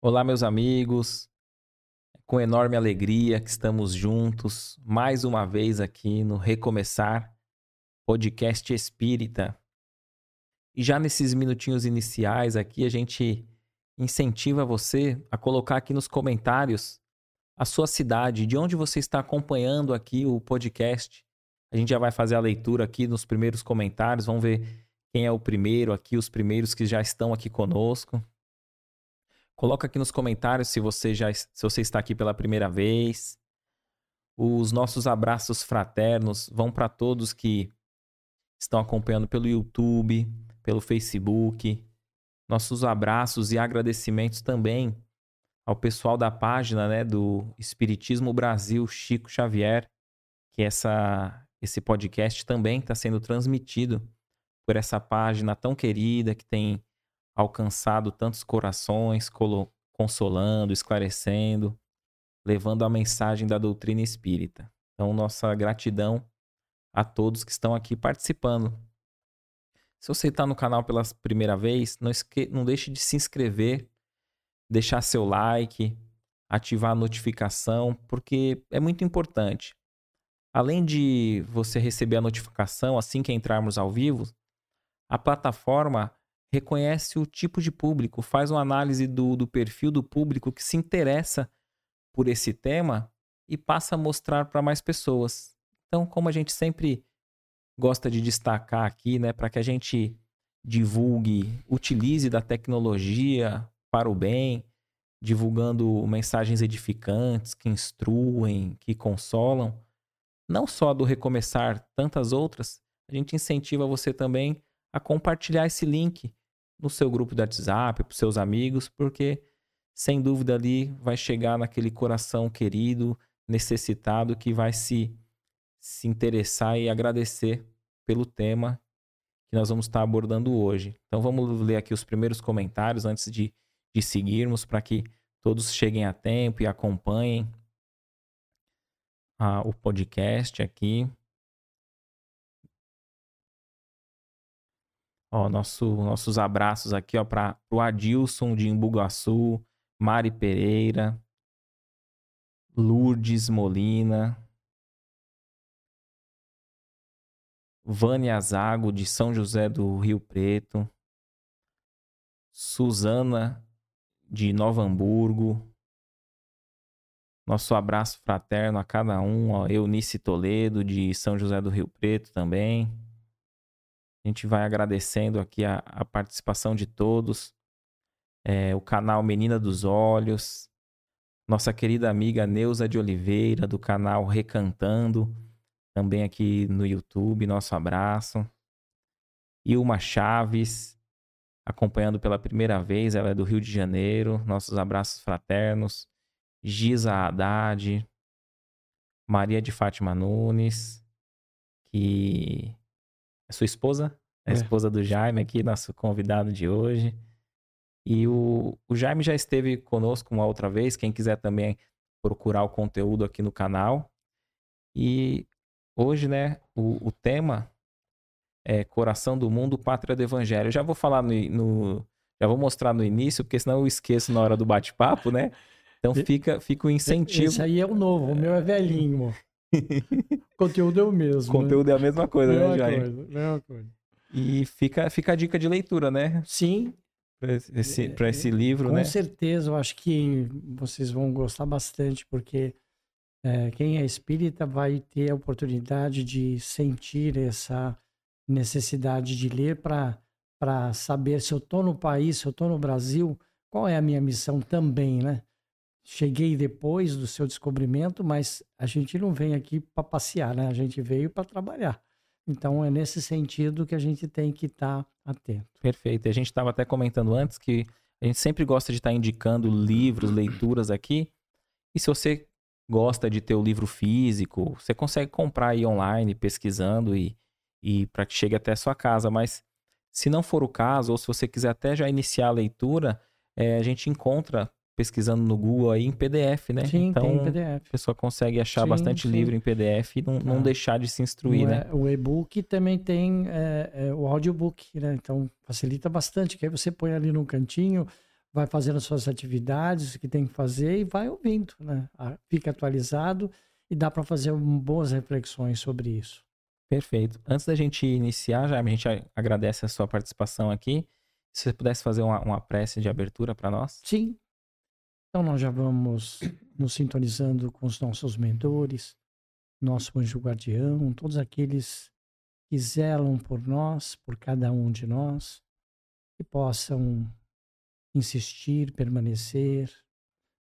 Olá, meus amigos. Com enorme alegria que estamos juntos mais uma vez aqui no Recomeçar Podcast Espírita. E já nesses minutinhos iniciais aqui, a gente incentiva você a colocar aqui nos comentários a sua cidade, de onde você está acompanhando aqui o podcast. A gente já vai fazer a leitura aqui nos primeiros comentários, vamos ver quem é o primeiro aqui, os primeiros que já estão aqui conosco. Coloca aqui nos comentários se você já se você está aqui pela primeira vez. Os nossos abraços fraternos vão para todos que estão acompanhando pelo YouTube, pelo Facebook. Nossos abraços e agradecimentos também ao pessoal da página né, do Espiritismo Brasil Chico Xavier, que essa, esse podcast também está sendo transmitido por essa página tão querida que tem alcançado tantos corações, consolando, esclarecendo, levando a mensagem da doutrina espírita. Então, nossa gratidão a todos que estão aqui participando. Se você está no canal pela primeira vez, não, esque... não deixe de se inscrever, deixar seu like, ativar a notificação, porque é muito importante. Além de você receber a notificação assim que entrarmos ao vivo, a plataforma reconhece o tipo de público, faz uma análise do, do perfil do público que se interessa por esse tema e passa a mostrar para mais pessoas. Então, como a gente sempre gosta de destacar aqui, né, para que a gente divulgue, utilize da tecnologia para o bem, divulgando mensagens edificantes que instruem, que consolam, não só do recomeçar, tantas outras, a gente incentiva você também a compartilhar esse link no seu grupo de WhatsApp, para seus amigos, porque sem dúvida ali vai chegar naquele coração querido, necessitado, que vai se, se interessar e agradecer pelo tema que nós vamos estar abordando hoje. Então vamos ler aqui os primeiros comentários antes de, de seguirmos, para que todos cheguem a tempo e acompanhem ah, o podcast aqui. Ó, nosso, nossos abraços aqui, ó, para o Adilson de Imbuguaçu, Mari Pereira, Lourdes Molina, Vânia Zago de São José do Rio Preto, Suzana de Nova Hamburgo. Nosso abraço fraterno a cada um, ó, Eunice Toledo de São José do Rio Preto também. Gente vai agradecendo aqui a, a participação de todos. É, o canal Menina dos Olhos, nossa querida amiga Neuza de Oliveira, do canal Recantando, também aqui no YouTube, nosso abraço. Ilma Chaves, acompanhando pela primeira vez, ela é do Rio de Janeiro, nossos abraços fraternos. Giza Haddad, Maria de Fátima Nunes, que é sua esposa, a é. esposa do Jaime aqui, nosso convidado de hoje. E o, o Jaime já esteve conosco uma outra vez, quem quiser também procurar o conteúdo aqui no canal. E hoje, né, o, o tema é Coração do Mundo, Pátria do Evangelho. Eu já vou falar no, no, Já vou mostrar no início, porque senão eu esqueço na hora do bate-papo, né? Então fica, fica o incentivo. Esse aí é o novo, o meu é velhinho. conteúdo é o mesmo. Né? Conteúdo né? é a mesma coisa, mesma né, Jair? Coisa, mesma coisa. E fica, fica a dica de leitura, né? Sim. Para esse, pra esse livro, Com né? Com certeza, eu acho que vocês vão gostar bastante, porque é, quem é espírita vai ter a oportunidade de sentir essa necessidade de ler para saber se eu estou no país, se eu estou no Brasil, qual é a minha missão também, né? cheguei depois do seu descobrimento, mas a gente não vem aqui para passear, né? A gente veio para trabalhar. Então é nesse sentido que a gente tem que estar tá atento. Perfeito. A gente estava até comentando antes que a gente sempre gosta de estar tá indicando livros, leituras aqui. E se você gosta de ter o livro físico, você consegue comprar aí online, pesquisando e, e para que chegue até a sua casa. Mas se não for o caso, ou se você quiser até já iniciar a leitura, é, a gente encontra pesquisando no Google aí em PDF, né? Sim, então, tem PDF. A pessoa consegue achar sim, bastante sim. livro em PDF e não, não ah. deixar de se instruir, né? É, o e-book também tem é, é, o audiobook, né? Então facilita bastante, que aí você põe ali no cantinho, vai fazendo as suas atividades, o que tem que fazer e vai ouvindo, né? Fica atualizado e dá para fazer boas reflexões sobre isso. Perfeito. Antes da gente iniciar, já a gente agradece a sua participação aqui. Se você pudesse fazer uma, uma prece de abertura para nós. Sim. Então nós já vamos nos sintonizando com os nossos mentores, nosso anjo guardião, todos aqueles que zelam por nós, por cada um de nós, que possam insistir, permanecer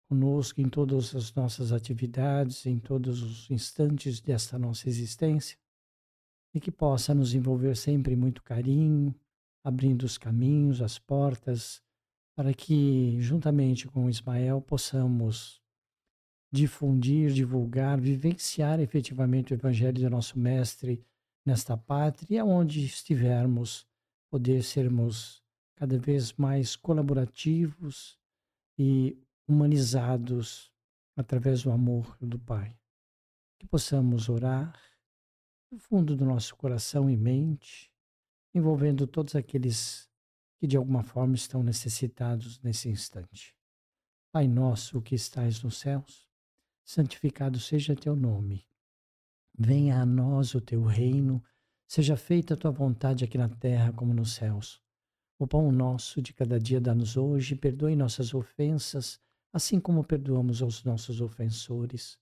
conosco em todas as nossas atividades, em todos os instantes desta nossa existência, e que possa nos envolver sempre muito carinho, abrindo os caminhos, as portas, para que, juntamente com Ismael, possamos difundir, divulgar, vivenciar efetivamente o Evangelho do nosso Mestre nesta pátria, onde estivermos, poder sermos cada vez mais colaborativos e humanizados através do amor do Pai. Que possamos orar no fundo do nosso coração e mente, envolvendo todos aqueles que de alguma forma estão necessitados nesse instante. Pai nosso que estais nos céus, santificado seja teu nome. Venha a nós o teu reino, seja feita a tua vontade aqui na terra como nos céus. O pão nosso de cada dia dá-nos hoje, perdoe nossas ofensas, assim como perdoamos aos nossos ofensores.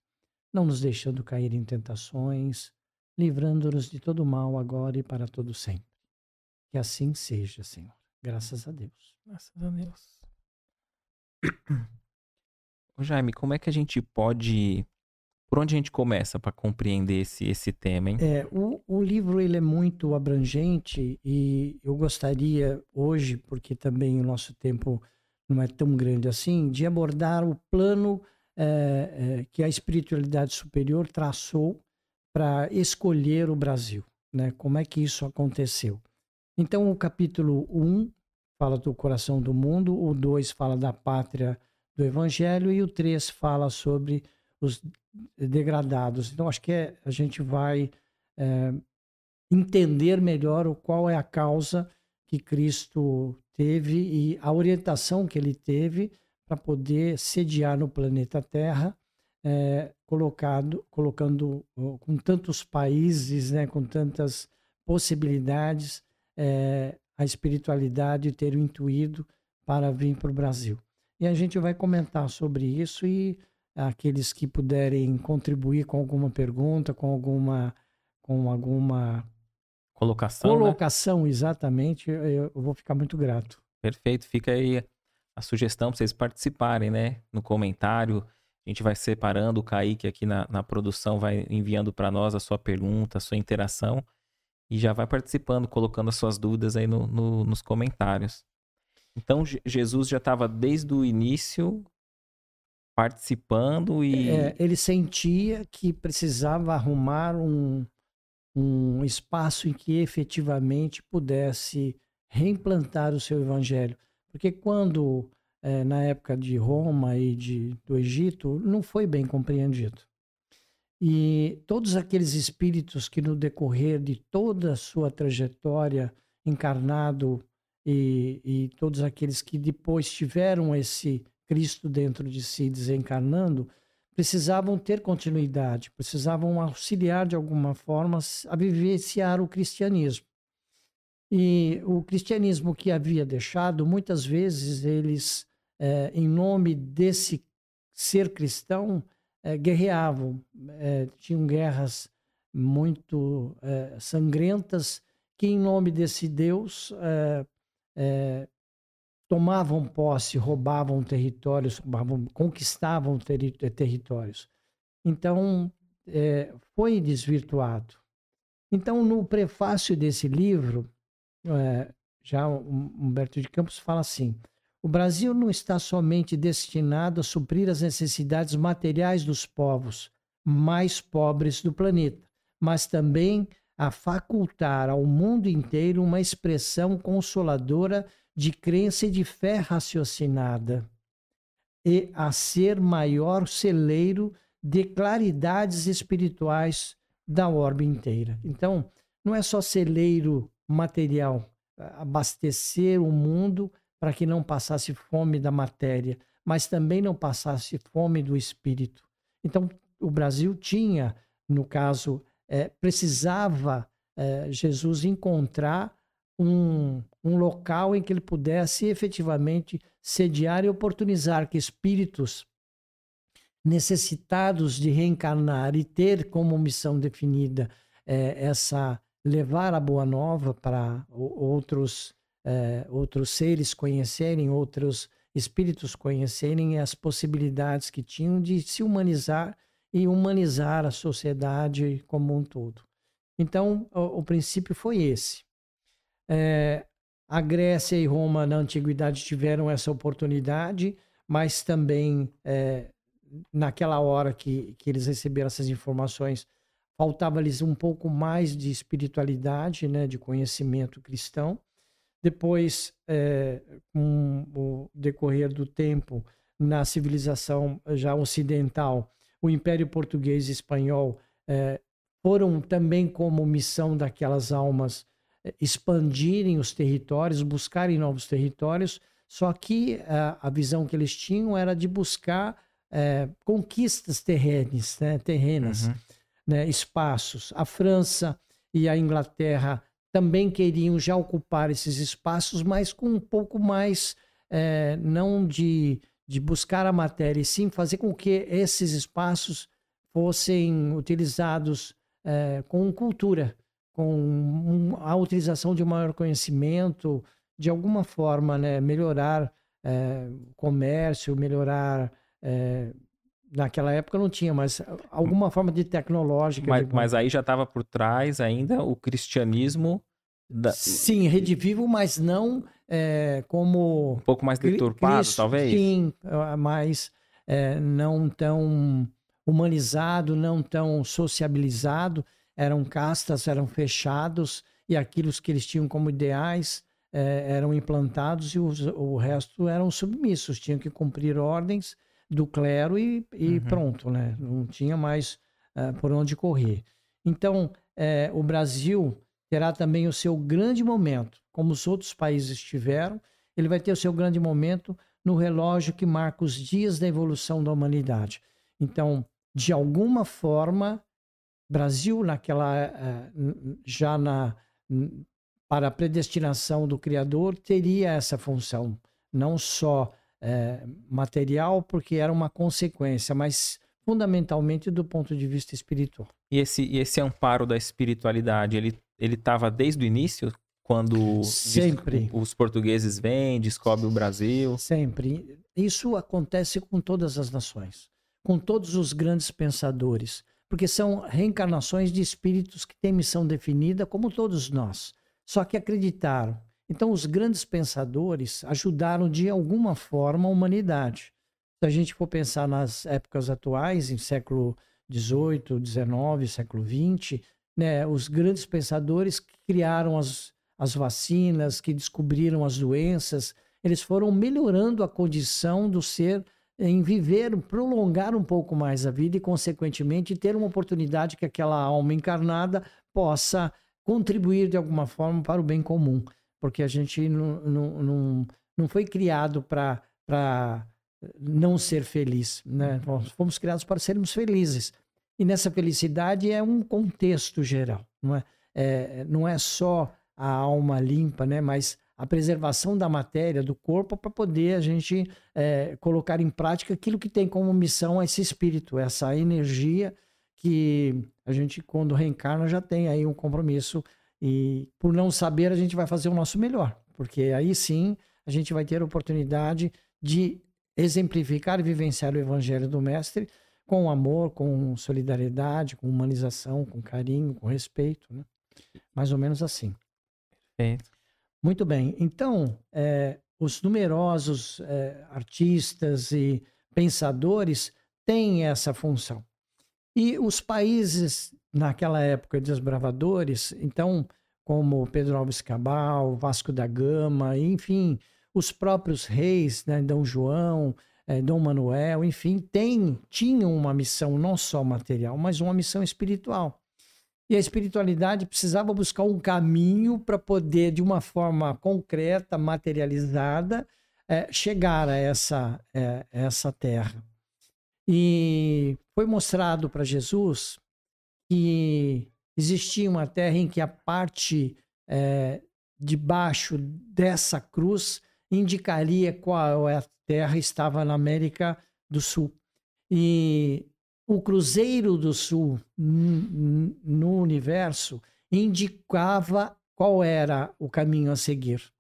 Não nos deixando cair em tentações, livrando-nos de todo mal agora e para todo sempre. Que assim seja, Senhor. Graças a Deus. Graças a Deus. Ô Jaime, como é que a gente pode por onde a gente começa para compreender esse, esse tema, hein? É, o, o livro ele é muito abrangente e eu gostaria hoje, porque também o nosso tempo não é tão grande assim, de abordar o plano é, é, que a espiritualidade superior traçou para escolher o Brasil. Né? Como é que isso aconteceu? Então, o capítulo 1 fala do coração do mundo, o 2 fala da pátria do evangelho e o 3 fala sobre os degradados. Então, acho que é, a gente vai é, entender melhor o, qual é a causa que Cristo teve e a orientação que ele teve para poder sediar no planeta Terra, é, colocado, colocando com tantos países, né, com tantas possibilidades, é, a espiritualidade ter o intuído para vir para o Brasil. E a gente vai comentar sobre isso e aqueles que puderem contribuir com alguma pergunta, com alguma com alguma colocação, né? colocação né? exatamente, eu, eu vou ficar muito grato. Perfeito, fica aí a sugestão para vocês participarem, né? No comentário, a gente vai separando, o Kaique aqui na, na produção vai enviando para nós a sua pergunta, a sua interação e já vai participando, colocando as suas dúvidas aí no, no, nos comentários. Então, Jesus já estava desde o início participando e. É, ele sentia que precisava arrumar um, um espaço em que efetivamente pudesse reimplantar o seu evangelho. Porque quando, é, na época de Roma e de, do Egito, não foi bem compreendido. E todos aqueles espíritos que, no decorrer de toda a sua trajetória encarnado, e, e todos aqueles que depois tiveram esse Cristo dentro de si desencarnando, precisavam ter continuidade, precisavam auxiliar de alguma forma a vivenciar o cristianismo. E o cristianismo que havia deixado, muitas vezes eles, é, em nome desse ser cristão, é, guerreavam, é, tinham guerras muito é, sangrentas, que em nome desse Deus tomavam posse, roubavam territórios, roubavam, conquistavam territórios. Então, foi desvirtuado. Então, no prefácio desse livro, já Humberto de Campos fala assim: o Brasil não está somente destinado a suprir as necessidades materiais dos povos mais pobres do planeta, mas também a facultar ao mundo inteiro uma expressão consoladora de crença e de fé raciocinada, e a ser maior celeiro de claridades espirituais da orbe inteira. Então, não é só celeiro material, abastecer o mundo para que não passasse fome da matéria, mas também não passasse fome do espírito. Então, o Brasil tinha, no caso, é, precisava é, Jesus encontrar um, um local em que ele pudesse efetivamente sediar e oportunizar que espíritos necessitados de reencarnar e ter como missão definida é, essa levar a boa nova para outros é, outros seres conhecerem, outros espíritos conhecerem as possibilidades que tinham de se humanizar e humanizar a sociedade como um todo. Então, o, o princípio foi esse. É, a Grécia e Roma na antiguidade tiveram essa oportunidade, mas também é, naquela hora que, que eles receberam essas informações, faltava-lhes um pouco mais de espiritualidade, né, de conhecimento cristão. Depois, é, com o decorrer do tempo, na civilização já ocidental, o Império Português e Espanhol é, foram também como missão daquelas almas é, expandirem os territórios, buscarem novos territórios, só que a, a visão que eles tinham era de buscar é, conquistas terrenas, né, terrenas uhum. né, espaços. A França e a Inglaterra também queriam já ocupar esses espaços, mas com um pouco mais, é, não de, de buscar a matéria, e sim fazer com que esses espaços fossem utilizados é, com cultura, com a utilização de um maior conhecimento, de alguma forma, né, melhorar é, o comércio, melhorar. É, naquela época não tinha, mas alguma forma de tecnológica. Mas, de... mas aí já estava por trás ainda o cristianismo. Da... Sim, redivivo, mas não é, como. Um pouco mais deturpado, Cristo, talvez? Sim, é, mas é, não tão humanizado, não tão sociabilizado. Eram castas, eram fechados, e aquilo que eles tinham como ideais é, eram implantados e os, o resto eram submissos, tinham que cumprir ordens do clero e, e uhum. pronto, né? Não tinha mais uh, por onde correr. Então, é, o Brasil terá também o seu grande momento, como os outros países tiveram, ele vai ter o seu grande momento no relógio que marca os dias da evolução da humanidade. Então, de alguma forma, Brasil naquela eh, já na para a predestinação do Criador teria essa função, não só é, material, porque era uma consequência, mas fundamentalmente do ponto de vista espiritual. E esse, e esse amparo da espiritualidade, ele ele estava desde o início, quando sempre os portugueses vêm, descobrem o Brasil? Sempre. Isso acontece com todas as nações, com todos os grandes pensadores, porque são reencarnações de espíritos que têm missão definida, como todos nós, só que acreditaram então, os grandes pensadores ajudaram de alguma forma a humanidade. Se a gente for pensar nas épocas atuais, em século XVIII, XIX, século XX, né, os grandes pensadores criaram as, as vacinas, que descobriram as doenças, eles foram melhorando a condição do ser em viver, prolongar um pouco mais a vida e, consequentemente, ter uma oportunidade que aquela alma encarnada possa contribuir de alguma forma para o bem comum porque a gente não, não, não, não foi criado para não ser feliz. Né? Uhum. Nós fomos criados para sermos felizes. E nessa felicidade é um contexto geral. Não é, é não é só a alma limpa, né? mas a preservação da matéria, do corpo, para poder a gente é, colocar em prática aquilo que tem como missão esse espírito, essa energia que a gente, quando reencarna, já tem aí um compromisso e por não saber, a gente vai fazer o nosso melhor, porque aí sim a gente vai ter a oportunidade de exemplificar e vivenciar o evangelho do Mestre com amor, com solidariedade, com humanização, com carinho, com respeito, né? Mais ou menos assim. Perfeito. Muito bem. Então, é, os numerosos é, artistas e pensadores têm essa função. E os países naquela época desbravadores, então, como Pedro Alves Cabal, Vasco da Gama, enfim, os próprios reis, né, Dom João, eh, Dom Manuel, enfim, tem, tinham uma missão não só material, mas uma missão espiritual. E a espiritualidade precisava buscar um caminho para poder, de uma forma concreta, materializada, é, chegar a essa, é, essa terra. E foi mostrado para Jesus que existia uma terra em que a parte é, de baixo dessa cruz indicaria qual é a terra estava na América do Sul. E o Cruzeiro do Sul no universo indicava qual era o caminho a seguir.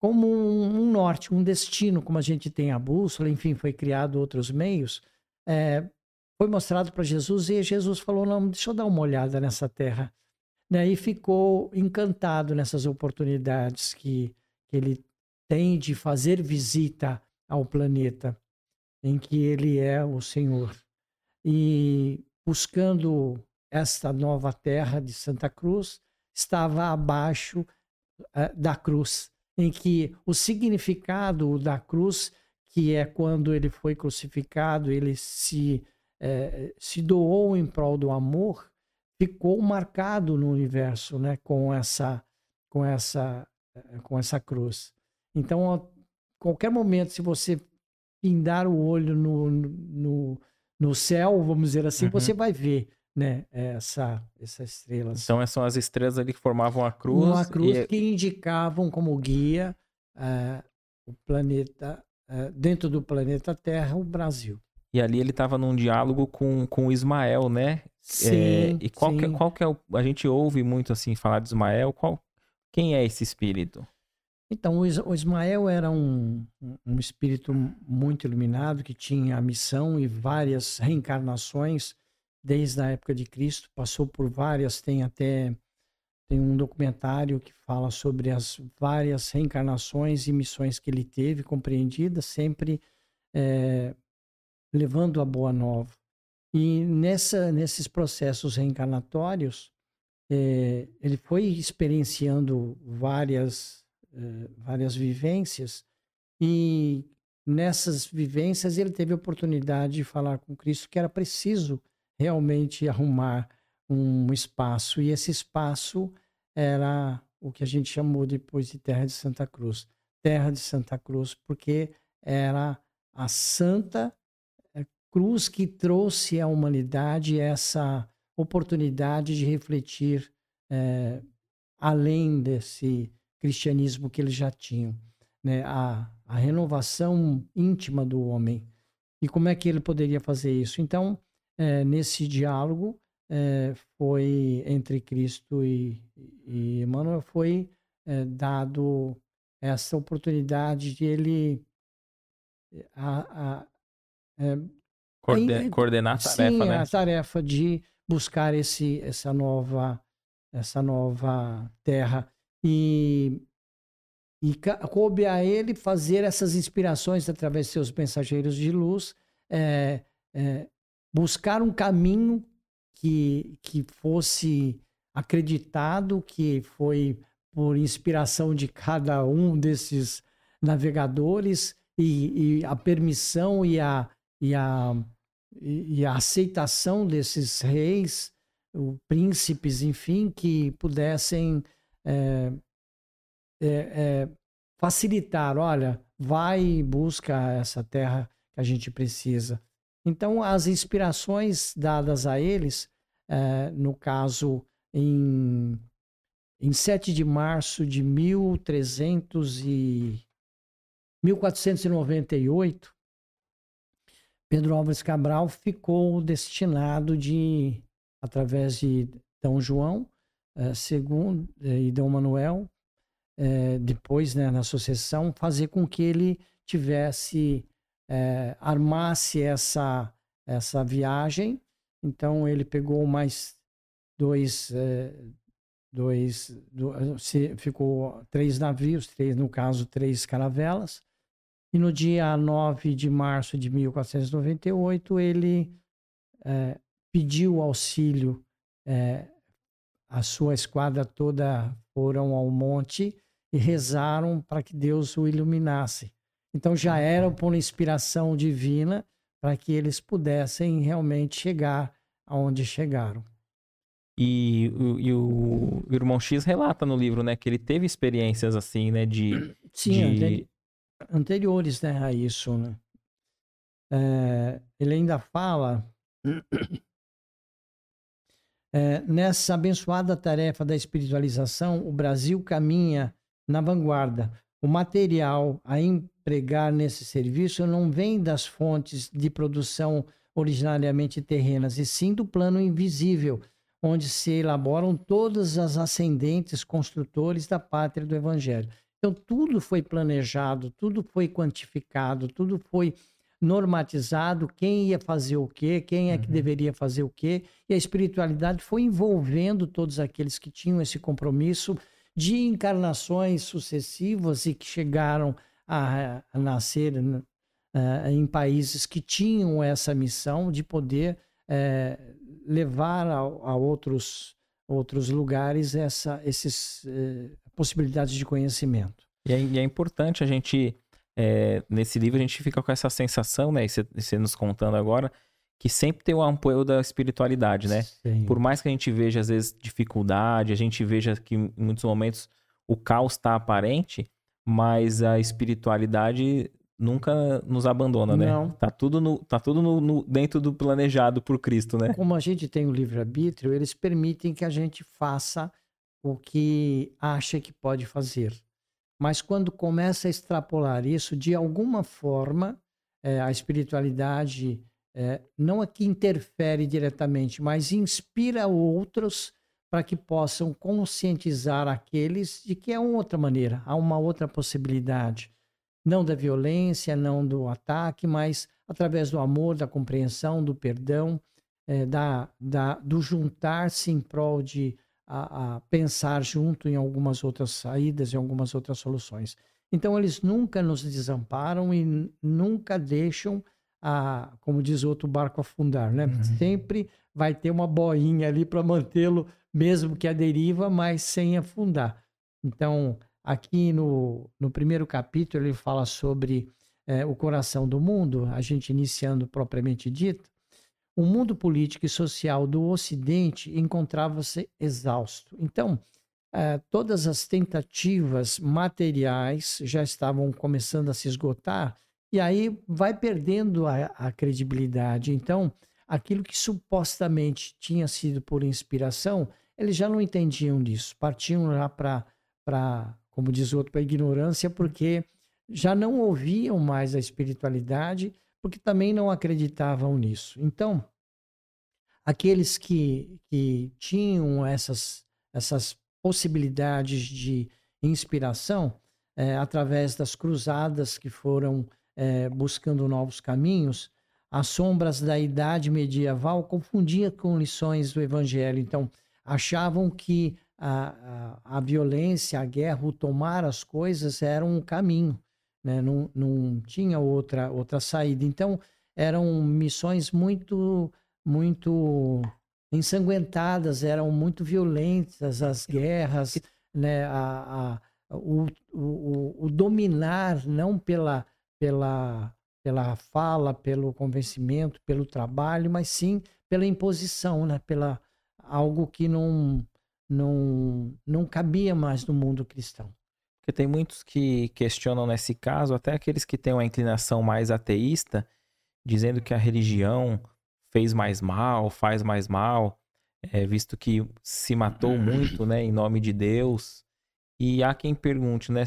Como um, um norte, um destino, como a gente tem a bússola, enfim, foi criado outros meios, é, foi mostrado para Jesus e Jesus falou: Não, deixa eu dar uma olhada nessa terra. Daí ficou encantado nessas oportunidades que, que ele tem de fazer visita ao planeta em que ele é o Senhor. E buscando esta nova terra de Santa Cruz, estava abaixo uh, da cruz, em que o significado da cruz, que é quando ele foi crucificado, ele se, uh, se doou em prol do amor, ficou marcado no universo, né, com essa com essa uh, com essa cruz. Então, a qualquer momento, se você pindar o olho no, no, no céu, vamos dizer assim, uhum. você vai ver né, essa, essas estrelas. Então, são as estrelas ali que formavam a cruz. Uma cruz e... que indicavam como guia uh, o planeta, uh, dentro do planeta Terra, o Brasil. E ali ele estava num diálogo com, com Ismael, né? Sim, é, e qual, sim. Que, qual que é o... A gente ouve muito assim falar de Ismael. Qual, quem é esse espírito? Então, o Ismael era um, um espírito muito iluminado que tinha a missão e várias reencarnações desde a época de Cristo, passou por várias, tem até tem um documentário que fala sobre as várias reencarnações e missões que ele teve, compreendidas, sempre é, levando a boa nova. E nessa, nesses processos reencarnatórios, é, ele foi experienciando várias eh, várias vivências e nessas vivências ele teve a oportunidade de falar com Cristo que era preciso realmente arrumar um espaço e esse espaço era o que a gente chamou depois de Terra de Santa Cruz. Terra de Santa Cruz, porque era a Santa Cruz que trouxe à humanidade essa oportunidade de refletir é, além desse cristianismo que eles já tinham, né? a, a renovação íntima do homem. E como é que ele poderia fazer isso? Então, é, nesse diálogo é, foi entre Cristo e, e Emmanuel foi é, dado essa oportunidade de ele a, a, Coorden, coordenar a tarefa, sim, né? a tarefa de buscar esse, essa nova essa nova terra e, e coube a ele fazer essas inspirações através de seus mensageiros de luz, é, é, buscar um caminho que, que fosse acreditado, que foi por inspiração de cada um desses navegadores e, e a permissão e a, e, a, e a aceitação desses reis, príncipes, enfim, que pudessem é, é, é, facilitar, olha, vai e busca essa terra que a gente precisa. Então, as inspirações dadas a eles, é, no caso, em, em 7 de março de 1300 e 1498, Pedro Álvares Cabral ficou destinado de, através de D. João, eh, segundo eh, e Dom Manuel, eh, depois né, na sucessão, fazer com que ele tivesse, armasse essa, essa viagem. Então ele pegou mais dois, dois, dois ficou três navios, três, no caso, três caravelas. E no dia 9 de março de 1498, ele é, pediu auxílio é, a sua esquadra toda foram ao monte e rezaram para que Deus o iluminasse. Então já era por inspiração divina para que eles pudessem realmente chegar aonde chegaram. E, e o, o, irmão X relata no livro, né, que ele teve experiências assim, né, de... Sim, de... anteriores, né, a isso, né. É, ele ainda fala é, nessa abençoada tarefa da espiritualização, o Brasil caminha na vanguarda. O material a empregar nesse serviço não vem das fontes de produção originariamente terrenas, e sim do plano invisível, onde se elaboram todas as ascendentes construtores da pátria do Evangelho. Então, tudo foi planejado, tudo foi quantificado, tudo foi normatizado, quem ia fazer o quê, quem é que uhum. deveria fazer o quê, e a espiritualidade foi envolvendo todos aqueles que tinham esse compromisso de encarnações sucessivas e que chegaram a, a nascer uh, em países que tinham essa missão de poder uh, levar a, a, outros, outros lugares essa esses, uh, possibilidades de conhecimento. E é, e é importante a gente, é, nesse livro, a gente fica com essa sensação, né? E você nos contando agora, que sempre tem o apoio da espiritualidade, né? Sim. Por mais que a gente veja, às vezes, dificuldade, a gente veja que em muitos momentos o caos está aparente, mas a espiritualidade nunca nos abandona, né? Não. Tá tudo, no, tá tudo no, no, dentro do planejado por Cristo, né? Como a gente tem o livre-arbítrio, eles permitem que a gente faça o que acha que pode fazer. Mas quando começa a extrapolar isso, de alguma forma, é, a espiritualidade é, não é que interfere diretamente, mas inspira outros para que possam conscientizar aqueles de que é uma outra maneira, há uma outra possibilidade. Não da violência, não do ataque, mas através do amor, da compreensão, do perdão, é, da, da, do juntar-se em prol de a, a pensar junto em algumas outras saídas, em algumas outras soluções. Então, eles nunca nos desamparam e nunca deixam a, como diz o outro, barco afundar, né? Uhum. Sempre vai ter uma boinha ali para mantê-lo, mesmo que a deriva, mas sem afundar. Então, aqui no, no primeiro capítulo, ele fala sobre é, o coração do mundo, a gente iniciando propriamente dito. O mundo político e social do Ocidente encontrava-se exausto. Então, é, todas as tentativas materiais já estavam começando a se esgotar e aí vai perdendo a, a credibilidade. Então, aquilo que supostamente tinha sido por inspiração, eles já não entendiam disso. Partiam lá para, como diz o outro, para ignorância, porque já não ouviam mais a espiritualidade, porque também não acreditavam nisso. Então, aqueles que, que tinham essas, essas possibilidades de inspiração, é, através das cruzadas que foram é, buscando novos caminhos, as sombras da idade medieval confundia com lições do evangelho. Então, achavam que a, a, a violência, a guerra, o tomar as coisas era um caminho, né? não, não tinha outra, outra saída. Então, eram missões muito, muito ensanguentadas, eram muito violentas, as guerras, né? a, a, o, o, o dominar, não pela pela, pela fala, pelo convencimento, pelo trabalho, mas sim pela imposição, né? pela algo que não, não, não cabia mais no mundo cristão. Porque tem muitos que questionam nesse caso, até aqueles que têm uma inclinação mais ateísta, dizendo que a religião fez mais mal, faz mais mal, é, visto que se matou muito né, em nome de Deus. E há quem pergunte, né,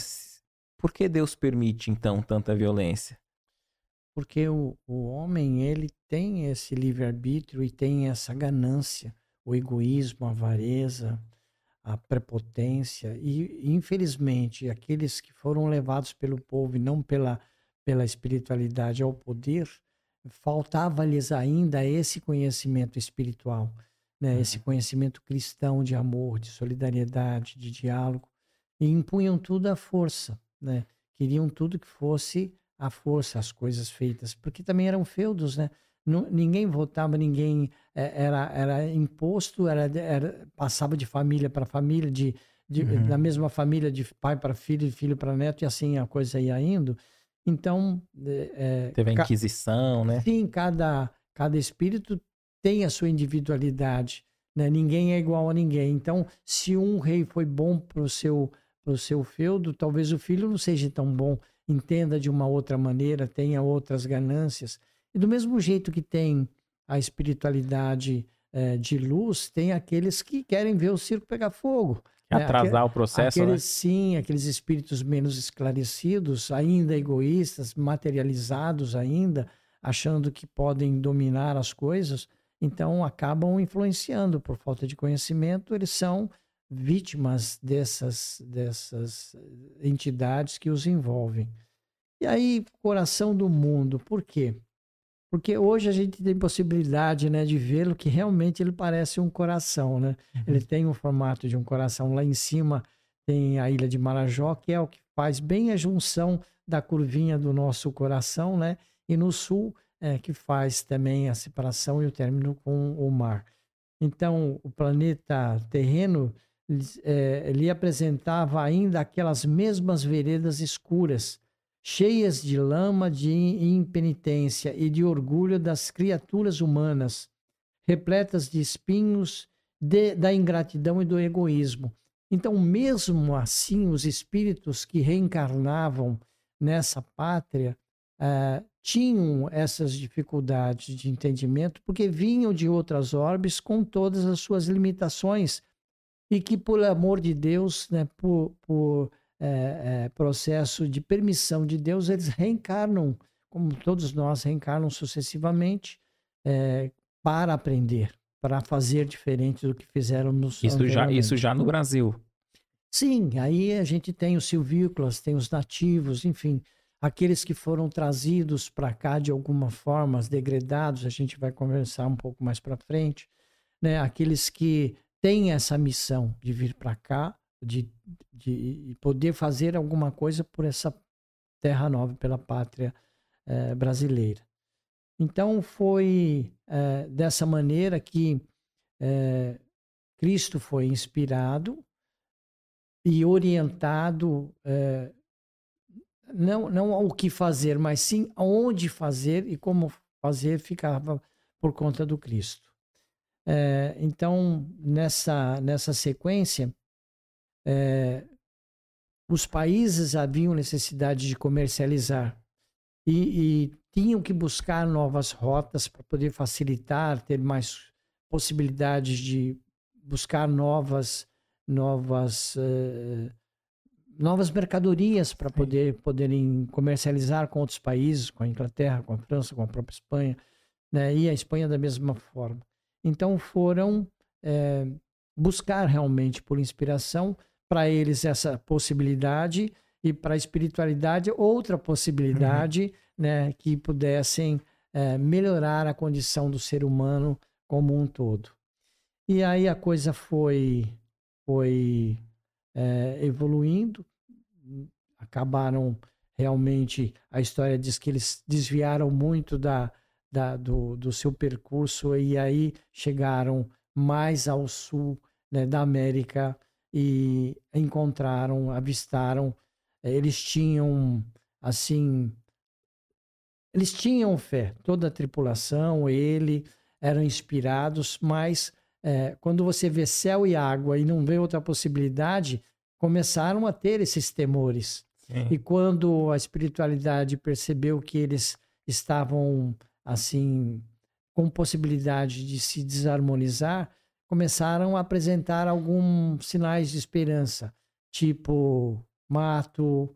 por que Deus permite, então, tanta violência? Porque o, o homem, ele tem esse livre-arbítrio e tem essa ganância, o egoísmo, a avareza, a prepotência. E, infelizmente, aqueles que foram levados pelo povo e não pela, pela espiritualidade ao poder, faltava-lhes ainda esse conhecimento espiritual, né? Uhum. esse conhecimento cristão de amor, de solidariedade, de diálogo, e impunham tudo à força né? Queriam tudo que fosse à força, as coisas feitas, porque também eram feudos, né? Não, ninguém votava, ninguém é, era, era imposto, era, era passava de família para família, de, de uhum. da mesma família, de pai para filho, de filho para neto, e assim a coisa ia indo. Então. É, Teve a Inquisição, né? Sim, cada, cada espírito tem a sua individualidade. Né? Ninguém é igual a ninguém. Então, se um rei foi bom para o seu, pro seu feudo, talvez o filho não seja tão bom, entenda de uma outra maneira, tenha outras ganâncias. E do mesmo jeito que tem a espiritualidade é, de luz, tem aqueles que querem ver o circo pegar fogo. Né? Atrasar o processo, aqueles, né? Sim, aqueles espíritos menos esclarecidos, ainda egoístas, materializados ainda, achando que podem dominar as coisas, então acabam influenciando por falta de conhecimento, eles são vítimas dessas, dessas entidades que os envolvem. E aí, coração do mundo, por quê? Porque hoje a gente tem possibilidade né, de vê-lo que realmente ele parece um coração. Né? Uhum. Ele tem o formato de um coração. Lá em cima tem a ilha de Marajó, que é o que faz bem a junção da curvinha do nosso coração, né? E no sul é, que faz também a separação e o término com o mar. Então, o planeta terreno é, lhe apresentava ainda aquelas mesmas veredas escuras, cheias de lama de impenitência e de orgulho das criaturas humanas, repletas de espinhos de, da ingratidão e do egoísmo. Então, mesmo assim, os espíritos que reencarnavam nessa pátria uh, tinham essas dificuldades de entendimento porque vinham de outras orbes com todas as suas limitações e que, por amor de Deus, né, por, por é, é, processo de permissão de Deus, eles reencarnam, como todos nós reencarnam sucessivamente, é, para aprender, para fazer diferente do que fizeram nos isso já Isso já no Brasil. Sim, aí a gente tem os silvícolas, tem os nativos, enfim, aqueles que foram trazidos para cá de alguma forma, os degredados, a gente vai conversar um pouco mais para frente, né? aqueles que têm essa missão de vir para cá, de, de poder fazer alguma coisa por essa terra nova, pela pátria eh, brasileira. Então foi eh, dessa maneira que eh, Cristo foi inspirado e orientado não, não o que fazer, mas sim aonde fazer e como fazer ficava por conta do Cristo. É, então, nessa, nessa sequência, é, os países haviam necessidade de comercializar e, e tinham que buscar novas rotas para poder facilitar, ter mais possibilidades de buscar novas novas uh, novas mercadorias para poder poderem comercializar com outros países, com a Inglaterra, com a França, com a própria Espanha, né? e a Espanha da mesma forma. Então foram é, buscar realmente por inspiração para eles essa possibilidade e para a espiritualidade outra possibilidade, uhum. né, que pudessem é, melhorar a condição do ser humano como um todo. E aí a coisa foi foi é, evoluindo acabaram realmente, a história diz que eles desviaram muito da, da, do, do seu percurso e aí chegaram mais ao sul né, da América e encontraram, avistaram, eh, eles tinham assim, eles tinham fé, toda a tripulação, ele, eram inspirados, mas é, quando você vê céu e água e não vê outra possibilidade, começaram a ter esses temores. Sim. E quando a espiritualidade percebeu que eles estavam assim com possibilidade de se desarmonizar, começaram a apresentar alguns sinais de esperança, tipo mato,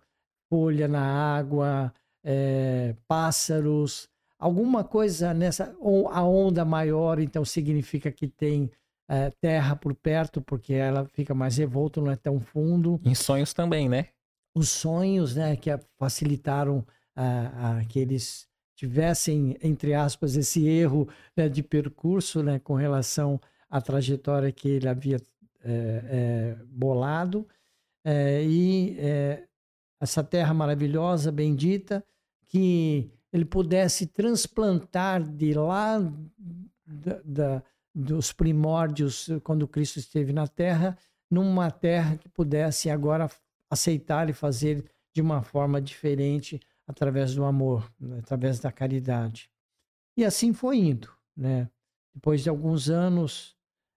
folha na água, é, pássaros, alguma coisa nessa. Ou a onda maior, então significa que tem é, terra por perto, porque ela fica mais revolta, não é tão fundo. Em sonhos também, né? Os sonhos, né, que facilitaram a, a que eles tivessem, entre aspas, esse erro né, de percurso né, com relação à trajetória que ele havia é, é, bolado. É, e essa terra maravilhosa, bendita, que ele pudesse transplantar de lá da, da dos primórdios, quando Cristo esteve na Terra, numa terra que pudesse agora aceitar e fazer de uma forma diferente através do amor, né? através da caridade. E assim foi indo, né? Depois de alguns anos,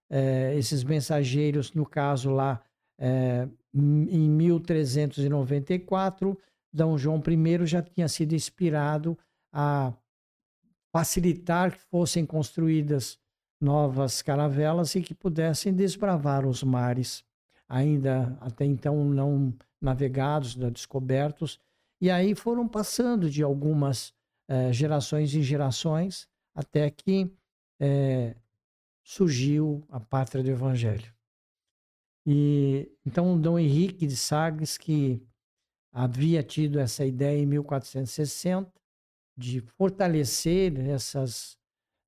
é, esses mensageiros, no caso lá, é, em 1394, D. João I já tinha sido inspirado a facilitar que fossem construídas novas caravelas e que pudessem desbravar os mares, ainda até então não navegados, não descobertos. E aí foram passando de algumas eh, gerações em gerações até que surgiu a pátria do Evangelho. E então Dom Henrique de Sagres, que havia tido essa ideia em 1460 de fortalecer essas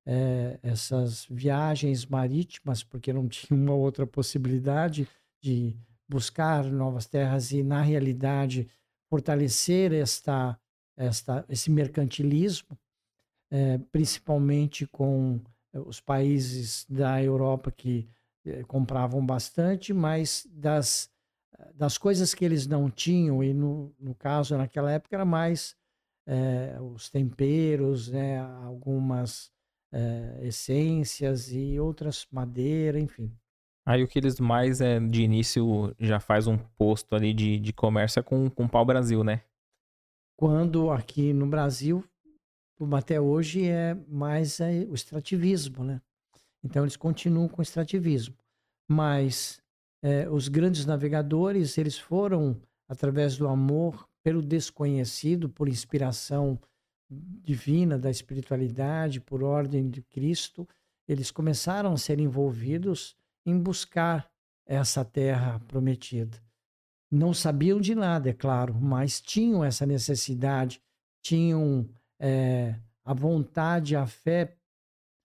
é, essas viagens marítimas, porque não tinha uma outra possibilidade de buscar novas terras e, na realidade, fortalecer esta, esta, esse mercantilismo, é, principalmente com os países da Europa que é, compravam bastante, mas das, das coisas que eles não tinham, e no, no caso, naquela época, era mais é, os temperos, né, algumas é, essências e outras madeira, enfim. Aí o que eles mais é de início já faz um posto ali de, de comércio é com, com pau Brasil, né? Quando aqui no Brasil, até hoje, é mais é, o extrativismo, né? Então eles continuam com o extrativismo. Mas é, os grandes navegadores, eles foram, através do amor pelo desconhecido, por inspiração divina, da espiritualidade, por ordem de Cristo, eles começaram a ser envolvidos em buscar essa terra prometida. Não sabiam de nada, é claro, mas tinham essa necessidade, tinham é, a vontade, a fé,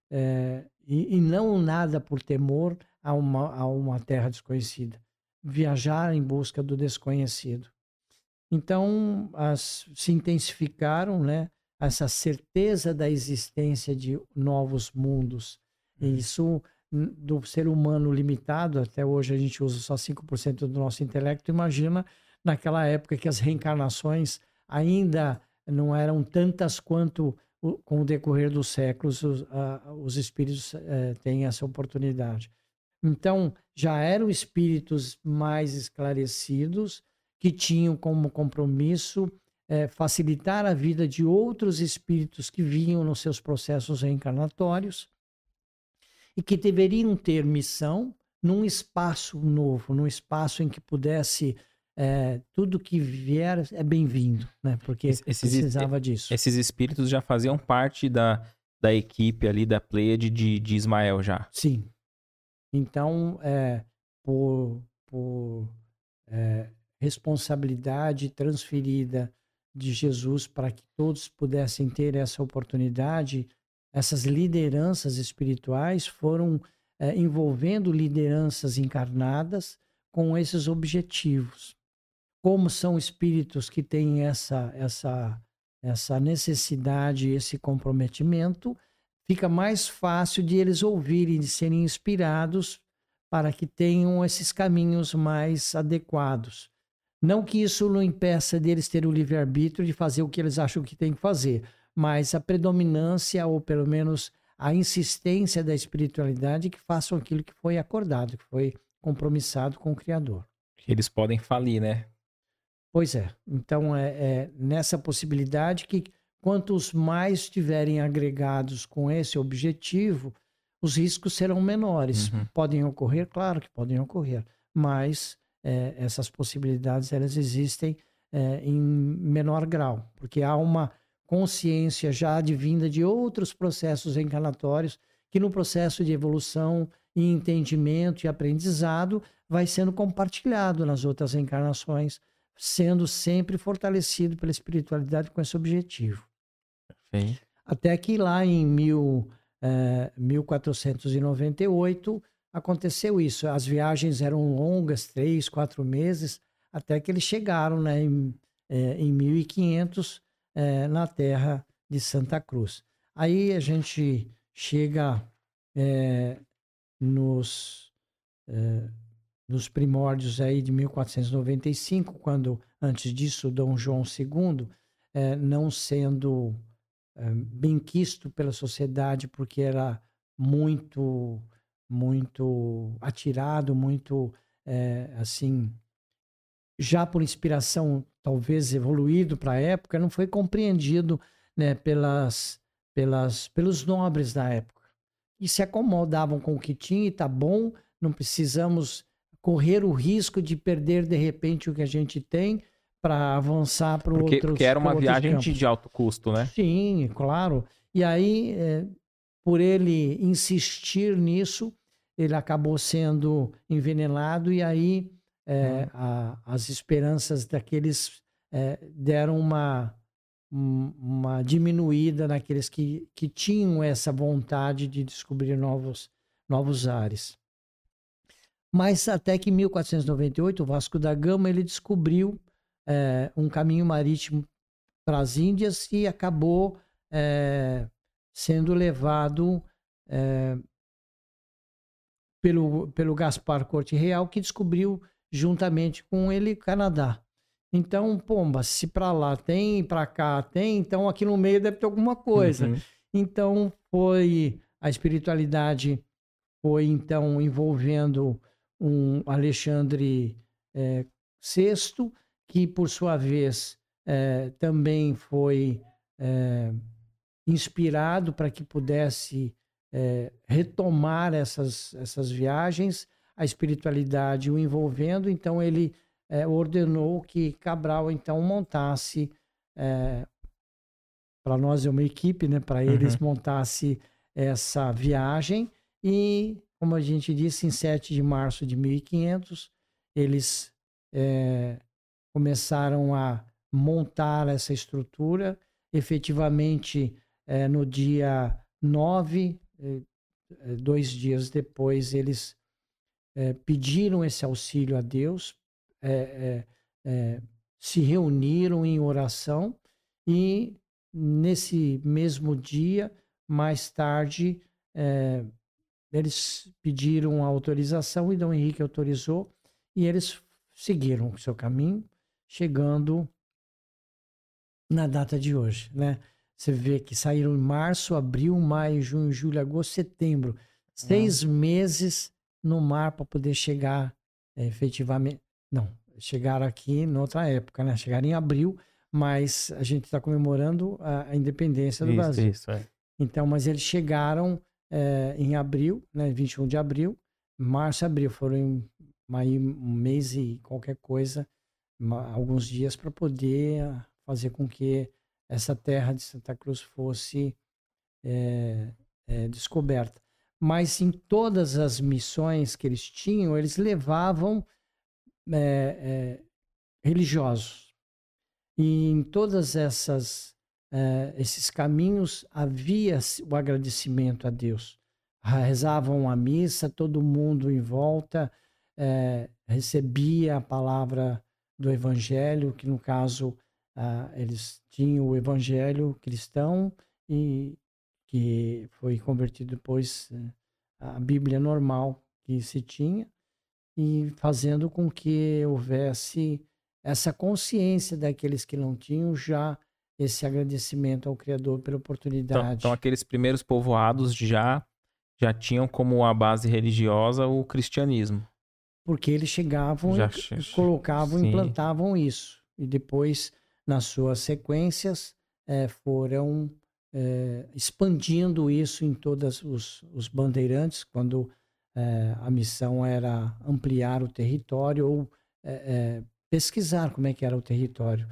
é, e, e, não nada por temor a uma, a uma terra desconhecida. Viajar em busca do desconhecido. Então, as, se intensificaram, né? essa certeza da existência de novos mundos. E uhum. isso do ser humano limitado, até hoje a gente usa só 5% do nosso intelecto, imagina naquela época que as reencarnações ainda não eram tantas quanto com o decorrer dos séculos os, os espíritos eh, têm essa oportunidade. Então, já eram espíritos mais esclarecidos, que tinham como compromisso é, facilitar a vida de outros espíritos que vinham nos seus processos reencarnatórios e que deveriam ter missão num espaço novo, num espaço em que pudesse é, tudo que vier é bem-vindo, né? Porque esses, precisava disso. Esses espíritos já faziam parte da, da equipe ali da Pleiade de, de Ismael já. Sim. Então, é, por, por é, responsabilidade transferida de Jesus para que todos pudessem ter essa oportunidade, essas lideranças espirituais foram é, envolvendo lideranças encarnadas com esses objetivos. Como são espíritos que têm essa, essa, essa necessidade, esse comprometimento, fica mais fácil de eles ouvirem, de serem inspirados para que tenham esses caminhos mais adequados. Não que isso não impeça deles ter o livre-arbítrio de fazer o que eles acham que tem que fazer, mas a predominância, ou pelo menos a insistência da espiritualidade que façam aquilo que foi acordado, que foi compromissado com o Criador. Eles podem falir, né? Pois é. Então, é, é nessa possibilidade que quantos mais estiverem agregados com esse objetivo, os riscos serão menores. Uhum. Podem ocorrer? Claro que podem ocorrer, mas é, essas possibilidades elas existem é, em menor grau, porque há uma consciência já advinda de outros processos encarnatórios que no processo de evolução e entendimento e aprendizado vai sendo compartilhado nas outras encarnações, sendo sempre fortalecido pela espiritualidade com esse objetivo. Perfeito. Até que lá em mil, é, 1498 aconteceu isso. As viagens eram longas, três, quatro meses, até que eles chegaram né, em, é, em 1500 é, na terra de Santa Cruz. Aí a gente chega nos, nos primórdios aí de 1495, quando antes disso Dom João II, é, não sendo é, bem quisto pela sociedade porque era muito muito atirado, muito é, assim, já por inspiração talvez evoluído para a época, não foi compreendido né, pelas, pelas, pelos nobres da época. E se acomodavam com o que tinha e tá bom, não precisamos correr o risco de perder de repente o que a gente tem para avançar para outros Porque era uma viagem de alto custo, né? Sim, claro. E aí, é, por ele insistir nisso, ele acabou sendo envenenado e aí é, hum. a, as esperanças daqueles é, deram uma, uma diminuída naqueles que, que tinham essa vontade de descobrir novos, novos ares. Mas até que em 1498, o Vasco da Gama ele descobriu é, um caminho marítimo para as Índias e acabou é, sendo levado é, pelo, pelo Gaspar Corte Real, que descobriu juntamente com ele Canadá. Então, pomba, se para lá tem, para cá tem, então aqui no meio deve ter alguma coisa. Uhum. Então, foi a espiritualidade foi então envolvendo um Alexandre é, VI, que por sua vez é, também foi é, inspirado para que pudesse retomar essas, essas viagens, a espiritualidade o envolvendo, então ele ordenou que Cabral então montasse, para nós é uma equipe, né, para eles uhum. montasse essa viagem e, como a gente disse, em 7 de março de 1500, eles é, começaram a montar essa estrutura. Efetivamente, é, no dia 9 é, é, dois dias depois, eles é, pediram esse auxílio a Deus, é, se reuniram em oração e nesse mesmo dia, mais tarde, eles pediram a autorização e Dom Henrique autorizou e eles seguiram o seu caminho, chegando na data de hoje, né? Você vê que saíram em março, abril, maio, junho, julho, agosto, setembro. Seis ah. meses no mar para poder chegar é, efetivamente. Não, chegaram aqui em outra época, né? Chegaram em abril, mas a gente está comemorando a, a, independência do isso, Brasil. Isso, é. Então, mas eles chegaram é, em abril, né? 21 de abril, março e abril. Foram aí, um mês e qualquer coisa, alguns dias para poder fazer com que essa terra de Santa Cruz fosse é, é, descoberta. Mas em todas as missões que eles tinham, eles levavam é, religiosos. E em todas essas esses caminhos havia o agradecimento a Deus. Rezavam a missa, todo mundo em volta recebia a palavra do Evangelho, que no caso eles tinham o evangelho cristão e que foi convertido depois a Bíblia normal que se tinha e fazendo com que houvesse essa consciência daqueles que não tinham já esse agradecimento ao Criador pela oportunidade. Então, então aqueles primeiros povoados já já tinham como a base religiosa o cristianismo. Porque eles chegavam já, e colocavam, sim. implantavam isso. E depois nas suas sequências, é, foram é, expandindo isso em todos os, os bandeirantes, quando é, a missão era ampliar o território ou pesquisar como é que era o território,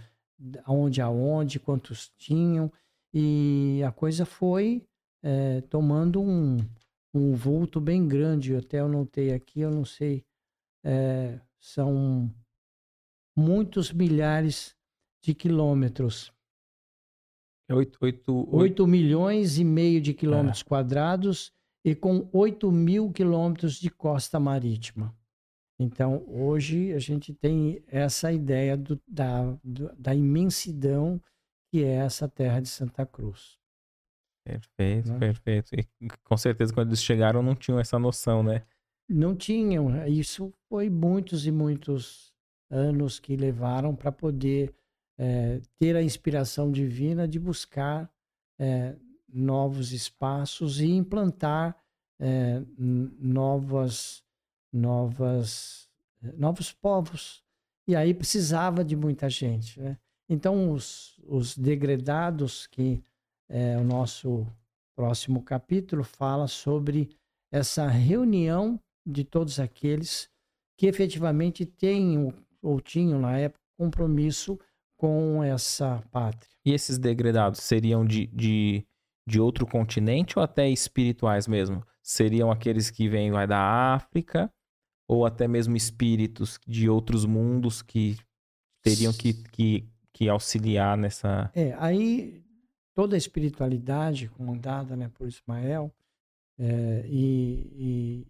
aonde aonde, quantos tinham, e a coisa foi tomando um, um vulto bem grande. Eu até anotei aqui, eu não sei, são muitos milhares de quilômetros. É 8, 8, 8... milhões e meio de quilômetros é. quadrados e com 8 mil quilômetros de costa marítima. Então, hoje a gente tem essa ideia do, da, do, da imensidão que é essa terra de Santa Cruz. Perfeito, né? perfeito. E com certeza quando eles chegaram não tinham essa noção, né? Não tinham. Isso foi muitos e muitos anos que levaram para poder é, ter a inspiração divina de buscar é, novos espaços e implantar é, novas, novas, novos povos. E aí precisava de muita gente. Né? Então, os, os degredados, que é, o nosso próximo capítulo fala sobre essa reunião de todos aqueles que efetivamente têm ou tinham na época compromisso com essa pátria. E esses degredados seriam de, de, de outro continente ou até espirituais mesmo? Seriam aqueles que vêm vai, da África ou até mesmo espíritos de outros mundos que teriam que, que, que auxiliar nessa. É, aí toda a espiritualidade comandada né, por Ismael é, e, e,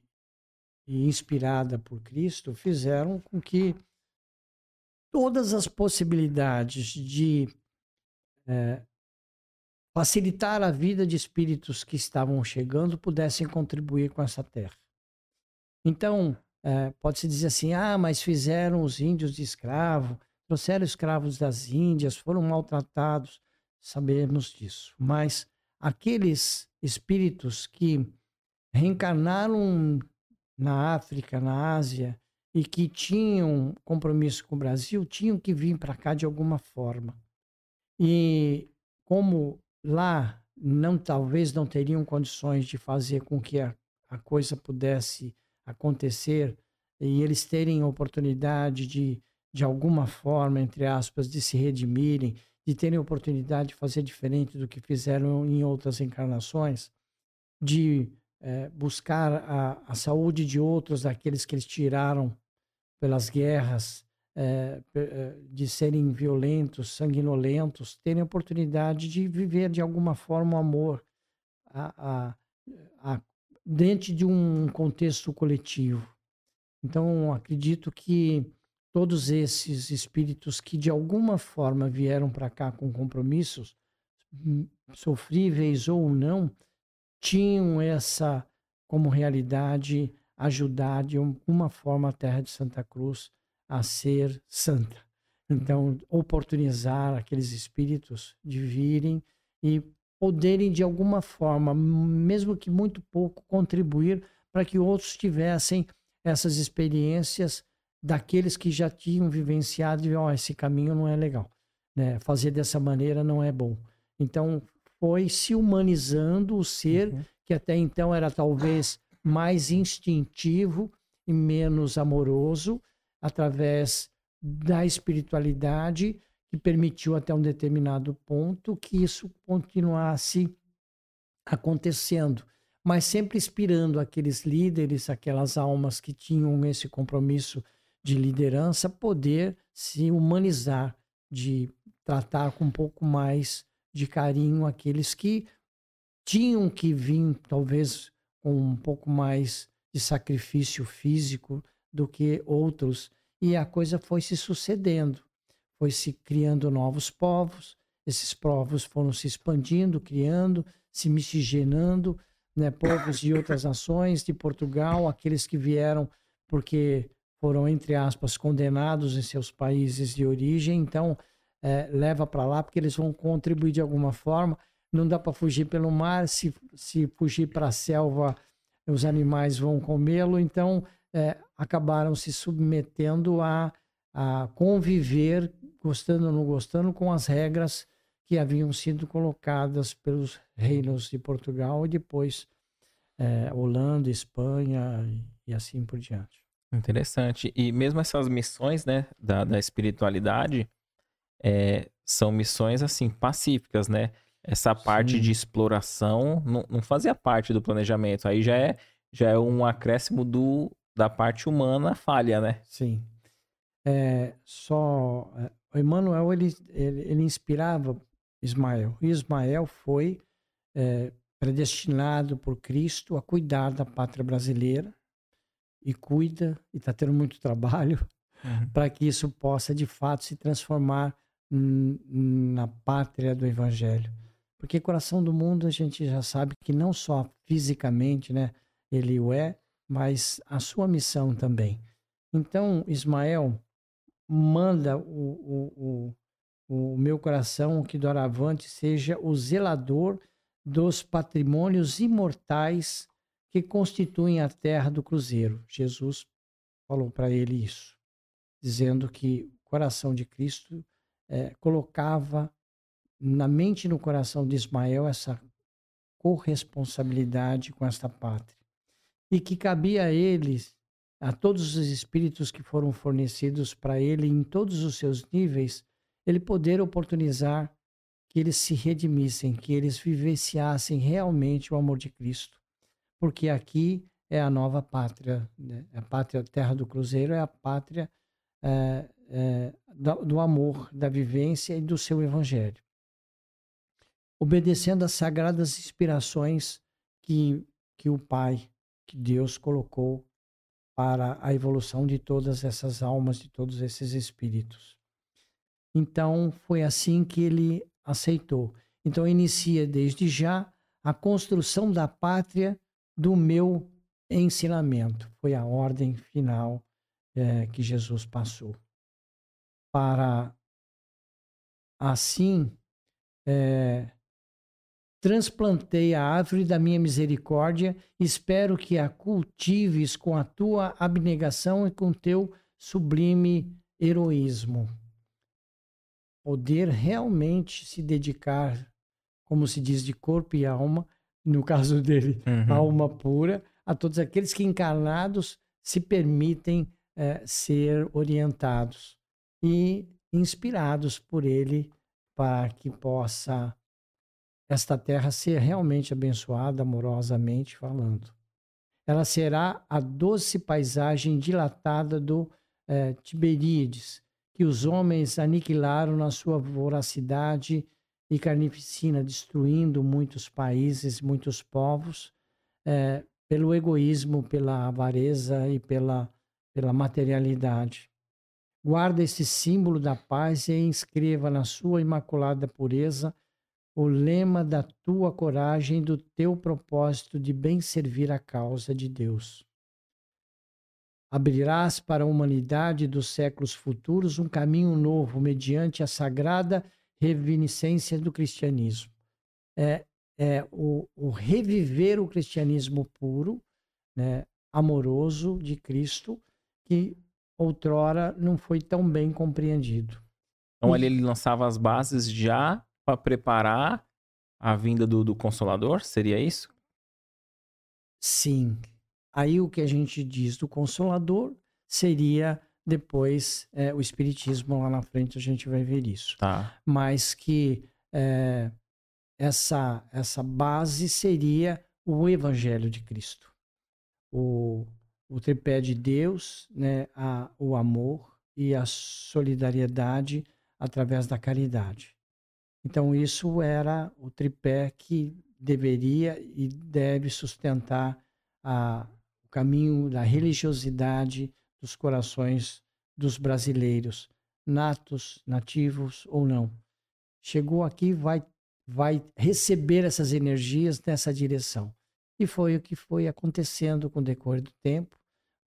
e inspirada por Cristo fizeram com que todas as possibilidades de é, facilitar a vida de espíritos que estavam chegando pudessem contribuir com essa terra. Então, é, pode-se dizer assim: ah, mas fizeram os índios de escravo, trouxeram escravos das Índias, foram maltratados. Sabemos disso. Mas aqueles espíritos que reencarnaram na África, na Ásia, e que tinham compromisso com o Brasil, tinham que vir para cá de alguma forma. E como lá não talvez não teriam condições de fazer com que a, a coisa pudesse acontecer e eles terem oportunidade de de alguma forma, entre aspas, de se redimirem, de terem oportunidade de fazer diferente do que fizeram em outras encarnações, de é, buscar a, a, saúde de outros, daqueles que eles tiraram pelas guerras, é, de serem violentos, sanguinolentos, terem oportunidade de viver de alguma forma o amor a, a, dentro de um contexto coletivo. Então, acredito que todos esses espíritos que de alguma forma vieram para cá com compromissos, hum, sofríveis ou não, tinham essa como realidade ajudar de alguma forma a terra de Santa Cruz a ser santa. Então, oportunizar aqueles espíritos de virem e poderem de alguma forma, mesmo que muito pouco, contribuir para que outros tivessem essas experiências daqueles que já tinham vivenciado e, ó, oh, esse caminho não é legal, né? Fazer dessa maneira não é bom. Então, foi se humanizando o ser uhum. que até então era talvez mais instintivo e menos amoroso, através da espiritualidade que permitiu até um determinado ponto que isso continuasse acontecendo, mas sempre inspirando aqueles líderes, aquelas almas que tinham esse compromisso de liderança poder se humanizar, de tratar com um pouco mais de carinho aqueles que tinham que vir, talvez, com um pouco mais de sacrifício físico do que outros. E a coisa foi se sucedendo, foi se criando novos povos, esses povos foram se expandindo, criando, se miscigenando, né, povos de outras nações, de Portugal, aqueles que vieram porque foram, entre aspas, condenados em seus países de origem, então é, leva para lá porque eles vão contribuir de alguma forma. Não dá para fugir pelo mar, se, se fugir para a selva, os animais vão comê-lo, então é, acabaram se submetendo a, a conviver, gostando ou não gostando, com as regras que haviam sido colocadas pelos reinos de Portugal e depois é, Holanda, Espanha e assim por diante. Interessante. E mesmo essas missões, né, da, da espiritualidade, é, são missões, assim, pacíficas, né? Essa parte Sim. de exploração não, não fazia parte do planejamento. Aí já é, já é um acréscimo do, da parte humana falha, né? Sim. É, só... O Emmanuel, ele, ele, ele inspirava Ismael. E Ismael foi é, predestinado por Cristo a cuidar da pátria brasileira, e cuida e está tendo muito trabalho uhum. para que isso possa de fato se transformar na pátria do evangelho. Porque coração do mundo a gente já sabe que não só fisicamente, né, ele o é, mas a sua missão também. Então, Ismael manda o, o, o, o meu coração que doravante seja o zelador dos patrimônios imortais que constituem a terra do cruzeiro. Jesus falou para ele isso, dizendo que o coração de Cristo é, colocava na mente e no coração de Ismael essa corresponsabilidade com esta pátria. E que cabia a eles, a todos os espíritos que foram fornecidos para ele em todos os seus níveis, ele poder oportunizar que eles se redimissem, que eles vivenciassem realmente o amor de Cristo. Porque aqui é a nova pátria, né? a pátria Terra do Cruzeiro é a pátria é, é, do amor, da vivência e do seu evangelho. Obedecendo às sagradas inspirações que, que o Pai, que Deus colocou para a evolução de todas essas almas, de todos esses espíritos. Então, foi assim que ele aceitou. Então, inicia desde já a construção da pátria do meu ensinamento. Foi a ordem final é, que Jesus passou. Para assim é, transplantei a árvore da minha misericórdia, espero que a cultives com a tua abnegação e com teu sublime heroísmo. Poder realmente se dedicar, como se diz, de corpo e alma, no caso dele, uhum. alma pura, a todos aqueles que encarnados se permitem é, ser orientados e inspirados por ele para que possa esta terra ser realmente abençoada, amorosamente falando. Ela será a doce paisagem dilatada do é, Tiberíades, que os homens aniquilaram na sua voracidade e carnificina, destruindo muitos países, muitos povos, é, pelo egoísmo, pela avareza e pela, pela materialidade. Guarda esse símbolo da paz e inscreva na sua imaculada pureza o lema da tua coragem do teu propósito de bem servir a causa de Deus. Abrirás para a humanidade dos séculos futuros um caminho novo mediante a sagrada reviniscência do cristianismo. É, é o, o reviver o cristianismo puro, né, amoroso de Cristo, que outrora não foi tão bem compreendido. Então ali ele lançava as bases já para preparar a vinda do, do Consolador, seria isso? Sim. Aí o que a gente diz do Consolador seria depois é, o Espiritismo lá na frente a gente vai ver isso. Tá. Mas que é, essa, essa base seria o Evangelho de Cristo. O, o tripé de Deus, né, a, o amor e a solidariedade através da caridade. Então, isso era o tripé que deveria e deve sustentar a, o caminho da religiosidade dos corações dos brasileiros, natos, nativos ou não. Chegou aqui, vai vai receber essas energias nessa direção. E foi o que foi acontecendo com o decorrer do tempo.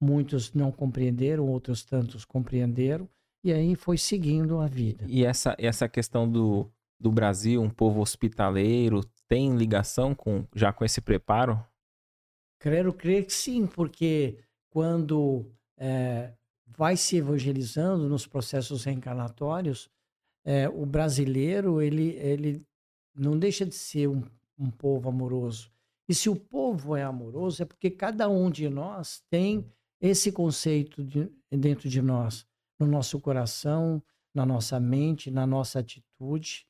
Muitos não compreenderam, outros tantos compreenderam, e aí foi seguindo a vida. E essa, essa questão do, do Brasil, um povo hospitaleiro, tem ligação com já com esse preparo? Quero crer que sim, porque quando é, vai se evangelizando nos processos reencarnatórios, é, o brasileiro ele, ele não deixa de ser um, um povo amoroso. E se o povo é amoroso, é porque cada um de nós tem esse conceito de, dentro de nós, no nosso coração, na nossa mente, na nossa atitude.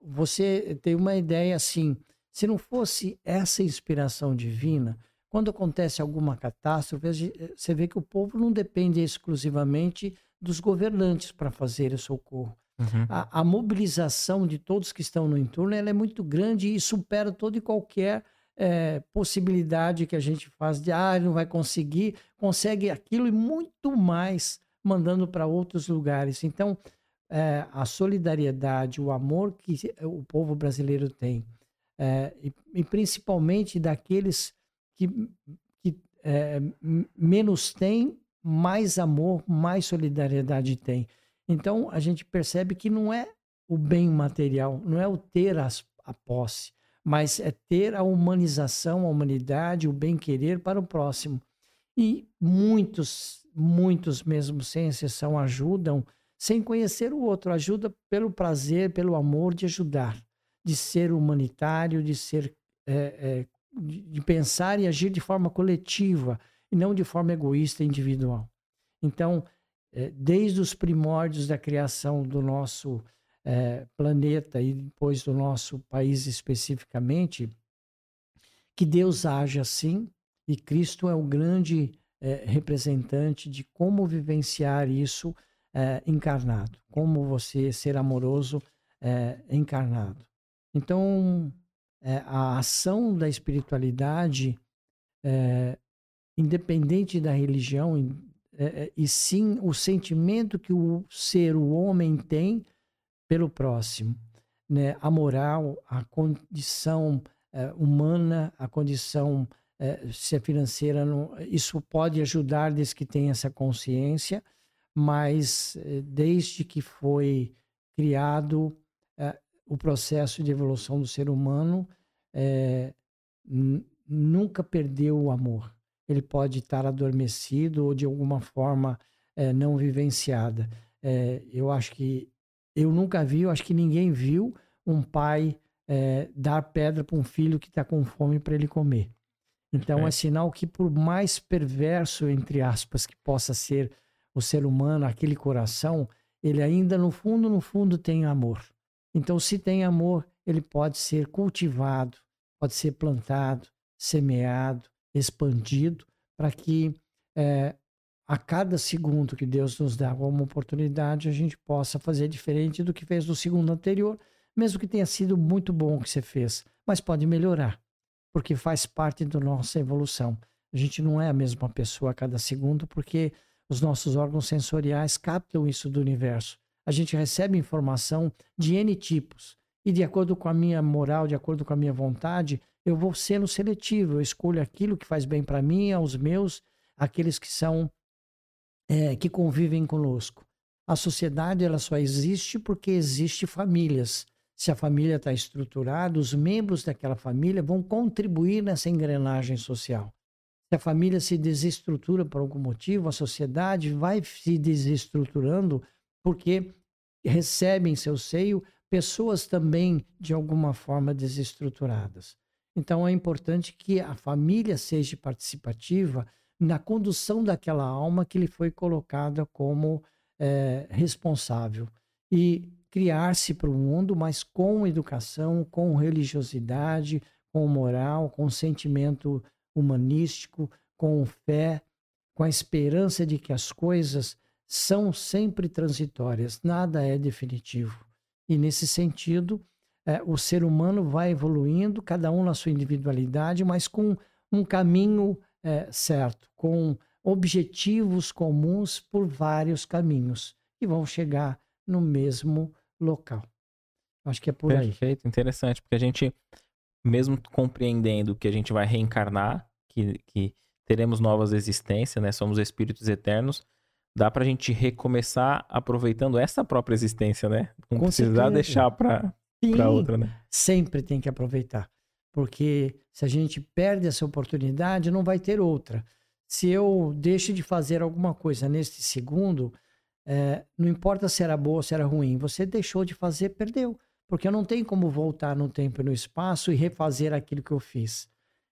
Você tem uma ideia assim: se não fosse essa inspiração divina, quando acontece alguma catástrofe, você vê que o povo não depende exclusivamente dos governantes para fazer o socorro. Uhum. A, a, mobilização de todos que estão no entorno é muito grande e supera toda e qualquer é, possibilidade que a gente faz de ah, não vai conseguir, consegue aquilo e muito mais mandando para outros lugares. Então, é, a solidariedade, o amor que o povo brasileiro tem, é, e, e, principalmente daqueles que, que é, menos têm, mais amor, mais solidariedade tem. Então a gente percebe que não é o bem material, não é o ter as, a posse, mas é ter a humanização, a humanidade, o bem-querer para o próximo. E muitos, muitos mesmo, sem exceção, ajudam sem conhecer o outro, ajuda pelo prazer, pelo amor de ajudar, de ser humanitário, de ser é, é, de pensar e agir de forma coletiva e não de forma egoísta e individual. Então, é, desde os primórdios da criação do nosso é, planeta e depois do nosso país especificamente, que Deus age assim e Cristo é o grande é, representante de como vivenciar isso é, encarnado, como você ser amoroso é, encarnado. Então, é, a ação da espiritualidade, independente da religião, e sim o sentimento que o ser, o homem tem pelo próximo. Né? A moral, a condição humana, a condição se é financeira, não, isso pode ajudar desde que tenha essa consciência, mas desde que foi criado o processo de evolução do ser humano é, nunca perdeu o amor. Ele pode estar adormecido ou de alguma forma é, não vivenciada. É, eu acho que eu nunca vi, eu acho que ninguém viu um pai é, dar pedra para um filho que está com fome para ele comer. Então é sinal que por mais perverso entre aspas que possa ser o ser humano, aquele coração, ele ainda no fundo, no fundo tem amor. Então, se tem amor, ele pode ser cultivado, pode ser plantado, semeado, expandido, para que é, a cada segundo que Deus nos dá uma oportunidade, a gente possa fazer diferente do que fez no segundo anterior, mesmo que tenha sido muito bom o que você fez, mas pode melhorar, porque faz parte da nossa evolução. A gente não é a mesma pessoa a cada segundo, porque os nossos órgãos sensoriais captam isso do universo a gente recebe informação de N tipos. E de acordo com a minha moral, de acordo com a minha vontade, eu vou sendo seletivo. Eu escolho aquilo que faz bem para mim, aos meus, aqueles que são é, que convivem conosco. A sociedade ela só existe porque existe famílias. Se a família está estruturada, os membros daquela família vão contribuir nessa engrenagem social. Se a família se desestrutura por algum motivo, a sociedade vai se desestruturando porque recebem em seu seio pessoas também de alguma forma desestruturadas. Então é importante que a família seja participativa na condução daquela alma que lhe foi colocada como é, responsável e criar-se para o mundo, mas com educação, com religiosidade, com moral, com sentimento humanístico, com fé, com a esperança de que as coisas são sempre transitórias, nada é definitivo. E nesse sentido, é, o ser humano vai evoluindo, cada um na sua individualidade, mas com um caminho é, certo, com objetivos comuns por vários caminhos e vão chegar no mesmo local. Acho que é por Perfeito, aí. Perfeito, interessante, porque a gente, mesmo compreendendo que a gente vai reencarnar, que, que teremos novas existências, né? Somos espíritos eternos, dá pra gente recomeçar aproveitando essa própria existência, né? Não Com precisar certeza. deixar pra, pra outra, né? Sempre tem que aproveitar. Porque se a gente perde essa oportunidade, não vai ter outra. Se eu deixo de fazer alguma coisa neste segundo, é, não importa se era boa ou se era ruim, você deixou de fazer, perdeu. Porque eu não tenho como voltar no tempo e no espaço e refazer aquilo que eu fiz.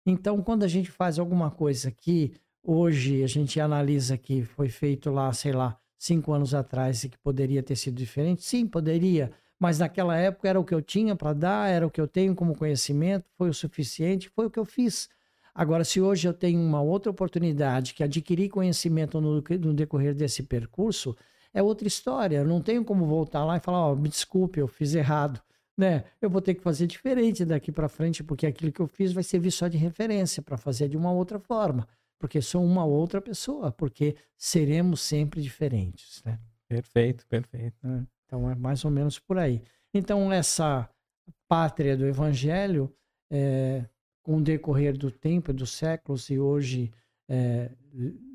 Então, quando a gente faz alguma coisa aqui, hoje a gente analisa que foi feito lá, sei lá, cinco anos atrás e que poderia ter sido diferente, sim, poderia, mas naquela época era o que eu tinha para dar, era o que eu tenho como conhecimento, foi o suficiente, foi o que eu fiz. Agora, se hoje eu tenho uma outra oportunidade que adquirir conhecimento no, no decorrer desse percurso, é outra história. Eu não tenho como voltar lá e falar, oh, me desculpe, eu fiz errado. Né? Eu vou ter que fazer diferente daqui para frente, porque aquilo que eu fiz vai servir só de referência para fazer de uma outra forma porque sou uma outra pessoa, porque seremos sempre diferentes, né? Perfeito, perfeito. É, então é mais ou menos por aí. Então essa pátria do Evangelho, é, com o decorrer do tempo, dos séculos e hoje é,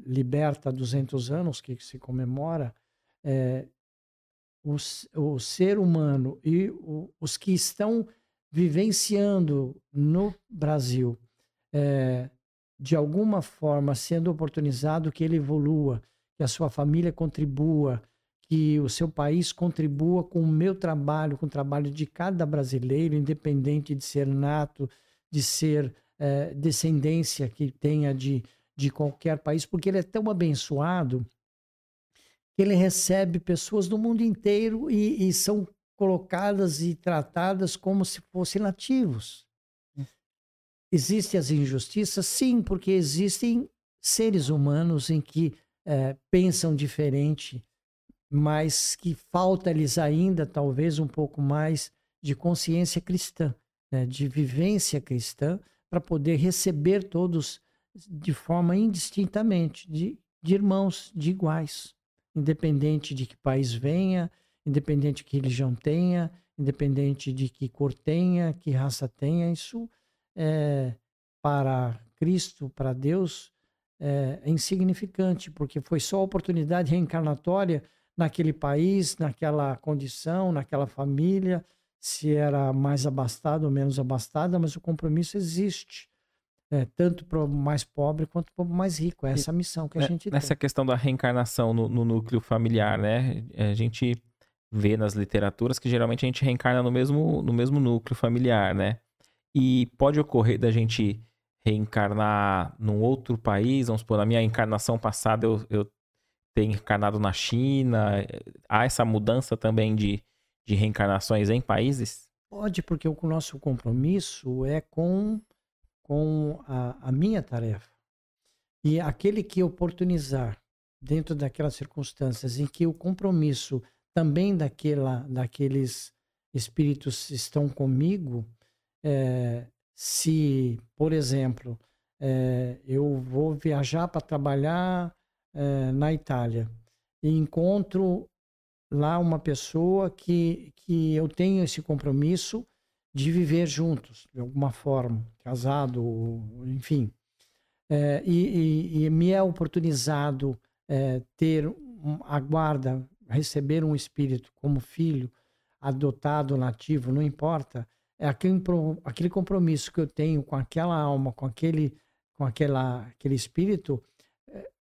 liberta 200 anos que se comemora, é, os, o ser humano e o, os que estão vivenciando no Brasil, é, de alguma forma sendo oportunizado que ele evolua, que a sua família contribua, que o seu país contribua com o meu trabalho, com o trabalho de cada brasileiro, independente de ser nato, de ser é, descendência que tenha de, de qualquer país, porque ele é tão abençoado ele recebe pessoas do mundo inteiro e, e são colocadas e tratadas como se fossem nativos. Existem as injustiças? Sim, porque existem seres humanos em que é, pensam diferente, mas que falta-lhes ainda, talvez, um pouco mais de consciência cristã, né, de vivência cristã, para poder receber todos de forma indistintamente, de, de irmãos, de iguais, independente de que país venha, independente de que religião tenha, independente de que cor tenha, que raça tenha, isso é, para Cristo, para Deus, é, é insignificante, porque foi só oportunidade reencarnatória naquele país, naquela condição, naquela família, se era mais abastada ou menos abastada, mas o compromisso existe. É, tanto para o mais pobre quanto para o mais rico. É essa a missão que a gente Nessa tem. questão da reencarnação no, no, núcleo familiar, né? A gente vê nas literaturas que geralmente a gente reencarna no mesmo, no mesmo núcleo familiar, né? E pode ocorrer da gente reencarnar num outro país, vamos supor, na minha encarnação passada eu, eu ter encarnado na China? Há essa mudança também de, de reencarnações em países? Pode, porque o nosso compromisso é com, com a, a minha tarefa. E aquele que oportunizar, dentro daquelas circunstâncias em que o compromisso também daquela, daqueles espíritos estão comigo, é, se, por exemplo, é, eu vou viajar para trabalhar é, na Itália e encontro lá uma pessoa que, que eu tenho esse compromisso de viver juntos, de alguma forma, casado, enfim. É, e, e, e, me é oportunizado é, ter um, a guarda, receber um espírito como filho, adotado, nativo, não importa, é aquele, aquele compromisso que eu tenho com aquela alma, com aquele, com aquela, aquele espírito,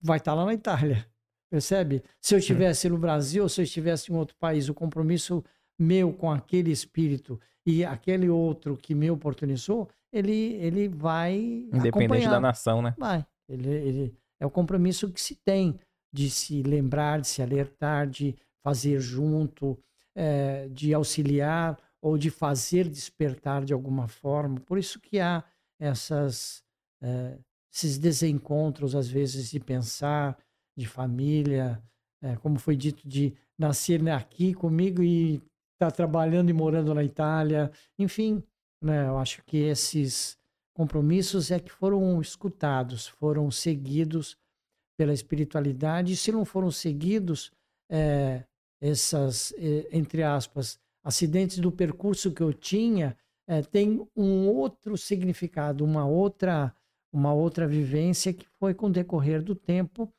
vai estar lá na Itália. Percebe? Se eu estivesse no Brasil, se eu estivesse em outro país, o compromisso meu com aquele espírito e aquele outro que me oportunizou, ele, ele vai. Independente acompanhar. da nação, né? Vai. Ele, ele, é o compromisso que se tem de se lembrar, de se alertar, de fazer junto, é, de auxiliar ou de fazer despertar de alguma forma. Por isso que há essas é, esses desencontros, às vezes, de pensar, de família, é, como foi dito, de nascer aqui comigo e estar tá trabalhando e morando na Itália. Enfim, né, eu acho que esses compromissos é que foram escutados, foram seguidos pela espiritualidade, e se não foram seguidos, é, essas, entre aspas, acidentes do percurso que eu tinha, é, tem um outro significado, uma outra uma outra vivência que foi com o decorrer do tempo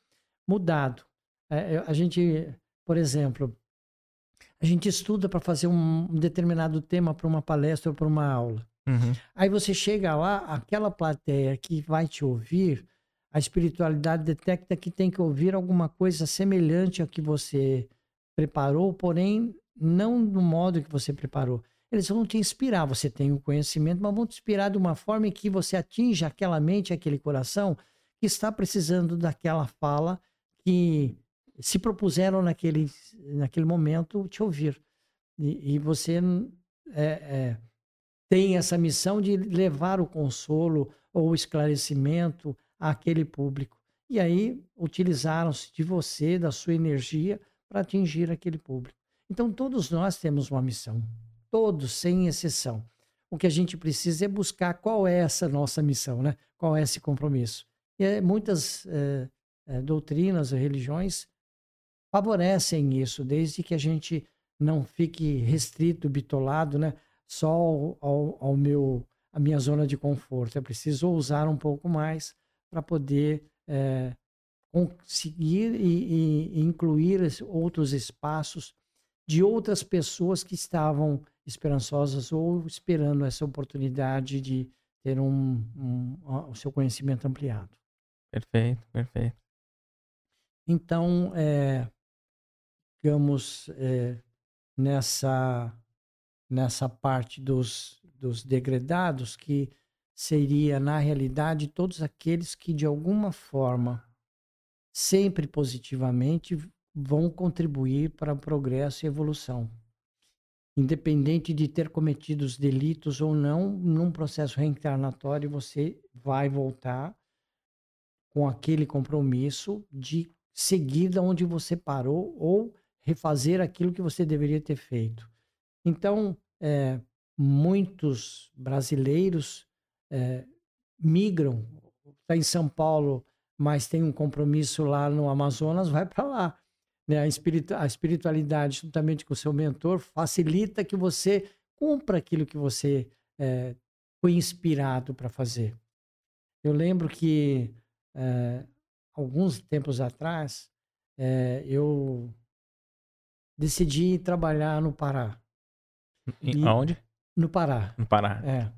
mudado. É, a gente, por exemplo, a gente estuda para fazer um, determinado tema para uma palestra ou para uma aula. Uhum. Aí você chega lá, aquela plateia que vai te ouvir, a espiritualidade detecta que tem que ouvir alguma coisa semelhante ao que você preparou, porém não no modo que você preparou. Eles vão te inspirar. Você tem o conhecimento, mas vão te inspirar de uma forma em que você atinja aquela mente, aquele coração que está precisando daquela fala que se propuseram naquele, naquele momento te ouvir. E, e você é, é, tem essa missão de levar o consolo ou o esclarecimento àquele público. E aí utilizaram-se de você, da sua energia, para atingir aquele público. Então todos nós temos uma missão todos, sem exceção. O que a gente precisa é buscar qual é essa nossa missão, né? qual é esse compromisso. E é, muitas é, é, doutrinas ou religiões favorecem isso, desde que a gente não fique restrito, bitolado, né? só ao, ao, ao meu, a minha zona de conforto. É preciso ousar um pouco mais para poder é, conseguir e, e incluir outros espaços de outras pessoas que estavam esperançosas ou esperando essa oportunidade de ter um, um, o seu conhecimento ampliado. Perfeito, perfeito. Então, é, digamos, é, nessa, nessa parte dos, dos degredados, que seria, na realidade, todos aqueles que, de alguma forma, sempre positivamente, vão contribuir para o progresso e evolução. Independente de ter cometido os delitos ou não, num processo reencarnatório você vai voltar com aquele compromisso de seguir da onde você parou ou refazer aquilo que você deveria ter feito. Então, é, muitos brasileiros é, migram, está em São Paulo, mas tem um compromisso lá no Amazonas, vai para lá né, a, espiritu a espiritualidade, juntamente com o seu mentor, facilita que você cumpra aquilo que você é, foi inspirado para fazer. Eu lembro que é, alguns tempos atrás é, eu decidi trabalhar no Pará. E, Aonde? No Pará. No Pará. É.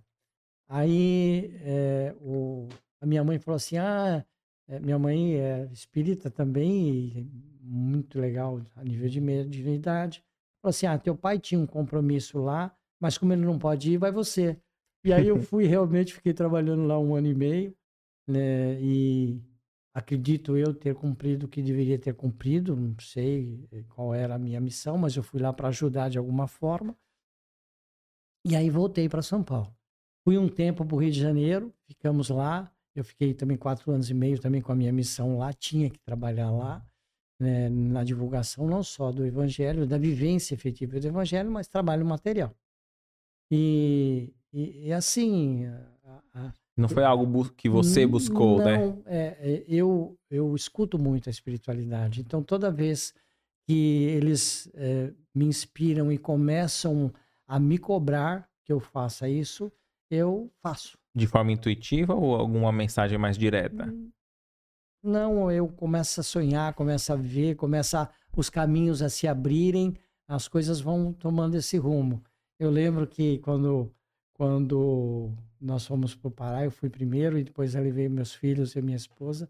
Aí é, o, a minha mãe falou assim: ah, é, minha mãe é espírita também, muito legal a nível de mediunidade. Falou assim: ah, teu pai tinha um compromisso lá, mas como ele não pode ir, vai você. E aí eu fui realmente, fiquei trabalhando lá um ano e meio, né? E acredito eu ter cumprido o que deveria ter cumprido, não sei eh, qual era a minha missão, mas eu fui lá para ajudar de alguma forma. E aí voltei para São Paulo. Fui um tempo para o Rio de Janeiro, ficamos lá, eu fiquei também quatro anos e meio também com a minha missão lá, tinha que trabalhar lá, né, na divulgação não só do evangelho, da vivência efetiva do evangelho, mas trabalho material. E, e, e assim... A, a, não foi algo que você buscou, não, né? Não, é, é, eu, eu escuto muito a espiritualidade. Então, toda vez que eles é, me inspiram e começam a me cobrar que eu faça isso, eu faço de forma intuitiva ou alguma mensagem mais direta? Não, eu começo a sonhar, começo a ver, começa os caminhos a se abrirem, as coisas vão tomando esse rumo. Eu lembro que quando quando nós fomos para o Pará, eu fui primeiro e depois eu levei meus filhos e minha esposa.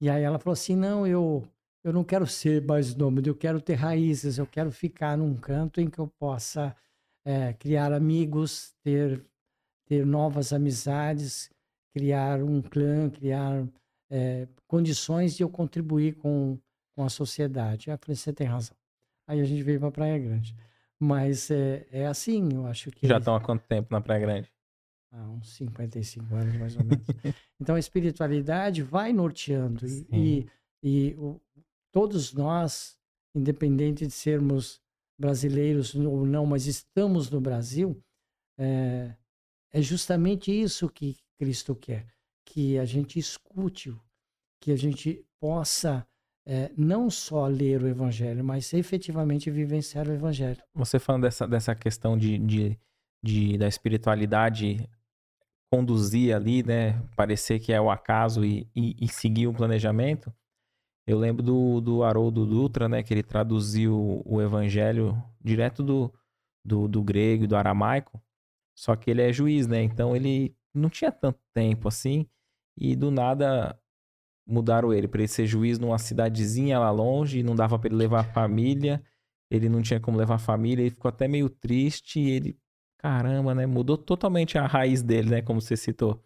E aí ela falou assim: "Não, eu eu não quero ser mais nômade, eu quero ter raízes, eu quero ficar num canto em que eu possa é, criar amigos, ter ter novas amizades, criar um clã, criar é, condições de eu contribuir com, com a sociedade. Eu falei, você tem razão. Aí a gente veio para Praia Grande. Mas é, é assim, eu acho que. Já estão há quanto tempo na Praia Grande? Há uns 55 anos, mais ou menos. então a espiritualidade vai norteando. Sim. E, e o, todos nós, independente de sermos brasileiros ou não, mas estamos no Brasil, é, é justamente isso que Cristo quer, que a gente escute, que a gente possa é, não só ler o Evangelho, mas efetivamente vivenciar o Evangelho. Você falando dessa, dessa questão de, de, de da espiritualidade conduzir ali, né? Parecer que é o acaso e, e, e seguir o planejamento. Eu lembro do, do Haroldo Dutra, né? Que ele traduziu o Evangelho direto do, do, do grego e do aramaico. Só que ele é juiz, né? Então ele não tinha tanto tempo assim. E do nada mudaram ele para ele ser juiz numa cidadezinha lá longe. Não dava para ele levar a família. Ele não tinha como levar a família. Ele ficou até meio triste. Ele, caramba, né? Mudou totalmente a raiz dele, né? Como você citou.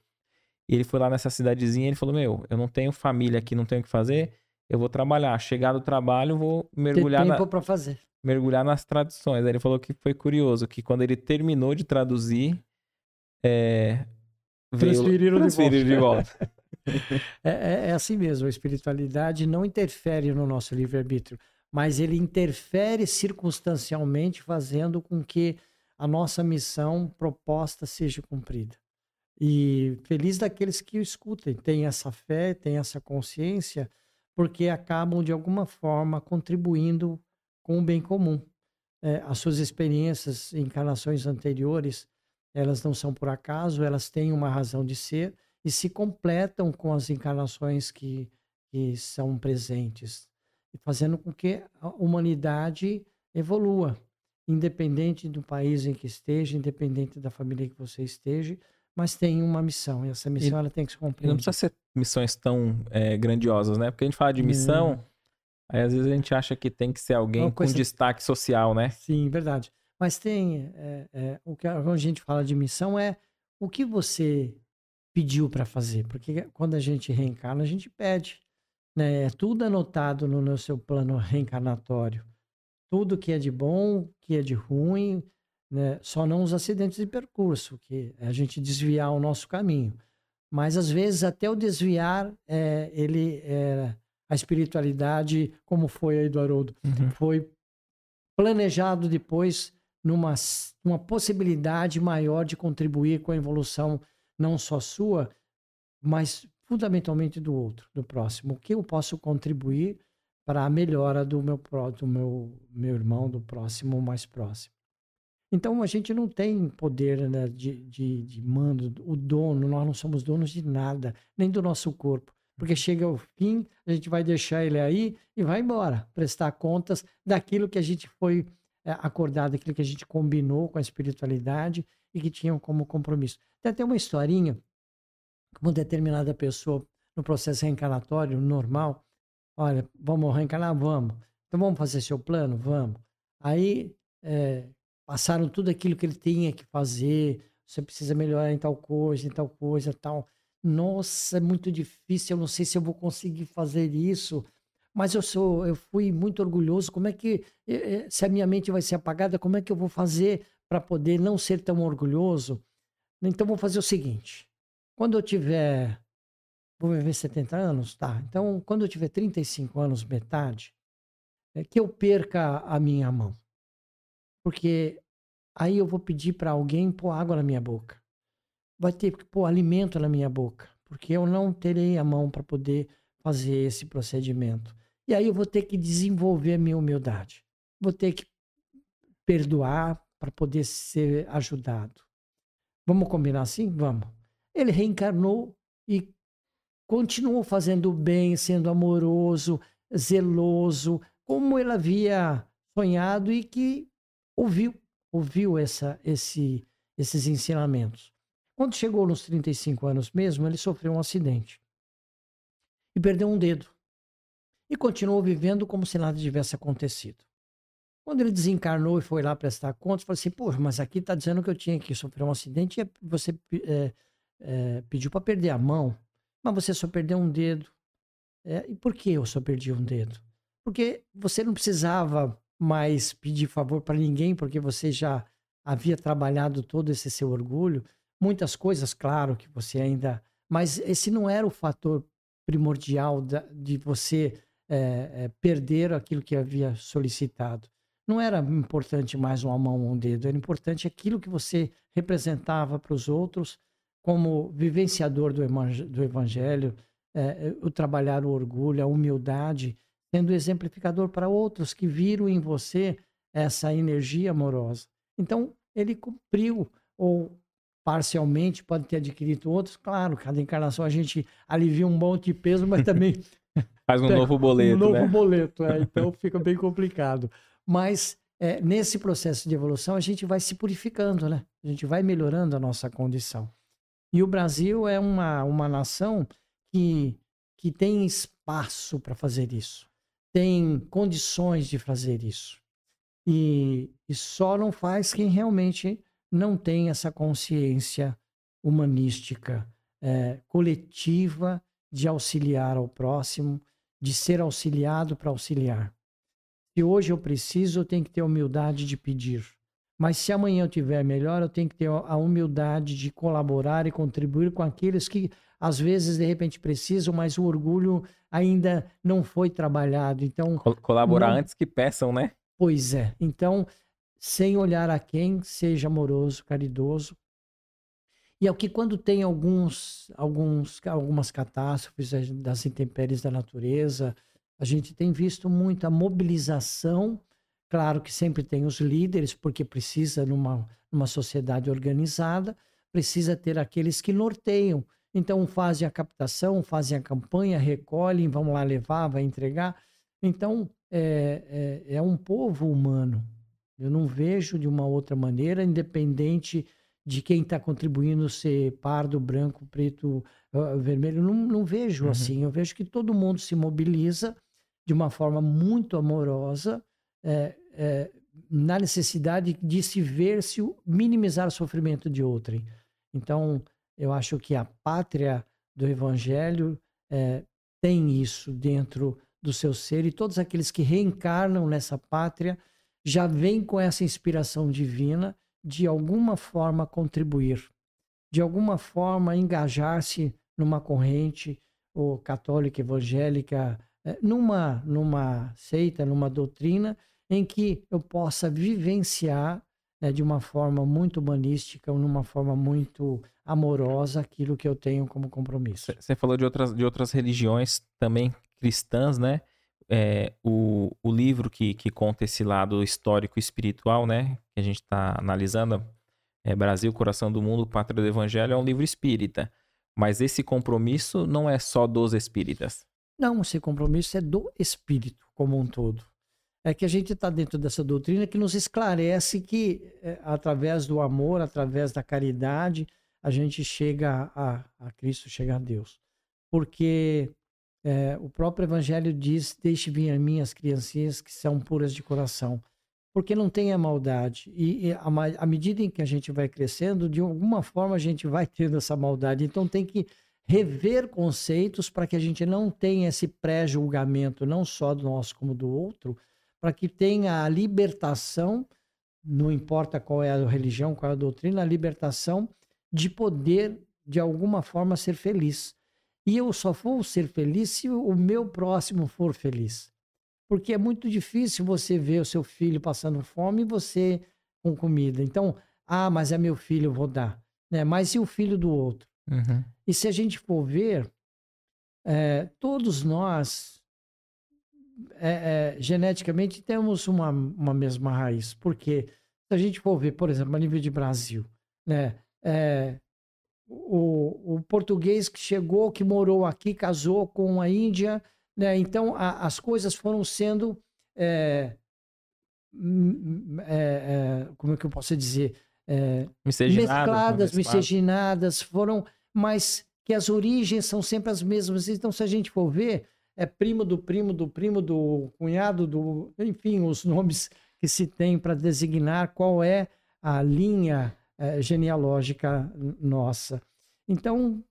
E ele foi lá nessa cidadezinha. E ele falou: Meu, eu não tenho família aqui, não tenho o que fazer. Eu vou trabalhar. Chegar do trabalho, vou mergulhar. Tem tempo na... para fazer mergulhar nas traduções. Aí ele falou que foi curioso, que quando ele terminou de traduzir, é, transferiram, transferiram de volta. De volta. é, é, é, assim mesmo, a espiritualidade não interfere no nosso livre-arbítrio, mas ele interfere circunstancialmente, fazendo com que a nossa missão proposta seja cumprida. E feliz daqueles que o escutem, têm essa fé, têm essa consciência, porque acabam de alguma forma contribuindo com o bem comum. É, as suas experiências em encarnações anteriores, elas não são por acaso, elas têm uma razão de ser e se completam com as encarnações que, que são presentes, fazendo com que a humanidade evolua. Independente do país em que esteja, independente da família que você esteja, mas tem uma missão, e essa missão e, ela tem que se cumprir. Não precisa ser missões tão é, grandiosas, né? Porque a gente fala de missão, hum. aí às vezes a gente acha que tem que ser alguém com destaque social, né? Sim, verdade. Mas tem, é, é, o que a gente fala de missão é o que você pediu para fazer, porque quando a gente reencarna, a gente pede. Né? É tudo anotado no, no seu plano reencarnatório. Tudo que é de bom, que é de ruim, né? só não os acidentes de percurso, que é a gente desviar o nosso caminho. Mas às vezes até o desviar, é, ele é, a espiritualidade, como foi aí do Haroldo, uhum. foi planejado depois numa, numa possibilidade maior de contribuir com a evolução não só sua, mas fundamentalmente do outro, do próximo. O que eu posso contribuir para a melhora do meu, do meu, meu irmão, do próximo mais próximo. Então a gente não tem poder né, de, de, de mando, o dono, nós não somos donos de nada, nem do nosso corpo. Porque chega o fim, a gente vai deixar ele aí e vai embora, prestar contas daquilo que a gente foi é, acordado, daquilo que a gente combinou com a espiritualidade e que tinham como compromisso. Tem até uma historinha, uma determinada pessoa no processo reencarnatório normal, olha, vamos reencarnar? Vamos. Então vamos fazer seu plano? Vamos. Aí é, passaram tudo aquilo que ele tinha que fazer, você precisa melhorar em tal coisa, em tal coisa, tal. Nossa, é muito difícil, eu não sei se eu vou conseguir fazer isso mas eu sou, eu fui muito orgulhoso. Como é que, eh, eh, se a minha mente vai ser apagada, como é que eu vou fazer para poder não ser tão orgulhoso? Então, vou fazer o seguinte: quando eu tiver, vou viver 70 anos, tá? Então, quando eu tiver 35 anos, metade, é que eu perca a minha mão, porque aí eu vou pedir para alguém pôr água na minha boca, vai ter que pôr alimento na minha boca, porque eu não terei a mão para poder fazer esse procedimento. E aí eu vou ter que desenvolver a minha humildade. Vou ter que perdoar para poder ser ajudado. Vamos combinar assim? Vamos. Ele reencarnou e continuou fazendo bem, sendo amoroso, zeloso, como ele havia sonhado e que ouviu, ouviu essa, esse, esses ensinamentos. Quando chegou nos 35 anos mesmo, ele sofreu um acidente e perdeu um dedo. E continuou vivendo como se nada tivesse acontecido. Quando ele desencarnou e foi lá prestar contas, falou assim: Pô, mas aqui está dizendo que eu tinha que sofrer um acidente e você é, é, pediu para perder a mão, mas você só perdeu um dedo. É, e por que eu só perdi um dedo? Porque você não precisava mais pedir favor para ninguém, porque você já havia trabalhado todo esse seu orgulho. Muitas coisas, claro, que você ainda. Mas esse não era o fator primordial da, de você é, é, perder aquilo que havia solicitado. Não era importante mais uma mão ou um dedo, era importante aquilo que você representava para os outros como vivenciador do, do evangelho, é, o trabalhar o orgulho, a humildade, sendo exemplificador para outros que viram em você essa energia amorosa. Então, ele cumpriu ou parcialmente, pode ter adquirido outros. Claro, cada encarnação a gente alivia um monte de peso, mas também. Faz um novo boleto. Um novo né? boleto, é, então fica bem complicado. Mas é, nesse processo de evolução, a gente vai se purificando, né? A gente vai melhorando a nossa condição. E o Brasil é uma, uma nação que, que tem espaço para fazer isso, tem condições de fazer isso. E, e só não faz quem realmente não tem essa consciência humanística é, coletiva de auxiliar ao próximo, de ser auxiliado para auxiliar. Se hoje eu preciso, eu tenho que ter humildade de pedir. Mas se amanhã eu tiver melhor, eu tenho que ter a humildade de colaborar e contribuir com aqueles que às vezes de repente precisam, mas o orgulho ainda não foi trabalhado. Então colaborar não... antes que peçam, né? Pois é. Então sem olhar a quem, seja amoroso, caridoso. E é o que quando tem alguns, alguns, algumas catástrofes eh, das intempéries da natureza, a gente tem visto muita mobilização. Claro que sempre tem os líderes, porque precisa, numa, numa sociedade organizada, precisa ter aqueles que norteiam. Então, fazem a captação, fazem a campanha, recolhem, vão lá levar, vai entregar. Então, é, é, é um povo humano Eu não vejo de uma outra maneira, independente de quem está contribuindo ser pardo, branco, preto, uh, vermelho. Não, não vejo uhum. assim. Eu vejo que todo mundo se mobiliza de uma forma muito amorosa, é, é, na necessidade de se ver, se minimizar o sofrimento de outrem. Então, eu acho que a pátria do Evangelho é, tem isso dentro do seu ser e todos aqueles que reencarnam nessa pátria já vêm com essa inspiração divina de alguma forma contribuir, de alguma forma engajar-se numa corrente ou católica, evangélica, é, numa, numa seita, numa doutrina em que eu possa vivenciar né, de uma forma muito humanística, numa forma muito amorosa, aquilo que eu tenho como compromisso. Você falou de outras, de outras religiões também cristãs, né? É, o, o livro que, que conta esse lado histórico e espiritual, né? Que a gente está analisando, é Brasil, Coração do Mundo, Pátria do Evangelho, é um livro espírita. Mas esse compromisso não é só dos espíritas. Não, esse compromisso é do espírito como um todo é que a gente está dentro dessa doutrina que nos esclarece que, é, através do amor, através da caridade, a gente chega a, a Cristo, chega a Deus. Porque é, o próprio Evangelho diz: Deixe vir a mim as criancinhas que são puras de coração. Porque não tem a maldade. E, e à medida em que a gente vai crescendo, de alguma forma a gente vai tendo essa maldade. Então tem que rever conceitos para que a gente não tenha esse pré-julgamento, não só do nosso como do outro, para que tenha a libertação, não importa qual é a religião, qual é a doutrina, a libertação de poder, de alguma forma, ser feliz. E eu só vou ser feliz se o meu próximo for feliz. Porque é muito difícil você ver o seu filho passando fome e você com comida. Então, ah, mas é meu filho, eu vou dar. Né? Mas e o filho do outro? Uhum. E se a gente for ver, é, todos nós é, é, geneticamente temos uma, uma mesma raiz. Porque se a gente for ver, por exemplo, a nível de Brasil, né? É, o, o, português que chegou, que morou aqui, casou com a Índia, né? Então a, as coisas foram sendo é, é, é, como é que eu posso dizer? mescladas, miscigenadas, foram, mas que as origens são sempre as mesmas. Então, se a gente for ver, é primo do primo do primo do cunhado do, enfim, os nomes que se tem para designar qual é a linha é, genealógica nossa. Então,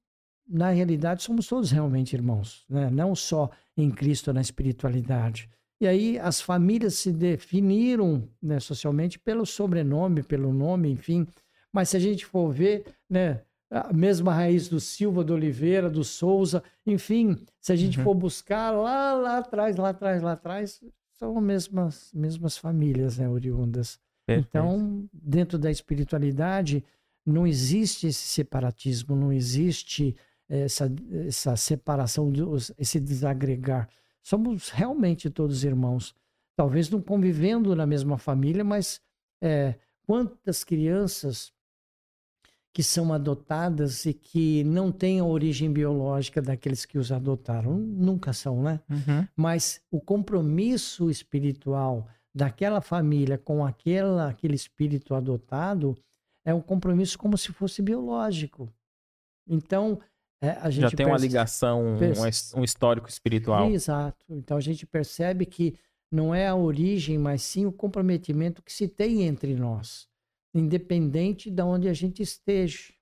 na realidade, somos todos realmente irmãos, né? não só em Cristo, na espiritualidade. E aí as famílias se definiram né, socialmente pelo sobrenome, pelo nome, enfim. Mas se a gente for ver, né, a mesma raiz do Silva, do Oliveira, do Souza, enfim, se a gente uhum. for buscar lá, lá atrás, lá atrás, lá atrás, são as mesmas, mesmas famílias, né, oriundas. Perfeito. Então, dentro da espiritualidade, não existe esse separatismo, não existe essa, essa separação, esse desagregar. Somos realmente todos irmãos. Talvez não convivendo na mesma família, mas é, quantas crianças que são adotadas e que não têm a origem biológica daqueles que os adotaram. Nunca são, né? Uhum. Mas o compromisso espiritual daquela família com aquela, aquele espírito adotado é um compromisso como se fosse biológico. Então, é, a gente já tem uma ligação, um histórico espiritual. Exato. Então a gente percebe que não é a origem, mas sim o comprometimento que se tem entre nós independente de onde a gente esteja.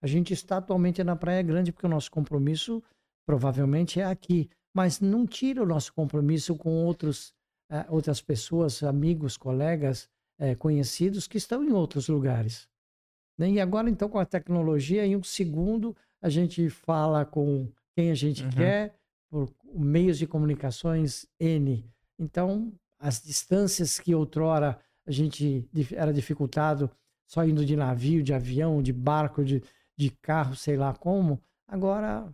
A gente está atualmente na Praia Grande porque o nosso compromisso provavelmente é aqui, mas não tira o nosso compromisso com outros, uh, outras pessoas, amigos, colegas, uh, conhecidos que estão em outros lugares. Né? E agora, então, com a tecnologia, em um segundo, a gente fala com quem a gente uhum. quer, por meios de comunicações N. Então, as distâncias que outrora a gente era dificultado só indo de navio, de avião, de barco, de, de carro, sei lá como. Agora,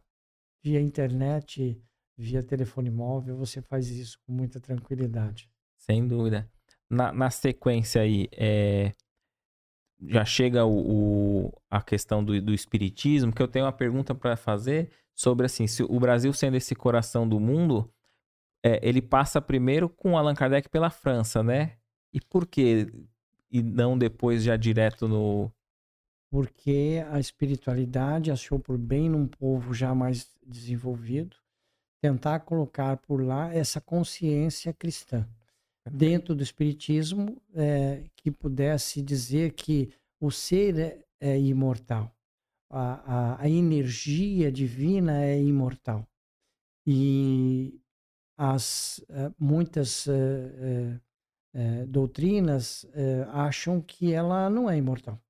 via internet, via telefone móvel, você faz isso com muita tranquilidade. Sem dúvida. Na, na sequência aí, é, já chega o, o, a questão do, do espiritismo, que eu tenho uma pergunta para fazer sobre assim, se o Brasil sendo esse coração do mundo, é, ele passa primeiro com Allan Kardec pela França, né? E por quê? e não depois já direto no. Porque a espiritualidade achou por bem num povo já mais desenvolvido tentar colocar por lá essa consciência cristã dentro do espiritismo é, que pudesse dizer que o ser é, é imortal, a, a, a, energia divina é imortal e as é, muitas é, é, doutrinas acham que ela não é imortal,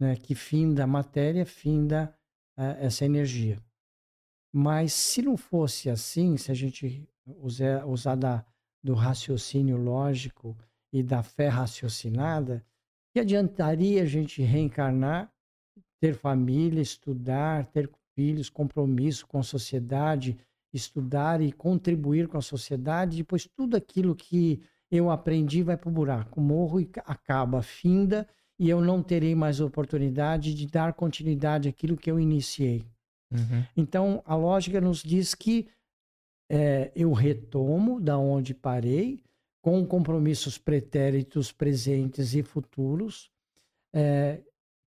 né? que finda a matéria, finda essa energia. Mas se não fosse assim, se a gente usar, usar da, do raciocínio lógico e da fé raciocinada, que adiantaria a gente reencarnar, ter família, estudar, ter filhos, compromisso com a sociedade, estudar e contribuir com a sociedade, depois tudo aquilo que eu aprendi vai para o buraco, morro e acaba, finda, e eu não terei mais oportunidade de dar continuidade àquilo que eu iniciei. Uhum. Então, a lógica nos diz que é, eu retomo da onde parei, com compromissos pretéritos presentes e futuros, é,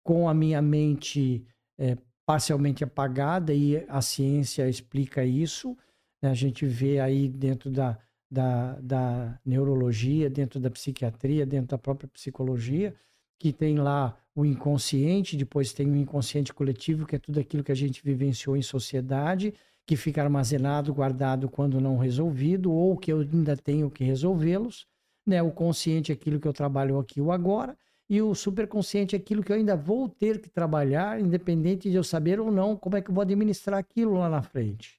com a minha mente é, parcialmente apagada, e a ciência explica isso. Né? A gente vê aí dentro da, da, da neurologia, dentro da psiquiatria, dentro da própria psicologia, que tem lá o inconsciente, depois tem o inconsciente coletivo, que é tudo aquilo que a gente vivenciou em sociedade, que fica armazenado, guardado quando não resolvido, ou que eu ainda tenho que resolvê-los. Né? O consciente é aquilo que eu trabalho aqui o agora, e o superconsciente é aquilo que eu ainda vou ter que trabalhar, independente de eu saber ou não como é que eu vou administrar aquilo lá na frente.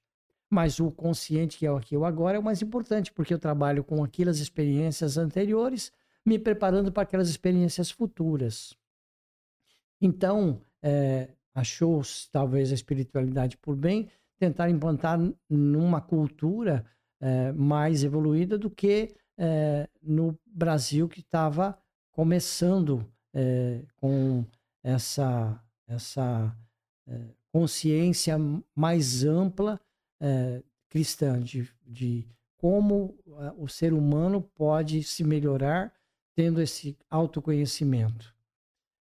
Mas o consciente, que é o aqui o agora, é o mais importante, porque eu trabalho com aquelas experiências anteriores me preparando para aquelas experiências futuras. Então, é, achou talvez a espiritualidade por bem tentar implantar numa cultura é, mais evoluída do que é, no Brasil que estava começando é, com essa essa é, consciência mais ampla é, cristã de, de como é, o ser humano pode se melhorar tendo esse autoconhecimento.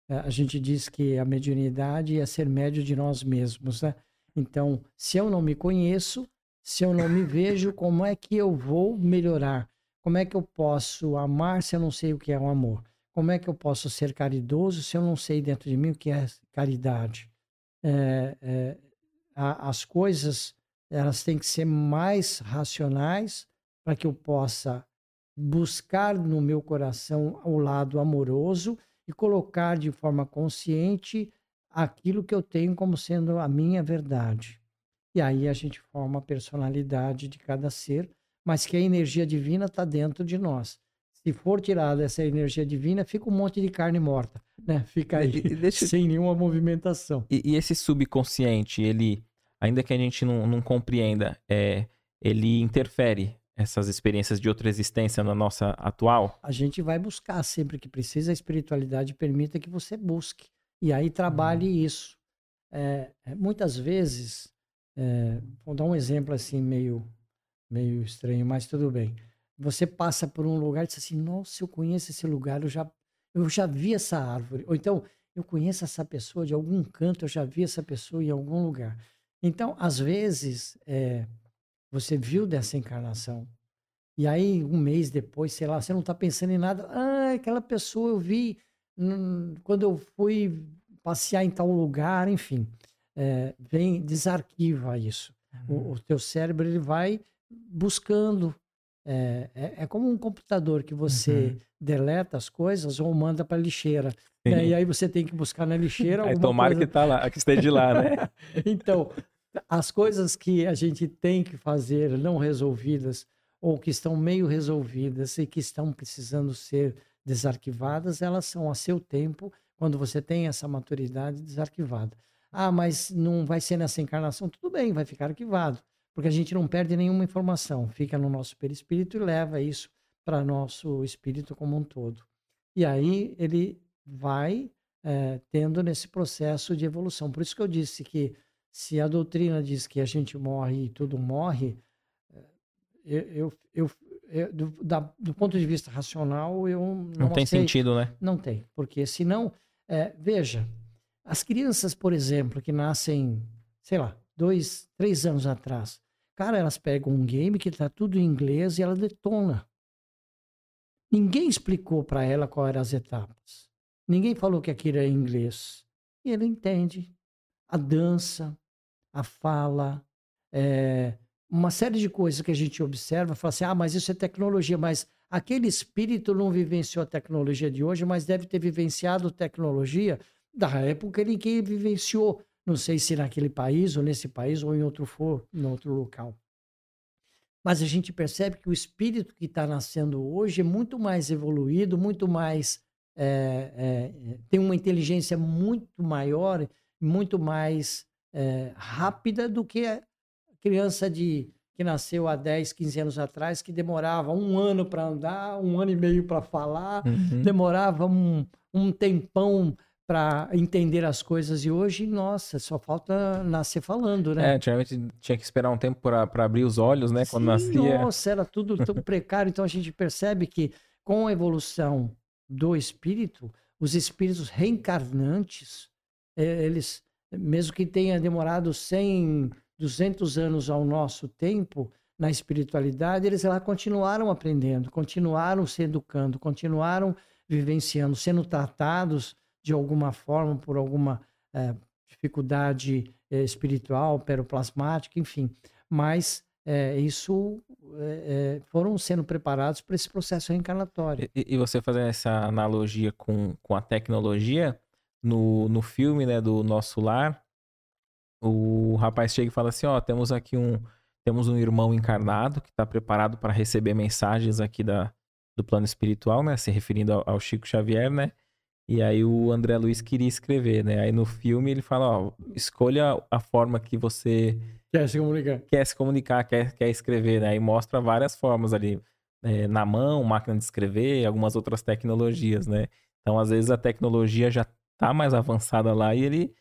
É, a gente diz que a mediunidade é ser médio de nós mesmos, né? Então, se eu não me conheço, se eu não me vejo, como é que eu vou melhorar? Como é que eu posso amar se eu não sei o que é o amor? Como é que eu posso ser caridoso se eu não sei dentro de mim o que é caridade? É, é, as coisas elas têm que ser mais racionais para que eu possa buscar no meu coração o lado amoroso e colocar de forma consciente aquilo que eu tenho como sendo a minha verdade. E aí a gente forma a personalidade de cada ser, mas que a energia divina está dentro de nós. Se for tirada essa energia divina, fica um monte de carne morta, né? Fica aí, deixa... sem nenhuma movimentação. E, e, esse subconsciente, ele, ainda que a gente não, não compreenda, é, ele interfere essas experiências de outra existência na nossa atual? A gente vai buscar sempre que precisa, a espiritualidade permita que você busque. E aí trabalhe uhum. isso. É, é, muitas vezes, é, vou dar um exemplo assim meio, meio estranho, mas tudo bem. Você passa por um lugar e diz assim, nossa, eu conheço esse lugar, eu já, eu já vi essa árvore. Ou então, eu conheço essa pessoa de algum canto, eu já vi essa pessoa em algum lugar. Então, às vezes, é, você viu dessa encarnação. E aí, um mês depois, sei lá, você não está pensando em nada. Ah, aquela pessoa eu vi hum, quando eu fui passear em tal lugar, enfim. É, vem, desarquiva isso. Uhum. O, o, teu cérebro ele vai buscando. É, é, é como um computador que você uhum. deleta as coisas ou manda para lixeira. Né? E aí você tem que buscar na lixeira. Aí tomara coisa... que, tá lá, que esteja lá, né? então, as coisas que a gente tem que fazer não resolvidas ou que estão meio resolvidas e que estão precisando ser desarquivadas, elas são a seu tempo, quando você tem essa maturidade desarquivada. Ah, mas não vai ser nessa encarnação? Tudo bem, vai ficar arquivado, porque a gente não perde nenhuma informação, fica no nosso perispírito e leva isso para nosso espírito como um todo. E aí ele vai é, tendo nesse processo de evolução. Por isso que eu disse que se a doutrina diz que a gente morre e tudo morre, eh, eu, eu, eu, eu, do, da, do, ponto de vista racional, eu não, não tem aceito. sentido, né? Não tem, porque senão, é, veja, as crianças, por exemplo, que nascem, sei lá, dois, três anos atrás, cara, elas pegam um game que está tudo em inglês e ela detona. Ninguém explicou para ela qual eram as etapas. Ninguém falou que aquilo é inglês. E ele entende a dança, a fala, é, uma série de coisas que a gente observa, fala assim, ah, mas isso é tecnologia, mas aquele espírito não vivenciou a tecnologia de hoje, mas deve ter vivenciado tecnologia da época em que ele vivenciou, não sei se naquele país, ou nesse país, ou em outro for, em outro local. Mas a gente percebe que o espírito que está nascendo hoje é muito mais evoluído, muito mais. É, é, tem uma inteligência muito maior, muito mais é, rápida do que a criança de que nasceu há 10, 15 anos atrás, que demorava um ano para andar, um ano e meio para falar, uhum. demorava um, um tempão para entender as coisas. E hoje, nossa, só falta nascer falando, né? É, antigamente tinha que esperar um tempo para abrir os olhos, né? Quando Sim, nascia. Nossa, era tudo tão precário. Então a gente percebe que com a evolução do espírito, os espíritos reencarnantes, é, eles, mesmo que tenha demorado 100 200 anos ao nosso tempo na espiritualidade, eles lá continuaram aprendendo, continuaram se educando, continuaram vivenciando, sendo tratados de alguma forma por alguma é, dificuldade é, espiritual, peroplasmática, enfim. Mas é, isso foram sendo preparados para esse processo reencarnatório. E, e, você fazendo essa analogia com, com a tecnologia, no, no filme né, do Nosso Lar, o rapaz chega e fala assim: ó, temos aqui um temos um irmão encarnado que está preparado para receber mensagens aqui da, do plano espiritual, né? Se referindo ao, ao, Chico Xavier, né? E aí o André Luiz queria escrever, né? Aí no filme ele fala, ó, escolha a forma que você quer se comunicar, quer se comunicar, quer, quer escrever, né? E mostra várias formas ali, é, na mão, máquina de escrever, algumas outras tecnologias, né? Então às vezes a tecnologia já tá mais avançada lá e ele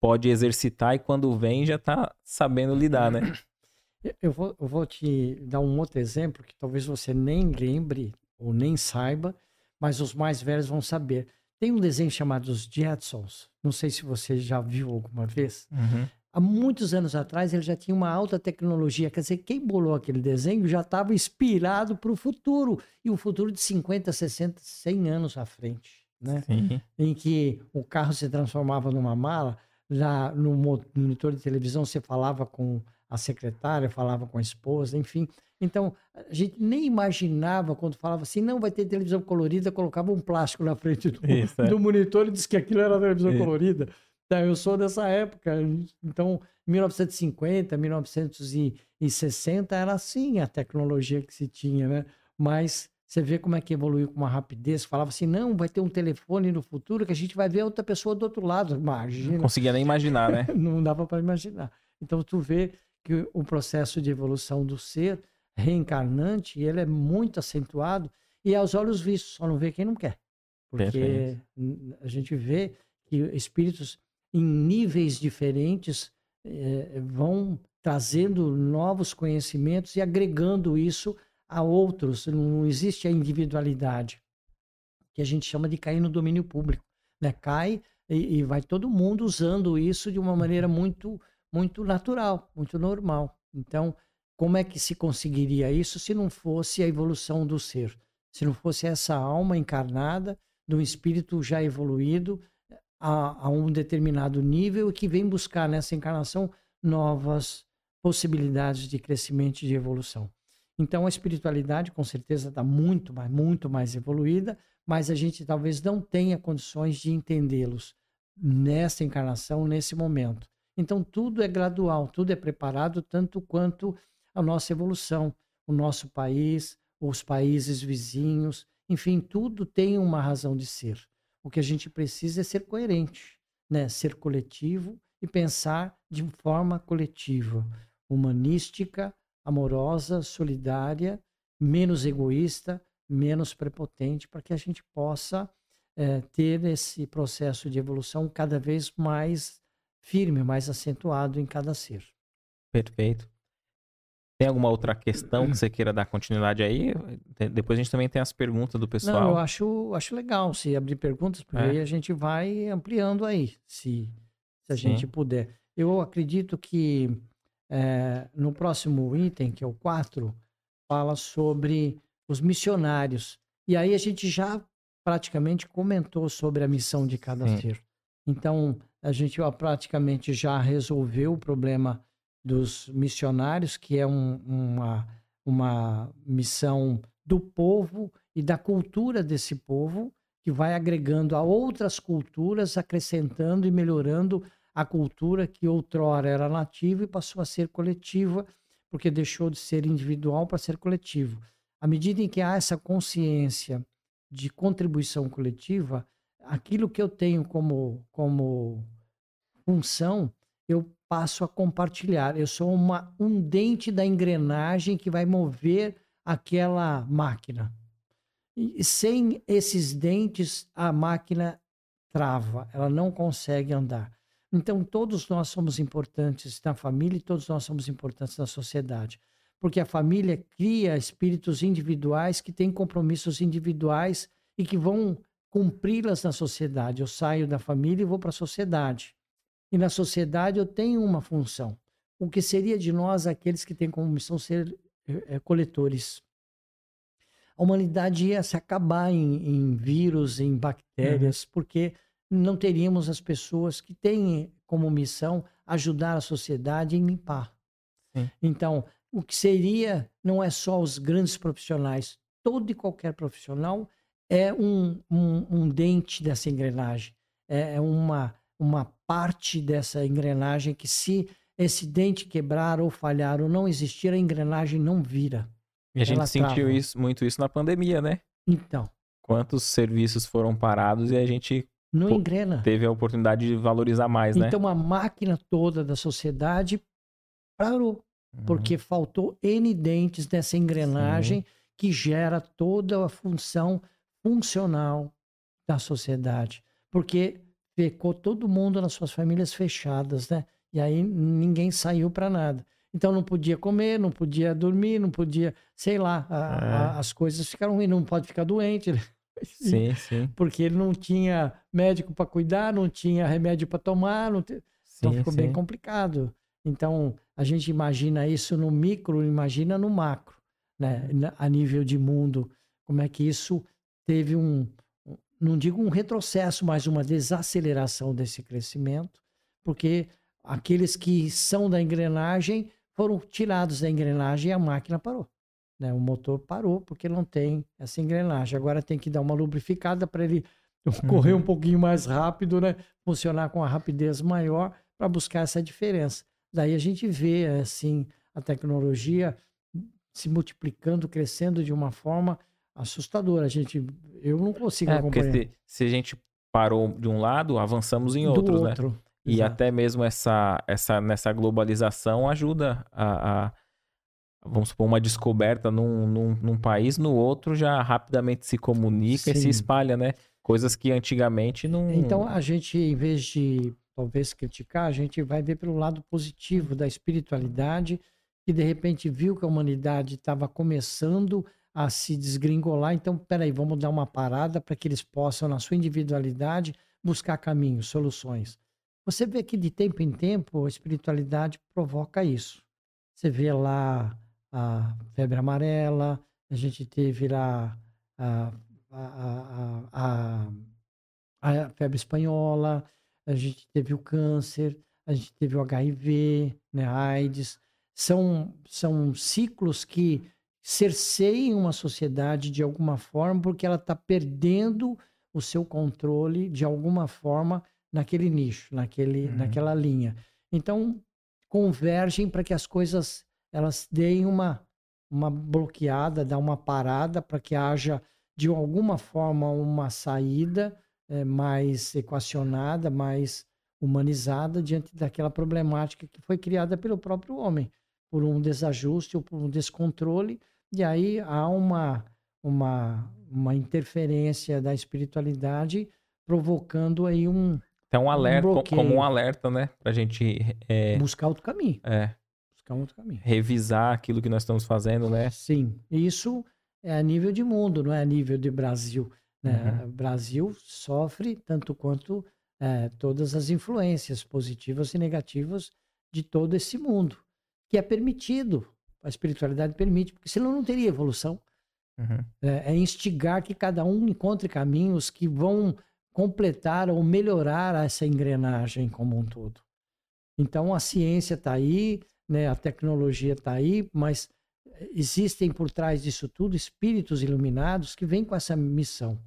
pode exercitar e quando vem já está sabendo lidar, né? Eu vou, eu vou te dar um outro exemplo que talvez você nem lembre ou nem saiba, mas os mais velhos vão saber. Tem um desenho chamado Os Jetsons. Não sei se você já viu alguma vez. Uhum. Há muitos anos atrás ele já tinha uma alta tecnologia. Quer dizer, quem bolou aquele desenho já estava inspirado para o futuro. E o futuro de 50, 60, 100 anos à frente. Né? Em que o carro se transformava numa mala já no monitor de televisão você falava com a secretária, falava com a esposa, enfim. Então, a gente nem imaginava quando falava assim, não vai ter televisão colorida, colocava um plástico na frente do, Isso, é. do monitor e disse que aquilo era televisão colorida. Então, eu sou dessa época. Então, 1950, 1960 era assim a tecnologia que se tinha, né? Mas você vê como é que evoluiu com uma rapidez. Falava assim, não, vai ter um telefone no futuro que a gente vai ver outra pessoa do outro lado. Imagina. Não conseguia nem imaginar, né? não dava para imaginar. Então, tu vê que o processo de evolução do ser reencarnante, ele é muito acentuado e aos olhos vistos, só não vê quem não quer. Porque Perfeito. a gente vê que espíritos em níveis diferentes eh, vão trazendo novos conhecimentos e agregando isso a outros, não existe a individualidade, que a gente chama de cair no domínio público. Né? Cai e, e vai todo mundo usando isso de uma maneira muito, muito natural, muito normal. Então, como é que se conseguiria isso se não fosse a evolução do ser? Se não fosse essa alma encarnada, de um espírito já evoluído a, a um determinado nível e que vem buscar nessa encarnação novas possibilidades de crescimento e de evolução. Então a espiritualidade com certeza está muito mais, muito mais evoluída, mas a gente talvez não tenha condições de entendê-los nessa encarnação, nesse momento. Então tudo é gradual, tudo é preparado tanto quanto a nossa evolução, o nosso país, os países vizinhos, enfim, tudo tem uma razão de ser. O que a gente precisa é ser coerente, né? Ser coletivo e pensar de forma coletiva, humanística, amorosa, solidária, menos egoísta, menos prepotente, para que a gente possa é, ter esse processo de evolução cada vez mais firme, mais acentuado em cada ser. Perfeito. Tem alguma outra questão que você queira dar continuidade aí? Depois a gente também tem as perguntas do pessoal. Não, eu acho, acho legal se abrir perguntas, porque é. aí a gente vai ampliando aí, se, se a Sim. gente puder. Eu acredito que é, no próximo item, que é o 4, fala sobre os missionários. E aí a gente já praticamente comentou sobre a missão de cada Sim. ser. Então, a gente praticamente já resolveu o problema dos missionários, que é um, uma, uma missão do povo e da cultura desse povo, que vai agregando a outras culturas, acrescentando e melhorando a cultura que outrora era nativa e passou a ser coletiva, porque deixou de ser individual para ser coletivo. À medida em que há essa consciência de contribuição coletiva, aquilo que eu tenho como, como função eu passo a compartilhar. Eu sou uma, um dente da engrenagem que vai mover aquela máquina. E sem esses dentes, a máquina trava, ela não consegue andar. Então, todos nós somos importantes na família e todos nós somos importantes na sociedade. Porque a família cria espíritos individuais que têm compromissos individuais e que vão cumpri-las na sociedade. Eu saio da família e vou para a sociedade. E na sociedade eu tenho uma função. O que seria de nós aqueles que têm como missão ser é, coletores? A humanidade ia se acabar em, em vírus, em bactérias, uhum. porque não teríamos as pessoas que têm como missão ajudar a sociedade em limpar. Sim. Então, o que seria não é só os grandes profissionais, todo e qualquer profissional é um, um, um dente dessa engrenagem, é, é uma, uma parte dessa engrenagem que se esse dente quebrar ou falhar ou não existir, a engrenagem não vira. E a gente sentiu isso, muito isso na pandemia, né? Então. Quantos serviços foram parados e a gente não engrena. Teve a oportunidade de valorizar mais, né? Então a máquina toda da sociedade parou. Uhum. Porque faltou N dentes dessa engrenagem Sim. que gera toda a função funcional da sociedade. Porque ficou todo mundo nas suas famílias fechadas, né? E aí ninguém saiu para nada. Então não podia comer, não podia dormir, não podia, sei lá, a, é. a, as coisas ficaram ruins, não pode ficar doente. Né? Sim, sim. Porque ele não tinha médico para cuidar, não tinha remédio para tomar, não te... Então, sim, então ficou sim. bem complicado. Então a gente imagina isso no micro, imagina no macro, né? A nível de mundo, como é que isso teve um, não digo um retrocesso, mas uma desaceleração desse crescimento, porque aqueles que são da engrenagem foram tirados da engrenagem e a máquina parou. Né? O motor parou porque não tem essa engrenagem. Agora tem que dar uma lubrificada para ele correr uhum. um pouquinho mais rápido, né? funcionar com a rapidez maior para buscar essa diferença. Daí a gente vê assim a tecnologia se multiplicando, crescendo de uma forma assustadora. A gente, eu não consigo é, acompanhar. Porque se, a gente parou de um lado, avançamos em outros, né? outro, né? E Exato. até mesmo essa, essa nessa globalização ajuda a, a vamos supor, uma descoberta num, num, num, país, no outro já rapidamente se comunica Sim. e se espalha, né? Coisas que antigamente não. Então a gente, em vez de talvez criticar, a gente vai ver pelo lado positivo da espiritualidade, que de repente viu que a humanidade estava começando a se desgringolar. Então, peraí, vamos dar uma parada para que eles possam, na sua individualidade, buscar caminhos, soluções. Você vê que de tempo em tempo a espiritualidade provoca isso. Você vê lá a febre amarela, a gente teve lá a, a, a, a, febre espanhola, a gente teve o câncer, a gente teve o HIV, né, a AIDS. São, são ciclos que cerceiem uma sociedade de alguma forma, porque ela está perdendo o seu controle de alguma forma naquele nicho, naquele, uhum. naquela linha. Então, convergem para que as coisas elas deem uma, uma bloqueada, dá uma parada para que haja de alguma forma uma saída é, mais equacionada, mais humanizada diante daquela problemática que foi criada pelo próprio homem, por um desajuste ou por um descontrole e aí há uma, uma, uma interferência da espiritualidade provocando aí um. Então, um alerta, um como um alerta, né? Pra gente. É... Buscar outro caminho. É. buscar outro caminho. Revisar aquilo que nós estamos fazendo, né? Sim. Isso é a nível de mundo, não é a nível de Brasil. Né? Uhum. O Brasil sofre tanto quanto é, todas as influências positivas e negativas de todo esse mundo, que é permitido, a espiritualidade permite, porque senão não teria evolução. Uhum. É, é instigar que cada um encontre caminhos que vão completar ou melhorar essa engrenagem como um todo. Então a ciência está aí, né, a tecnologia está aí, mas existem por trás disso tudo espíritos iluminados que vêm com essa missão.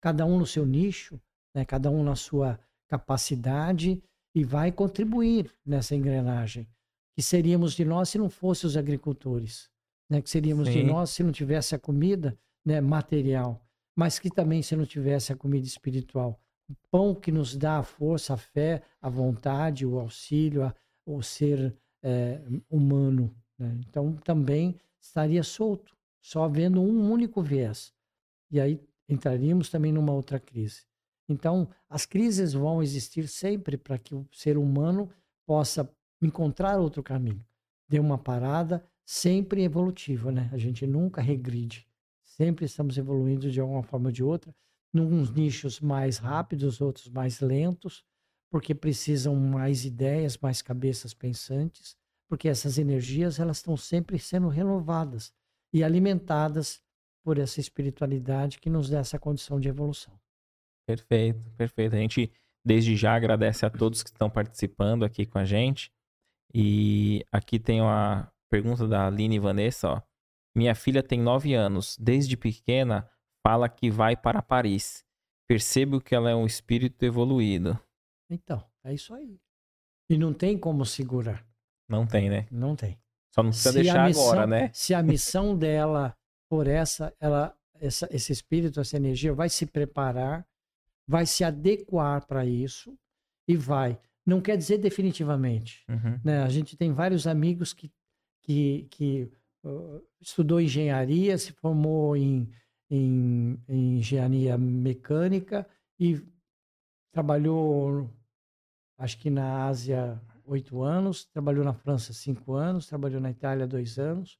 Cada um no seu nicho, né, cada um na sua capacidade e vai contribuir nessa engrenagem. Que seríamos de nós se não fossem os agricultores, né? que seríamos Sim. de nós se não tivesse a comida né, material, mas que também se não tivesse a comida espiritual. O pão que nos dá a força, a fé, a vontade, o auxílio, a, o ser é, humano. Né? Então também estaria solto, só havendo um único viés. E aí entraríamos também numa outra crise. Então, as crises vão existir sempre para que o ser humano possa encontrar outro caminho. Dê uma parada sempre evolutiva, né? A gente nunca regride. Sempre estamos evoluindo de alguma forma ou de outra, nos nichos mais rápidos, outros mais lentos, porque precisam mais ideias, mais cabeças pensantes, porque essas energias elas estão sempre sendo renovadas e alimentadas por essa espiritualidade que nos dá essa condição de evolução. Perfeito, perfeito. A gente desde já agradece a todos que estão participando aqui com a gente. E aqui tem uma pergunta da Aline Vanessa, ó. Minha filha tem nove anos. Desde pequena, fala que vai para Paris. Percebo que ela é um espírito evoluído. Então, é isso aí. E não tem como segurar. Não tem, né? Não tem. Só não precisa se deixar missão, agora, né? Se a missão dela por essa, ela, essa, esse espírito, essa energia vai se preparar vai se adequar para isso e vai. Não quer dizer definitivamente. Uhum. Né? A gente tem vários amigos que, que, que uh, estudou engenharia, se formou em, em, em engenharia mecânica e trabalhou, acho que na Ásia, oito anos, trabalhou na França cinco anos, trabalhou na Itália dois anos,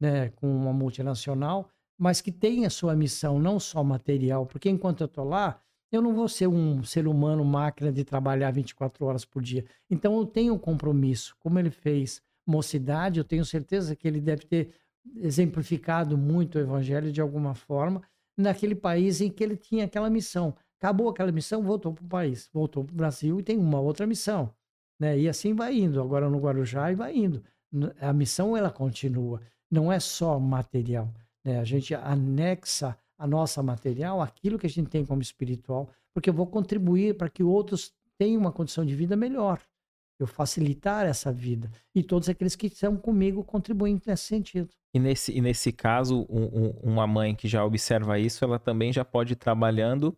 né, com uma multinacional, mas que tem a sua missão não só material, porque enquanto eu estou lá, eu não vou ser um ser humano máquina de trabalhar 24 horas por dia. Então eu tenho um compromisso. Como ele fez mocidade, eu tenho certeza que ele deve ter exemplificado muito o evangelho de alguma forma naquele país em que ele tinha aquela missão. Acabou aquela missão, voltou para o país, voltou para o Brasil e tem uma outra missão. Né? E assim vai indo. Agora no Guarujá e vai indo. A missão ela continua. Não é só material. Né? A gente anexa a nossa material, aquilo que a gente tem como espiritual, porque eu vou contribuir para que outros tenham uma condição de vida melhor. Eu facilitar essa vida. E todos aqueles que estão comigo contribuindo nesse sentido. E nesse, e nesse caso, um, um, uma mãe que já observa isso, ela também já pode ir trabalhando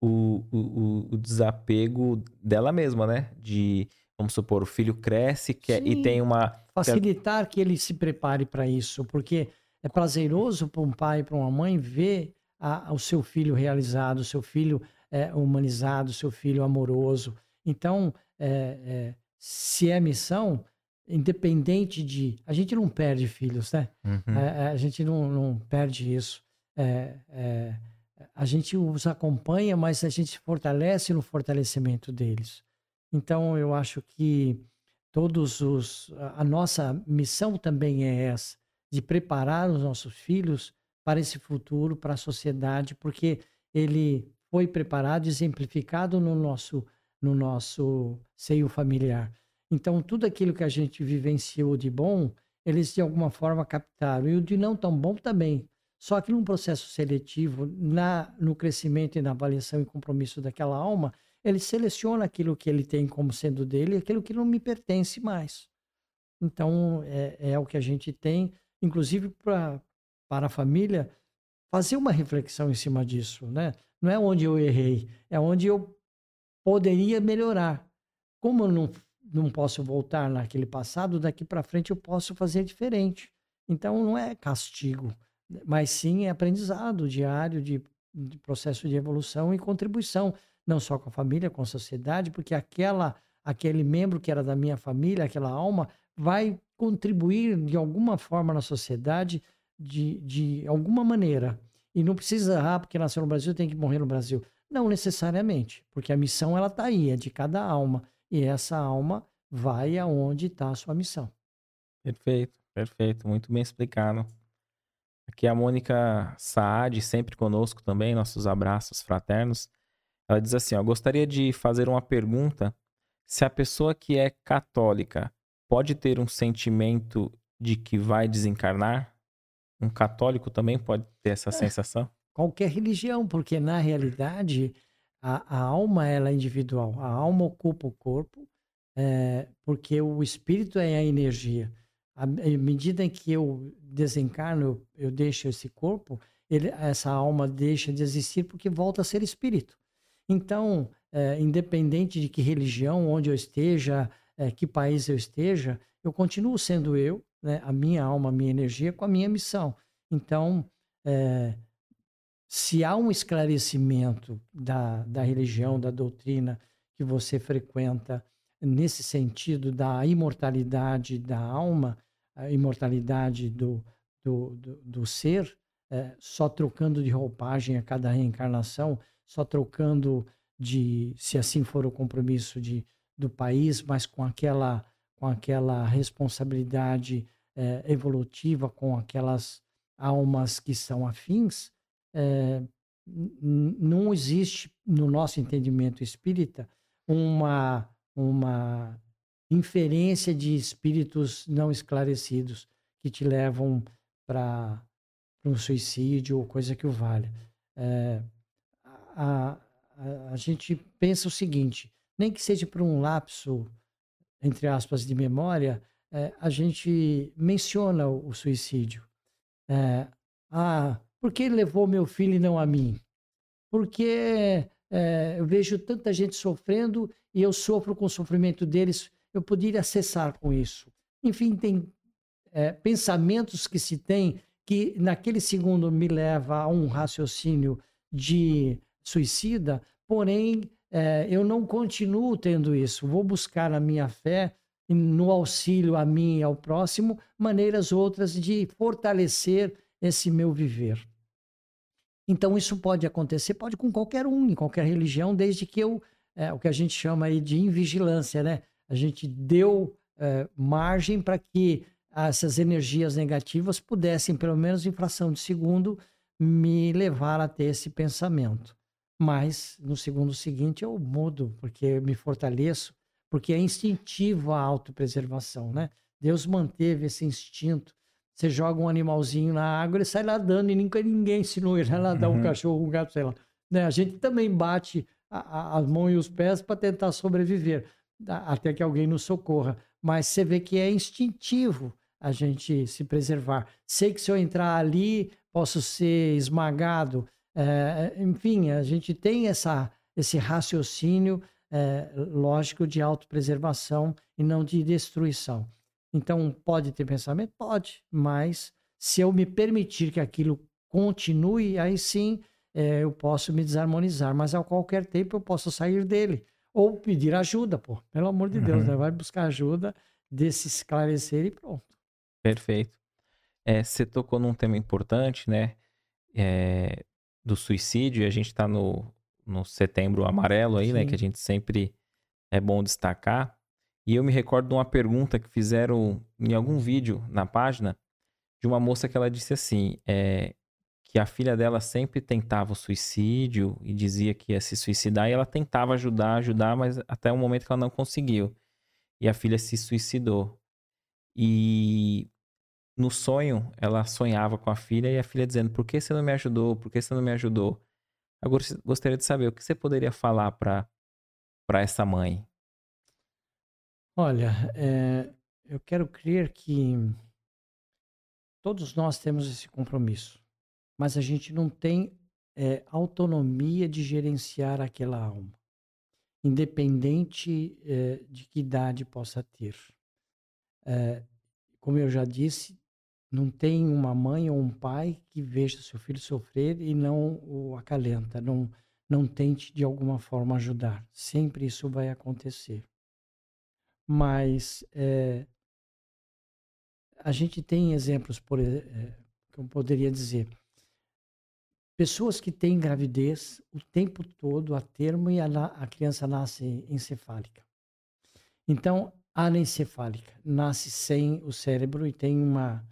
o, o, o desapego dela mesma, né? De, vamos supor, o filho cresce quer, e tem uma. Facilitar que ele se prepare para isso, porque é prazeroso para um pai para uma mãe ver a, o seu filho realizado, o seu filho é, humanizado, o seu filho amoroso. Então, é, é, se é missão, independente de. A gente não perde filhos, né? Uhum. É, é, a gente não, não perde isso. É, a gente os acompanha, mas a gente fortalece no fortalecimento deles. Então, eu acho que todos os. A nossa missão também é essa de preparar os nossos filhos para esse futuro, para a sociedade, porque ele foi preparado, exemplificado no nosso, no nosso seio familiar. Então, tudo aquilo que a gente vivenciou de bom, eles de alguma forma captaram. E o de não tão bom também. Só que num processo seletivo, na, no crescimento e na avaliação e compromisso daquela alma, ele seleciona aquilo que ele tem como sendo dele e aquilo que não me pertence mais. Então, é, é o que a gente tem inclusive pra, para a família, fazer uma reflexão em cima disso, né? Não é onde eu errei, é onde eu poderia melhorar. Como eu não, não posso voltar naquele passado, daqui para frente eu posso fazer diferente. Então não é castigo, mas sim é aprendizado diário de, de processo de evolução e contribuição, não só com a família, com a sociedade, porque aquela aquele membro que era da minha família, aquela alma, vai contribuir de alguma forma na sociedade, de, de alguma maneira. E não precisa, ah, porque nasceu no Brasil, tem que morrer no Brasil. Não necessariamente, porque a missão ela está aí, é de cada alma. E essa alma vai aonde está a sua missão. Perfeito, perfeito, muito bem explicado. Aqui a Mônica Saad, sempre conosco também, nossos abraços fraternos. Ela diz assim: ó, gostaria de fazer uma pergunta se a pessoa que é católica pode ter um sentimento de que vai desencarnar? Um católico também pode ter essa é, sensação? Qualquer religião, porque na realidade a, a, alma ela é individual. A alma ocupa o corpo, é, porque o espírito é a energia. À medida em que eu desencarno, eu, eu deixo esse corpo, ele, essa alma deixa de existir porque volta a ser espírito. Então, é, independente de que religião, onde eu esteja, é, que país eu esteja, eu continuo sendo eu, né, a minha alma, a minha energia, com a minha missão. Então, é, se há um esclarecimento da, da religião, da doutrina que você frequenta, nesse sentido da imortalidade da alma, a imortalidade do, do, do, do ser, é, só trocando de roupagem a cada reencarnação, só trocando de, se assim for o compromisso de, do país, mas com aquela, com aquela responsabilidade é, evolutiva, com aquelas almas que são afins, é, não existe, no nosso entendimento espírita, uma, uma inferência de espíritos não esclarecidos que te levam para um suicídio ou coisa que o valha. É, a, a, a gente pensa o seguinte: nem que seja por um lapso, entre aspas, de memória, é, a gente menciona o, o suicídio. É, ah, por que levou meu filho e não a mim? Porque é, eu vejo tanta gente sofrendo e eu sofro com o sofrimento deles, eu poderia acessar com isso. Enfim, tem pensamentos que se tem que naquele segundo me leva a um raciocínio de suicida, porém é, eu não continuo tendo isso. Vou buscar na minha fé, no auxílio a mim e ao próximo, maneiras outras de fortalecer esse meu viver. Então isso pode acontecer, pode com qualquer um, em qualquer religião, desde que eu, é, o que a gente chama aí de invigilância, né? A gente deu é, margem para que essas energias negativas pudessem, pelo menos em fração de segundo, me levar a ter esse pensamento. Mas no segundo seguinte eu mudo, porque eu me fortaleço, porque é instintivo a autopreservação, né? Deus manteve esse instinto. Você joga um animalzinho na água, ele sai nadando e nunca ninguém ensinou ele a nadar, uhum. um cachorro, um gato, sei lá. Né? A gente também bate a, a, as mãos e os pés para tentar sobreviver, até que alguém nos socorra. Mas você vê que é instintivo a gente se preservar. Sei que se eu entrar ali, posso ser esmagado, é, enfim, a gente tem essa, esse raciocínio é, lógico de autopreservação e não de destruição. Então, pode ter pensamento? Pode, mas se eu me permitir que aquilo continue, aí sim é, eu posso me desarmonizar, mas a qualquer tempo eu posso sair dele. Ou pedir ajuda, pô, pelo amor de Deus, uhum. né? vai buscar ajuda desse esclarecer e pronto. Perfeito. É, você tocou num tema importante, né? É, do suicídio, e a gente está no, no setembro amarelo aí, Sim. né? Que a gente sempre é bom destacar. E eu me recordo de uma pergunta que fizeram em algum vídeo na página de uma moça que ela disse assim: é, que a filha dela sempre tentava o suicídio e dizia que ia se suicidar, e ela tentava ajudar, ajudar, mas até o momento que ela não conseguiu. E a filha se suicidou. E no sonho, ela sonhava com a filha e a filha dizendo: Por que você não me ajudou? Por que você não me ajudou? Agora, gostaria de saber o que você poderia falar para essa mãe. Olha, é, eu quero crer que todos nós temos esse compromisso, mas a gente não tem é, autonomia de gerenciar aquela alma, independente é, de que idade possa ter. É, como eu já disse, não tem uma mãe ou um pai que veja seu filho sofrer e não o acalenta, não, não tente de alguma forma ajudar. Sempre isso vai acontecer. Mas é, a gente tem exemplos, por, é, que eu poderia dizer, pessoas que têm gravidez o tempo todo a termo e a, a criança nasce encefálica. Então, a anencefálica nasce sem o cérebro e tem uma,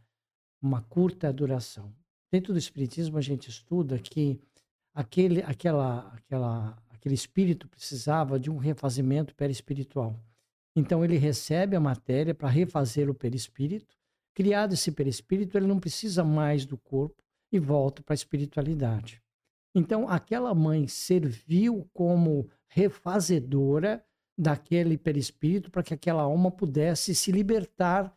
uma curta duração. Dentro do Espiritismo, a gente estuda que aquele, aquela, aquela, aquele espírito precisava de um refazimento perispiritual. Então, ele recebe a matéria para refazer o perispírito. Criado esse perispírito, ele não precisa mais do corpo e volta para a espiritualidade. Então, aquela mãe serviu como refazedora daquele perispírito para que aquela alma pudesse se libertar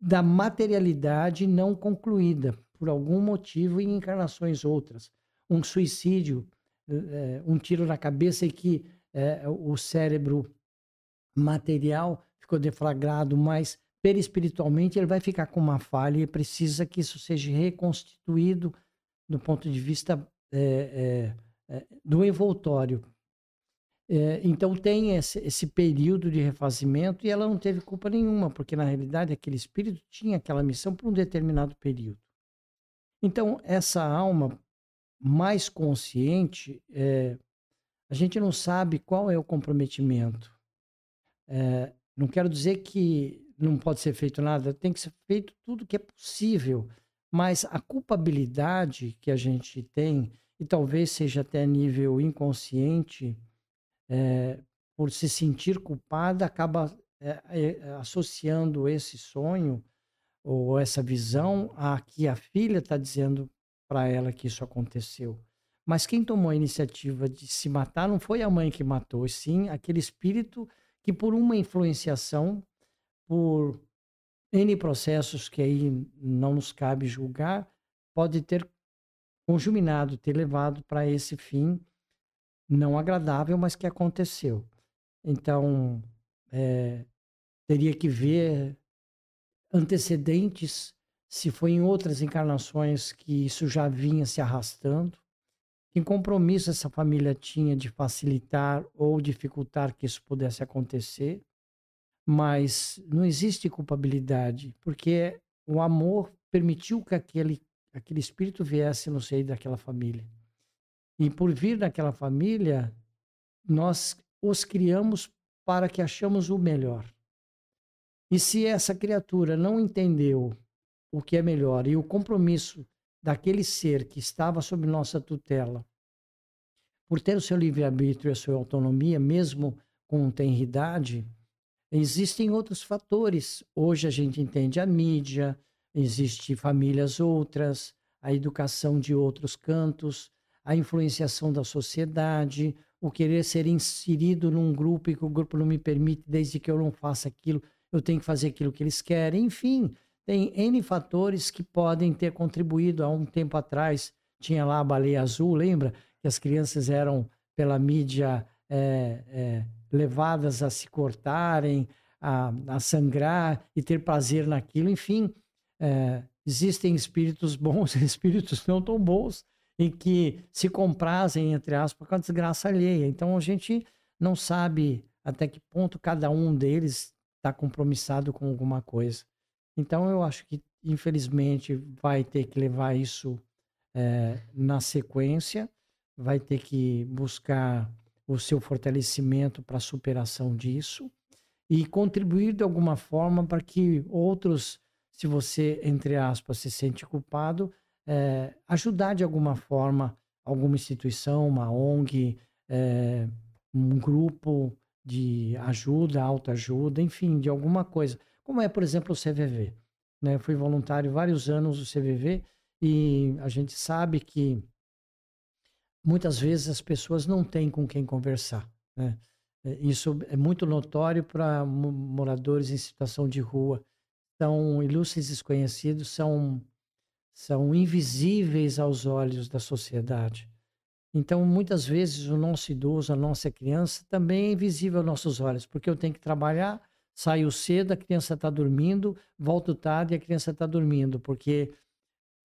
da materialidade não concluída por algum motivo em encarnações outras. Um suicídio, é, um tiro na cabeça e que é, o cérebro material ficou deflagrado, mas perispiritualmente ele vai ficar com uma falha e precisa que isso seja reconstituído do ponto de vista do envoltório. É, então tem esse, esse, período de refazimento e ela não teve culpa nenhuma, porque na realidade aquele espírito tinha aquela missão por um determinado período. Então essa alma mais consciente, é, a gente não sabe qual é o comprometimento. É, não quero dizer que não pode ser feito nada, tem que ser feito tudo que é possível, mas a culpabilidade que a gente tem, e talvez seja até nível inconsciente, é, por se sentir culpada, acaba é, associando esse sonho ou essa visão a que a filha está dizendo para ela que isso aconteceu. Mas quem tomou a iniciativa de se matar não foi a mãe que matou, sim aquele espírito que, por uma influenciação, por N processos que aí não nos cabe julgar, pode ter conjuminado, ter levado para esse fim não agradável, mas que aconteceu. Então, é, teria que ver antecedentes, se foi em outras encarnações que isso já vinha se arrastando, que compromisso essa família tinha de facilitar ou dificultar que isso pudesse acontecer, mas não existe culpabilidade, porque o amor permitiu que aquele, aquele espírito viesse no seio daquela família. E por vir daquela família, nós os criamos para que achamos o melhor. E se essa criatura não entendeu o que é melhor e o compromisso daquele ser que estava sob nossa tutela, por ter o seu livre-arbítrio e a sua autonomia, mesmo com tenridade, existem outros fatores. Hoje a gente entende a mídia, existem famílias outras, a educação de outros cantos, a influenciação da sociedade, o querer ser inserido num grupo e que o grupo não me permite, desde que eu não faça aquilo, eu tenho que fazer aquilo que eles querem. Enfim, tem N fatores que podem ter contribuído. Há um tempo atrás, tinha lá a baleia azul, lembra? Que as crianças eram, pela mídia, é, é, levadas a se cortarem, a, a, sangrar e ter prazer naquilo. Enfim, é, existem espíritos bons espíritos não tão bons em que se comprazem, entre aspas, com a desgraça alheia. Então a gente não sabe até que ponto cada um deles está compromissado com alguma coisa. Então eu acho que, infelizmente, vai ter que levar isso é, na sequência, vai ter que buscar o seu fortalecimento para a superação disso e contribuir de alguma forma para que outros, se você, entre aspas, se sente culpado, é, ajudar de alguma forma alguma instituição, uma ONG, é, um grupo de ajuda, autoajuda, enfim, de alguma coisa. Como é, por exemplo, o CVV. Né? Eu fui voluntário vários anos do CVV e a gente sabe que muitas vezes as pessoas não têm com quem conversar. Né? É, isso é muito notório para moradores em situação de rua. São ilustres desconhecidos, são são invisíveis aos olhos da sociedade. Então, muitas vezes, o nosso idoso, a nossa criança, também é invisível aos nossos olhos, porque eu tenho que trabalhar, saio cedo, a criança está dormindo, volto tarde e a criança está dormindo, porque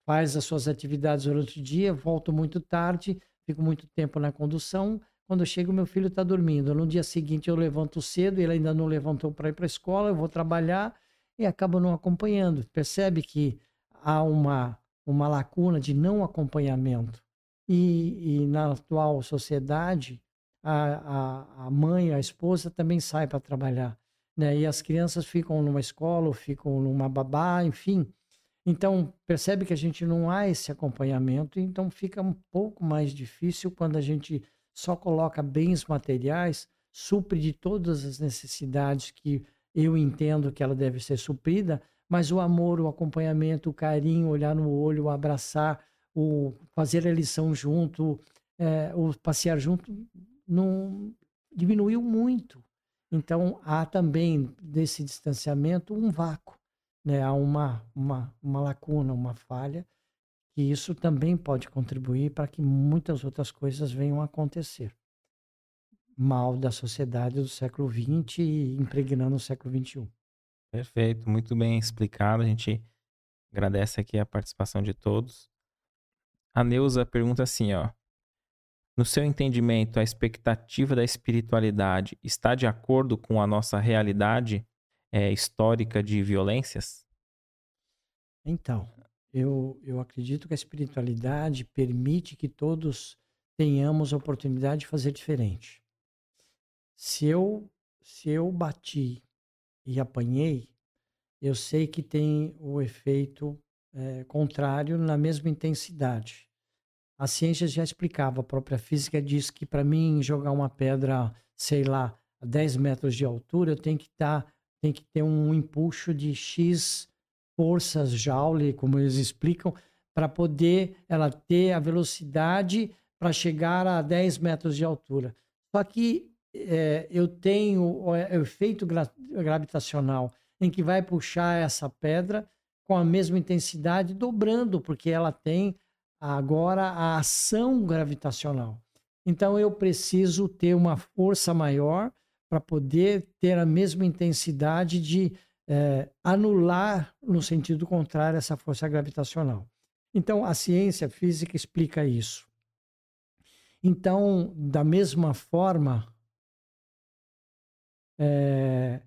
faz as suas atividades durante o dia, volto muito tarde, fico muito tempo na condução. Quando chego, meu filho está dormindo. No dia seguinte, eu levanto cedo, ele ainda não levantou para ir para a escola, eu vou trabalhar e acabam não acompanhando. Percebe que há uma, uma lacuna de não acompanhamento. E, e na atual sociedade, a, a, a mãe, a esposa também sai para trabalhar. Né? E as crianças ficam numa escola, ou ficam numa babá, enfim. Então, percebe que a gente não há esse acompanhamento, então fica um pouco mais difícil quando a gente só coloca bens materiais, supre de todas as necessidades que eu entendo que ela deve ser suprida, mas o amor, o acompanhamento, o carinho, olhar no olho, o abraçar, o fazer a lição junto, é, o passear junto, não diminuiu muito. Então há também desse distanciamento um vácuo, né? há uma, uma, uma lacuna, uma falha, que isso também pode contribuir para que muitas outras coisas venham a acontecer. Mal da sociedade do século XX e impregnando o século XXI. Perfeito, muito bem explicado. A gente agradece aqui a participação de todos. A Neuza pergunta assim, ó. No seu entendimento, a expectativa da espiritualidade está de acordo com a nossa realidade é, histórica de violências? Então, eu, eu acredito que a espiritualidade permite que todos tenhamos a oportunidade de fazer diferente. Se eu, se eu bati e apanhei, eu sei que tem o efeito é, contrário na mesma intensidade. A ciência já explicava, a própria física diz que para mim jogar uma pedra, sei lá, a 10 metros de altura, eu tenho que, tá, tem que ter um impulso de X forças Joule, como eles explicam, para poder ela ter a velocidade para chegar a 10 metros de altura. Só que é, eu tenho o efeito gravitacional em que vai puxar essa pedra com a mesma intensidade, dobrando, porque ela tem agora a ação gravitacional. Então eu preciso ter uma força maior para poder ter a mesma intensidade de é, anular, no sentido contrário, essa força gravitacional. Então a ciência física explica isso. Então, da mesma forma, é,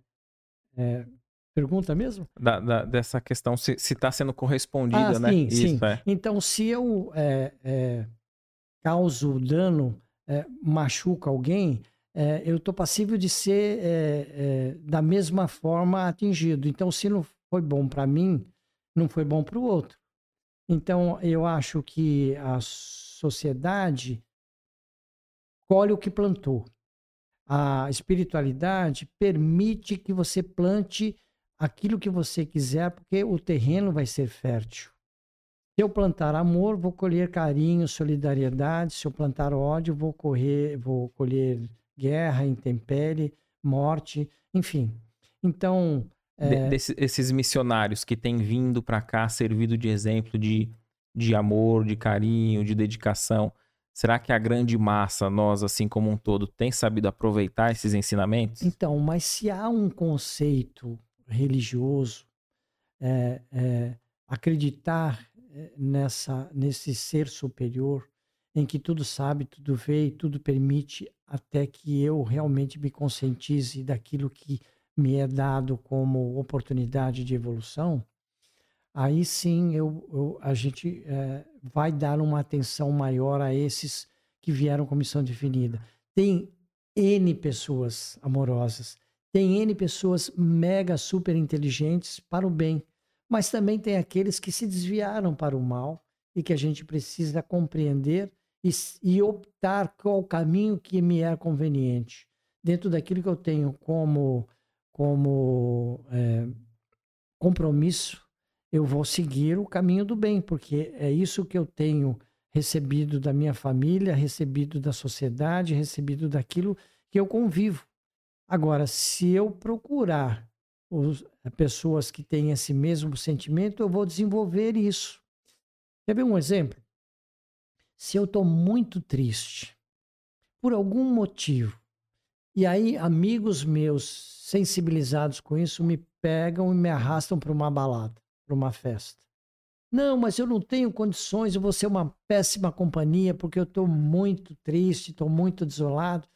é, pergunta mesmo? Da, da, dessa questão, se está sendo correspondida, ah, né? Sim, Isso, sim. É. Então, se eu é, causo dano, machuco alguém, é, eu estou passível de ser da mesma forma atingido. Então, se não foi bom para mim, não foi bom para o outro. Então, eu acho que a sociedade colhe o que plantou a espiritualidade permite que você plante aquilo que você quiser, porque o terreno vai ser fértil. Se eu plantar amor, vou colher carinho, solidariedade. Se eu plantar ódio, vou correr, vou colher guerra, intempérie, morte, enfim. Então, é... Esses missionários que têm vindo para cá, servido de exemplo de, de amor, de carinho, de dedicação, Será que a grande massa, nós assim como um todo, tem sabido aproveitar esses ensinamentos? Então, mas se há um conceito religioso, é, é, acreditar é, nessa, nesse ser superior, em que tudo sabe, tudo vê e tudo permite, até que eu realmente me conscientize daquilo que me é dado como oportunidade de evolução, aí sim eu, eu a gente é, vai dar uma atenção maior a esses que vieram com missão definida. Tem N pessoas amorosas, tem N pessoas mega super inteligentes para o bem, mas também tem aqueles que se desviaram para o mal e que a gente precisa compreender e, e optar qual caminho que me é conveniente. Dentro daquilo que eu tenho como, como é, compromisso eu vou seguir o caminho do bem, porque é isso que eu tenho recebido da minha família, recebido da sociedade, recebido daquilo que eu convivo. Agora, se eu procurar os, pessoas que têm esse mesmo sentimento, eu vou desenvolver isso. Quer ver um exemplo? Se eu estou muito triste, por algum motivo, e aí amigos meus sensibilizados com isso me pegam e me arrastam para uma balada para uma festa. Não, mas eu não tenho condições, eu vou ser uma péssima companhia porque eu estou muito triste, estou muito desolado.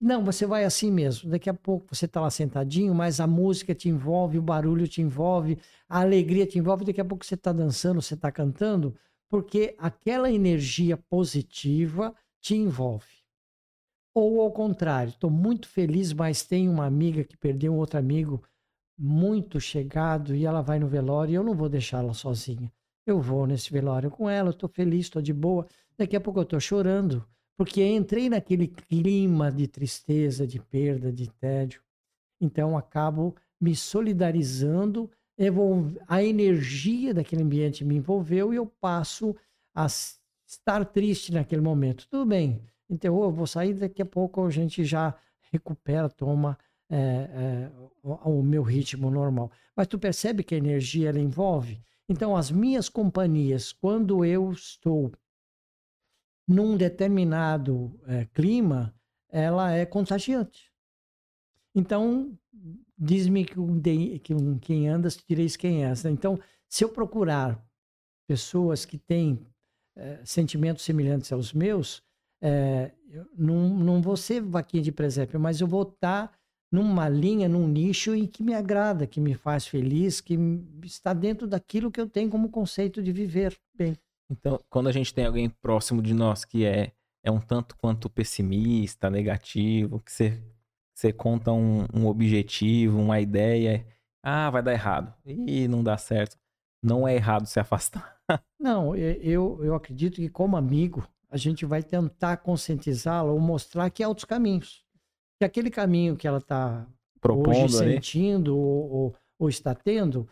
Não, você vai assim mesmo. Daqui a pouco você está lá sentadinho, mas a música te envolve, o barulho te envolve, a alegria te envolve. Daqui a pouco você está dançando, você está cantando, porque aquela energia positiva te envolve. Ou ao contrário, estou muito feliz, mas tenho uma amiga que perdeu um outro amigo muito chegado e ela vai no velório e eu não vou deixá-la sozinha. Eu vou nesse velório com ela, estou feliz, estou de boa. Daqui a pouco eu estou chorando, porque entrei naquele clima de tristeza, de perda, de tédio. Então acabo me solidarizando, a energia daquele ambiente me envolveu e eu passo a estar triste naquele momento. Tudo bem, então eu vou sair, daqui a pouco a gente já recupera, toma é, é, o, o, meu ritmo normal. Mas tu percebe que a energia ela envolve? Então as minhas companhias, quando eu estou num determinado é, clima, ela é contagiante. Então, diz-me que, que um, quem andas, direis quem és. Então, se eu procurar pessoas que têm é, sentimentos semelhantes aos meus, é, não, não vou ser vaquinha de presépio, mas eu vou estar numa linha, num nicho e que me agrada, que me faz feliz, que está dentro daquilo que eu tenho como conceito de viver bem. Então, quando a gente tem alguém próximo de nós que é, é um tanto quanto pessimista, negativo, que você, você conta um, um objetivo, uma ideia, ah, vai dar errado, e não dá certo. Não é errado se afastar. Não, eu, eu acredito que como amigo, a gente vai tentar conscientizá-la ou mostrar que há outros caminhos. Que aquele caminho que ela está hoje sentindo ou, ou, ou está tendo,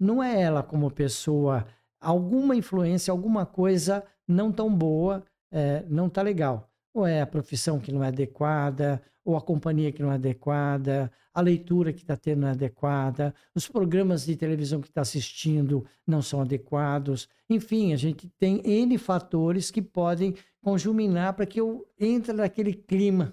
não é ela como pessoa alguma influência, alguma coisa não tão boa, é, não tá legal. Ou é a profissão que não é adequada, ou a companhia que não é adequada, a leitura que está tendo não é adequada, os programas de televisão que está assistindo não são adequados. Enfim, a gente tem N fatores que podem conjuminar para que eu entre naquele clima,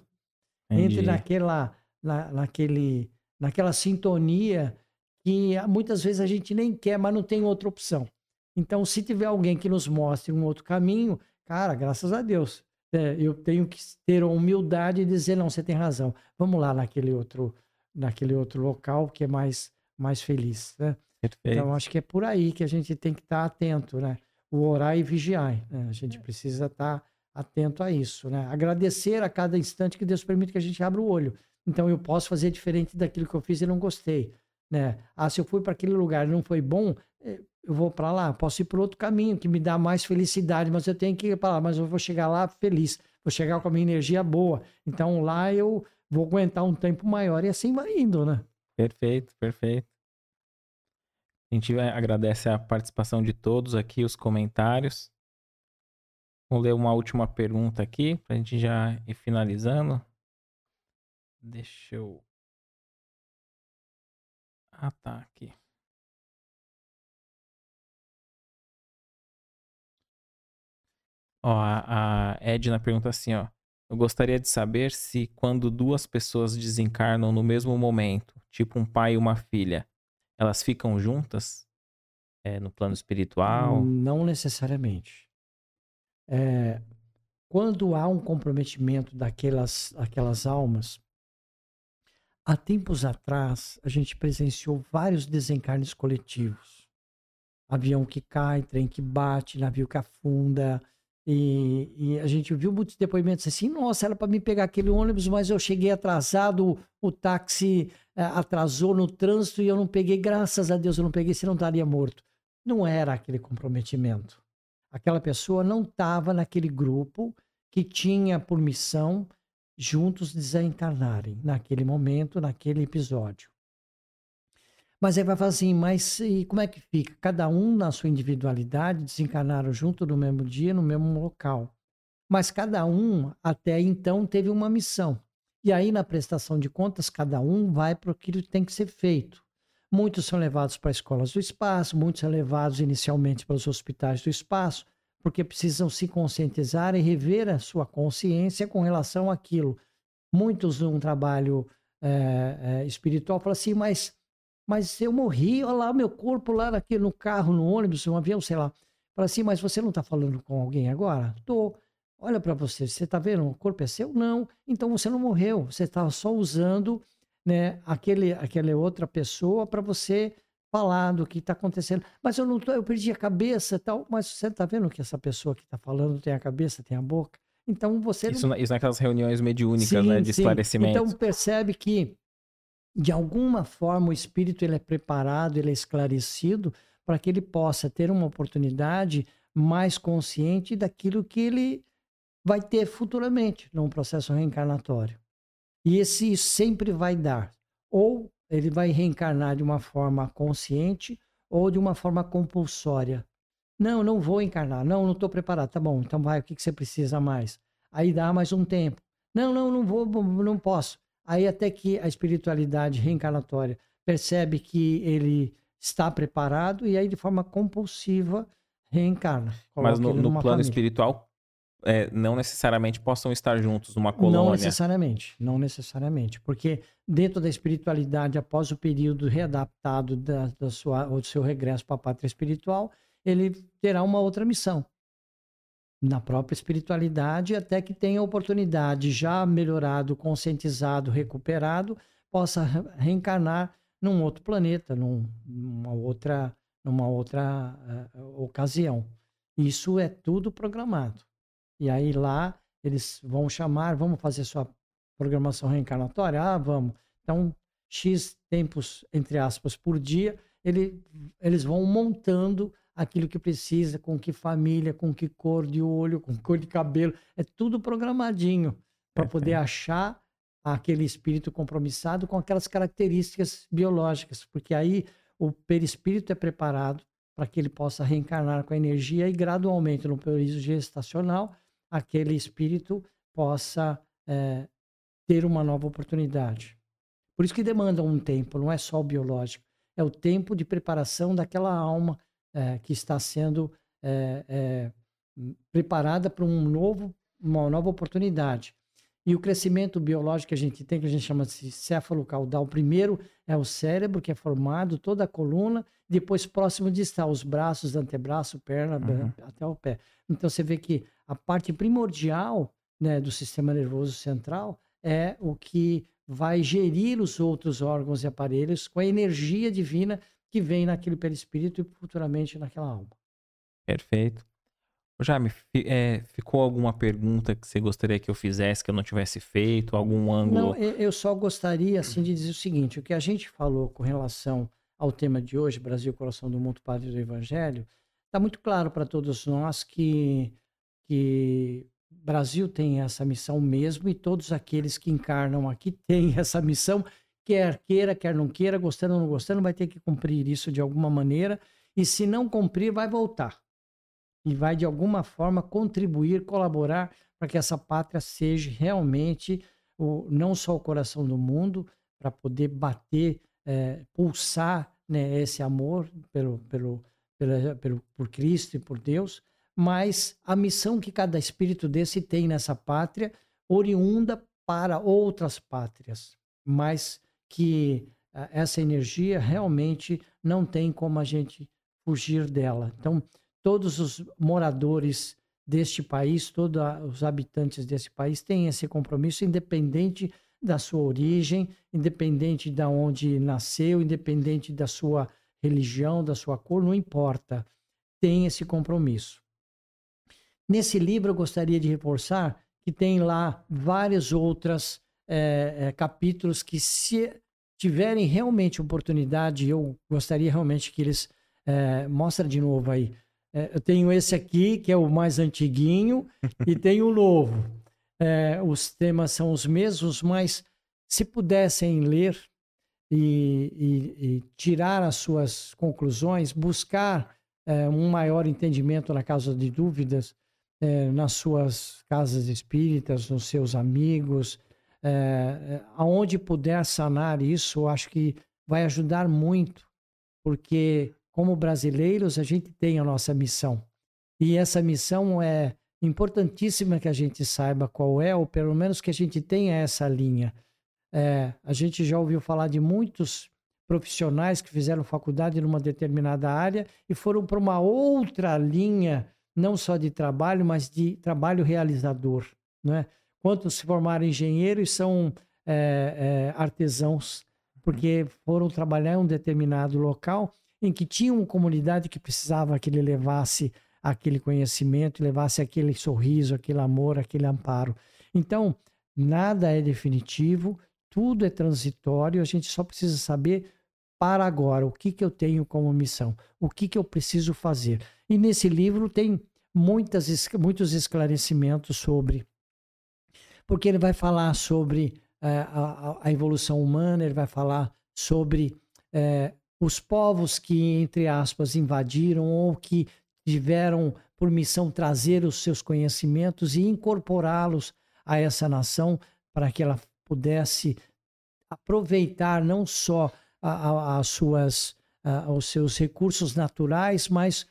Entendi. entre naquela, na, naquele, naquela sintonia que muitas vezes a gente nem quer, mas não tem outra opção. Então, se tiver alguém que nos mostre um outro caminho, cara, graças a Deus, é, eu tenho que ter a humildade de dizer não, você tem razão. Vamos lá naquele outro, naquele outro local que é mais, mais feliz, né? Então, acho que é por aí que a gente tem que estar atento, né? O orar e vigiar. Né? A gente precisa estar atento a isso, né? Agradecer a cada instante que Deus permite que a gente abra o olho. Então, eu posso fazer diferente daquilo que eu fiz e não gostei, né? Ah, se eu fui para aquele lugar e não foi bom, é, eu vou para lá, posso ir por outro caminho que me dá mais felicidade, mas eu tenho que ir para lá, mas eu vou chegar lá feliz, vou chegar com a minha energia boa. Então lá eu vou aguentar um tempo maior e assim vai indo, né? Perfeito, perfeito. A gente agradece a participação de todos aqui, os comentários. Vou ler uma última pergunta aqui para a gente já ir finalizando. Deixa eu. Ah, tá, aqui. Ó, a, a Edna pergunta assim, ó. Eu gostaria de saber se quando duas pessoas desencarnam no mesmo momento, tipo um pai e uma filha, elas ficam juntas é, no plano espiritual? Não necessariamente. É, quando há um comprometimento daquelas aquelas almas, há tempos atrás a gente presenciou vários desencarnes coletivos. Avião que cai, trem que bate, navio que afunda, e, e, a gente viu muitos depoimentos assim: nossa, era para me pegar aquele ônibus, mas eu cheguei atrasado, o táxi é, atrasou no trânsito e eu não peguei, graças a Deus eu não peguei, senão estaria morto. Não era aquele comprometimento. Aquela pessoa não estava naquele grupo que tinha por missão juntos desencarnarem naquele momento, naquele episódio. Mas aí vai falar assim, mas e como é que fica? Cada um na sua individualidade, desencarnaram junto no mesmo dia, no mesmo local. Mas cada um, até então, teve uma missão. E aí, na prestação de contas, cada um vai para aquilo que tem que ser feito. Muitos são levados para escolas do espaço, muitos são levados inicialmente para os hospitais do espaço, porque precisam se conscientizar e rever a sua consciência com relação àquilo. Muitos, num trabalho é, é, espiritual, falam assim, mas mas eu morri, olha lá, meu corpo lá naquele, no carro, no ônibus, no avião, sei lá. Fala assim, mas você não está falando com alguém agora? Tô. olha para você, você está vendo, o corpo é seu? Não. Então você não morreu, você estava só usando né, aquele, aquela outra pessoa para você falar do que está acontecendo. Mas eu não tô, eu perdi a cabeça tal. Mas você está vendo que essa pessoa que está falando tem a cabeça, tem a boca? Então você. Isso, não... isso naquelas reuniões mediúnicas, sim, né, de sim. esclarecimento. Então percebe que de alguma forma o espírito ele é preparado, ele é esclarecido para que ele possa ter uma oportunidade mais consciente daquilo que ele vai ter futuramente num processo reencarnatório. E esse sempre vai dar. Ou ele vai reencarnar de uma forma consciente ou de uma forma compulsória. Não, não vou encarnar. Não, não estou preparado. Tá bom, então vai, o que, que você precisa mais? Aí dá mais um tempo. Não, não, não vou, não posso. Aí até que a espiritualidade reencarnatória percebe que ele está preparado e aí de forma compulsiva reencarna. Mas no, no plano família. espiritual é, não necessariamente possam estar juntos numa colônia. Não necessariamente, não necessariamente, porque dentro da espiritualidade, após o período readaptado da, da sua, do seu regresso para a pátria espiritual, ele terá uma outra missão na própria espiritualidade, até que tenha oportunidade, já melhorado, conscientizado, recuperado, possa reencarnar num outro planeta, num, numa outra, numa outra uh, ocasião. Isso é tudo programado. E aí lá eles vão chamar, vamos fazer sua programação reencarnatória? Ah, vamos. Então, X tempos, entre aspas, por dia, ele, eles vão montando aquilo que precisa, com que família, com que cor de olho, com cor de cabelo. É tudo programadinho para poder achar aquele espírito compromissado com aquelas características biológicas, porque aí o perispírito é preparado para que ele possa reencarnar com a energia e gradualmente no período gestacional aquele espírito possa é, ter uma nova oportunidade. Por isso que demanda um tempo, não é só o biológico, é o tempo de preparação daquela alma é, que está sendo é, preparada para um novo, uma nova oportunidade. E o crescimento biológico que a gente tem, que a gente chama de céfalo caudal, primeiro é o cérebro, que é formado, toda a coluna, depois próximo de estar os braços, antebraço, perna, uhum. até o pé. Então você vê que a parte primordial né, do sistema nervoso central é o que vai gerir os outros órgãos e aparelhos com a energia divina que vem naquele perispírito e futuramente naquela alma. Perfeito. Jaime, é, ficou alguma pergunta que você gostaria que eu fizesse, que eu não tivesse feito, algum ângulo? Não, eu só gostaria assim, de dizer o seguinte: o que a gente falou com relação ao tema de hoje, Brasil, coração do mundo, Padre do Evangelho, está muito claro para todos nós que, que Brasil tem essa missão mesmo e todos aqueles que encarnam aqui têm essa missão, quer queira, quer não queira, gostando ou não gostando, vai ter que cumprir isso de alguma maneira e se não cumprir, vai voltar e vai de alguma forma contribuir, colaborar para que essa pátria seja realmente o, não só o coração do mundo, para poder bater, é, pulsar né, esse amor pelo, pelo, pelo, pelo, por Cristo e por Deus, mas a missão que cada espírito desse tem nessa pátria, oriunda para outras pátrias, mas que essa energia realmente não tem como a gente fugir dela. Então, todos os moradores deste país, todos os habitantes desse país têm esse compromisso, independente da sua origem, independente de onde nasceu, independente da sua religião, da sua cor, não importa. Tem esse compromisso. Nesse livro, eu gostaria de reforçar que tem lá vários outros é, é, capítulos que, se tiverem realmente oportunidade, eu gostaria realmente que eles. É, de novo aí é, eu tenho esse aqui, que é o mais antiguinho, e tenho o novo. É, os temas são os mesmos, mas se pudessem ler e, e, e tirar as suas conclusões, buscar é, um maior entendimento na causa de dúvidas, é, nas suas casas espíritas, nos seus amigos, é, é, aonde puder sanar isso, acho que vai ajudar muito, porque como brasileiros, a gente tem a nossa missão. E essa missão é importantíssima que a gente saiba qual é, ou pelo menos que a gente tenha essa linha. É, a gente já ouviu falar de muitos profissionais que fizeram faculdade numa determinada área e foram para uma outra linha não só de trabalho, mas de trabalho realizador. Né? Quantos se formaram engenheiros são é, é, artesãos, porque foram trabalhar em um determinado local em que tinha uma comunidade que precisava que ele levasse aquele conhecimento, levasse aquele sorriso, aquele amor, aquele amparo. Então, nada é definitivo, tudo é transitório, a gente só precisa saber para agora o que, que eu tenho como missão, o que, que eu preciso fazer. E nesse livro tem muitas, muitos esclarecimentos sobre. Porque ele vai falar sobre é, a, a, evolução humana, ele vai falar sobre é, os povos que, entre aspas, invadiram ou que tiveram por missão trazer os seus conhecimentos e incorporá-los a essa nação para que ela pudesse aproveitar não só as suas, os seus recursos naturais, mas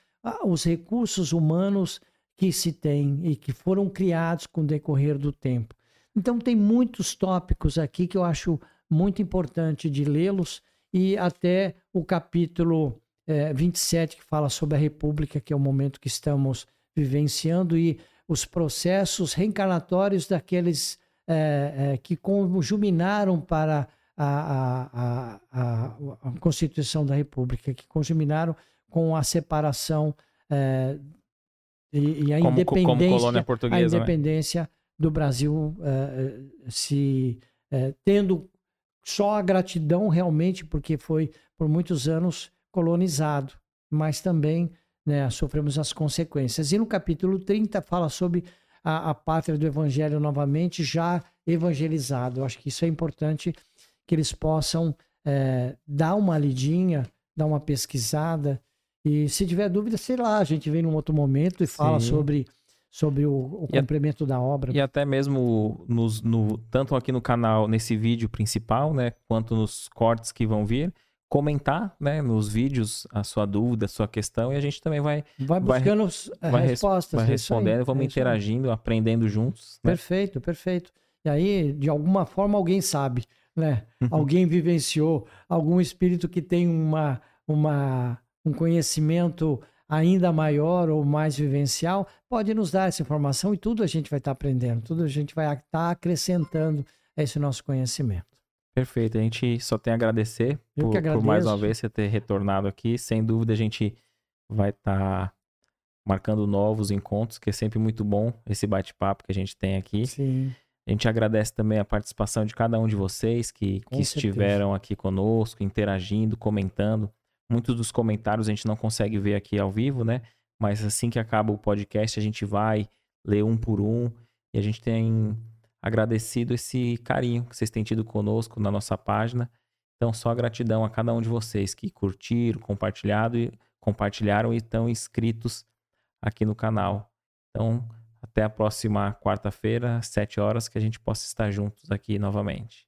os recursos humanos que se tem e que foram criados com o decorrer do tempo. Então, tem muitos tópicos aqui que eu acho muito importante de lê-los e até o capítulo é, 27, que fala sobre a República, que é o momento que estamos vivenciando, e os processos reencarnatórios daqueles é, é, que conjuminaram para a, a, a, a, Constituição da República, que conjuminaram com a separação é, e, e, a como, independência, como a né? independência né? do Brasil é, se é, tendo só a gratidão realmente porque foi por muitos anos colonizado, mas também né, sofremos as consequências. E no capítulo 30 fala sobre a, a pátria do evangelho novamente já evangelizado. Eu acho que isso é importante que eles possam é, dar uma lidinha, dar uma pesquisada. E se tiver dúvida, sei lá, a gente vem num outro momento e fala Sim. sobre sobre o, o complemento da obra. E até mesmo nos, no, tanto aqui no canal, nesse vídeo principal, né, quanto nos cortes que vão vir, comentar, né, nos vídeos a sua dúvida, a sua questão, e a gente também vai vai buscando vai, vai respostas, vai é respondendo, vamos é interagindo, aprendendo juntos. Né? Perfeito, perfeito. E aí, de alguma forma, alguém sabe, né? Uhum. Alguém vivenciou, algum espírito que tem uma, uma um conhecimento ainda maior ou mais vivencial, pode nos dar essa informação e tudo a gente vai estar tá aprendendo, tudo a gente vai estar tá acrescentando a esse nosso conhecimento. Perfeito, a gente só tem a agradecer por, por, mais uma vez você ter retornado aqui. Sem dúvida a gente vai estar tá marcando novos encontros, que é sempre muito bom esse bate-papo que a gente tem aqui. Sim. A gente agradece também a participação de cada um de vocês que, que estiveram aqui conosco, interagindo, comentando. Muitos dos comentários a gente não consegue ver aqui ao vivo, né? Mas assim que acaba o podcast, a gente vai ler um por um e a gente tem agradecido esse carinho que vocês têm tido conosco na nossa página. Então, só gratidão a cada um de vocês que curtiram, compartilhado e compartilharam e estão inscritos aqui no canal. Então, até a próxima quarta-feira, às 7 horas, que a gente possa estar juntos aqui novamente.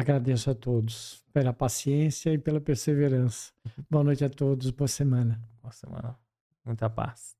Agradeço a todos pela paciência e pela perseverança. Boa noite a todos, boa semana. Boa semana. Muita paz.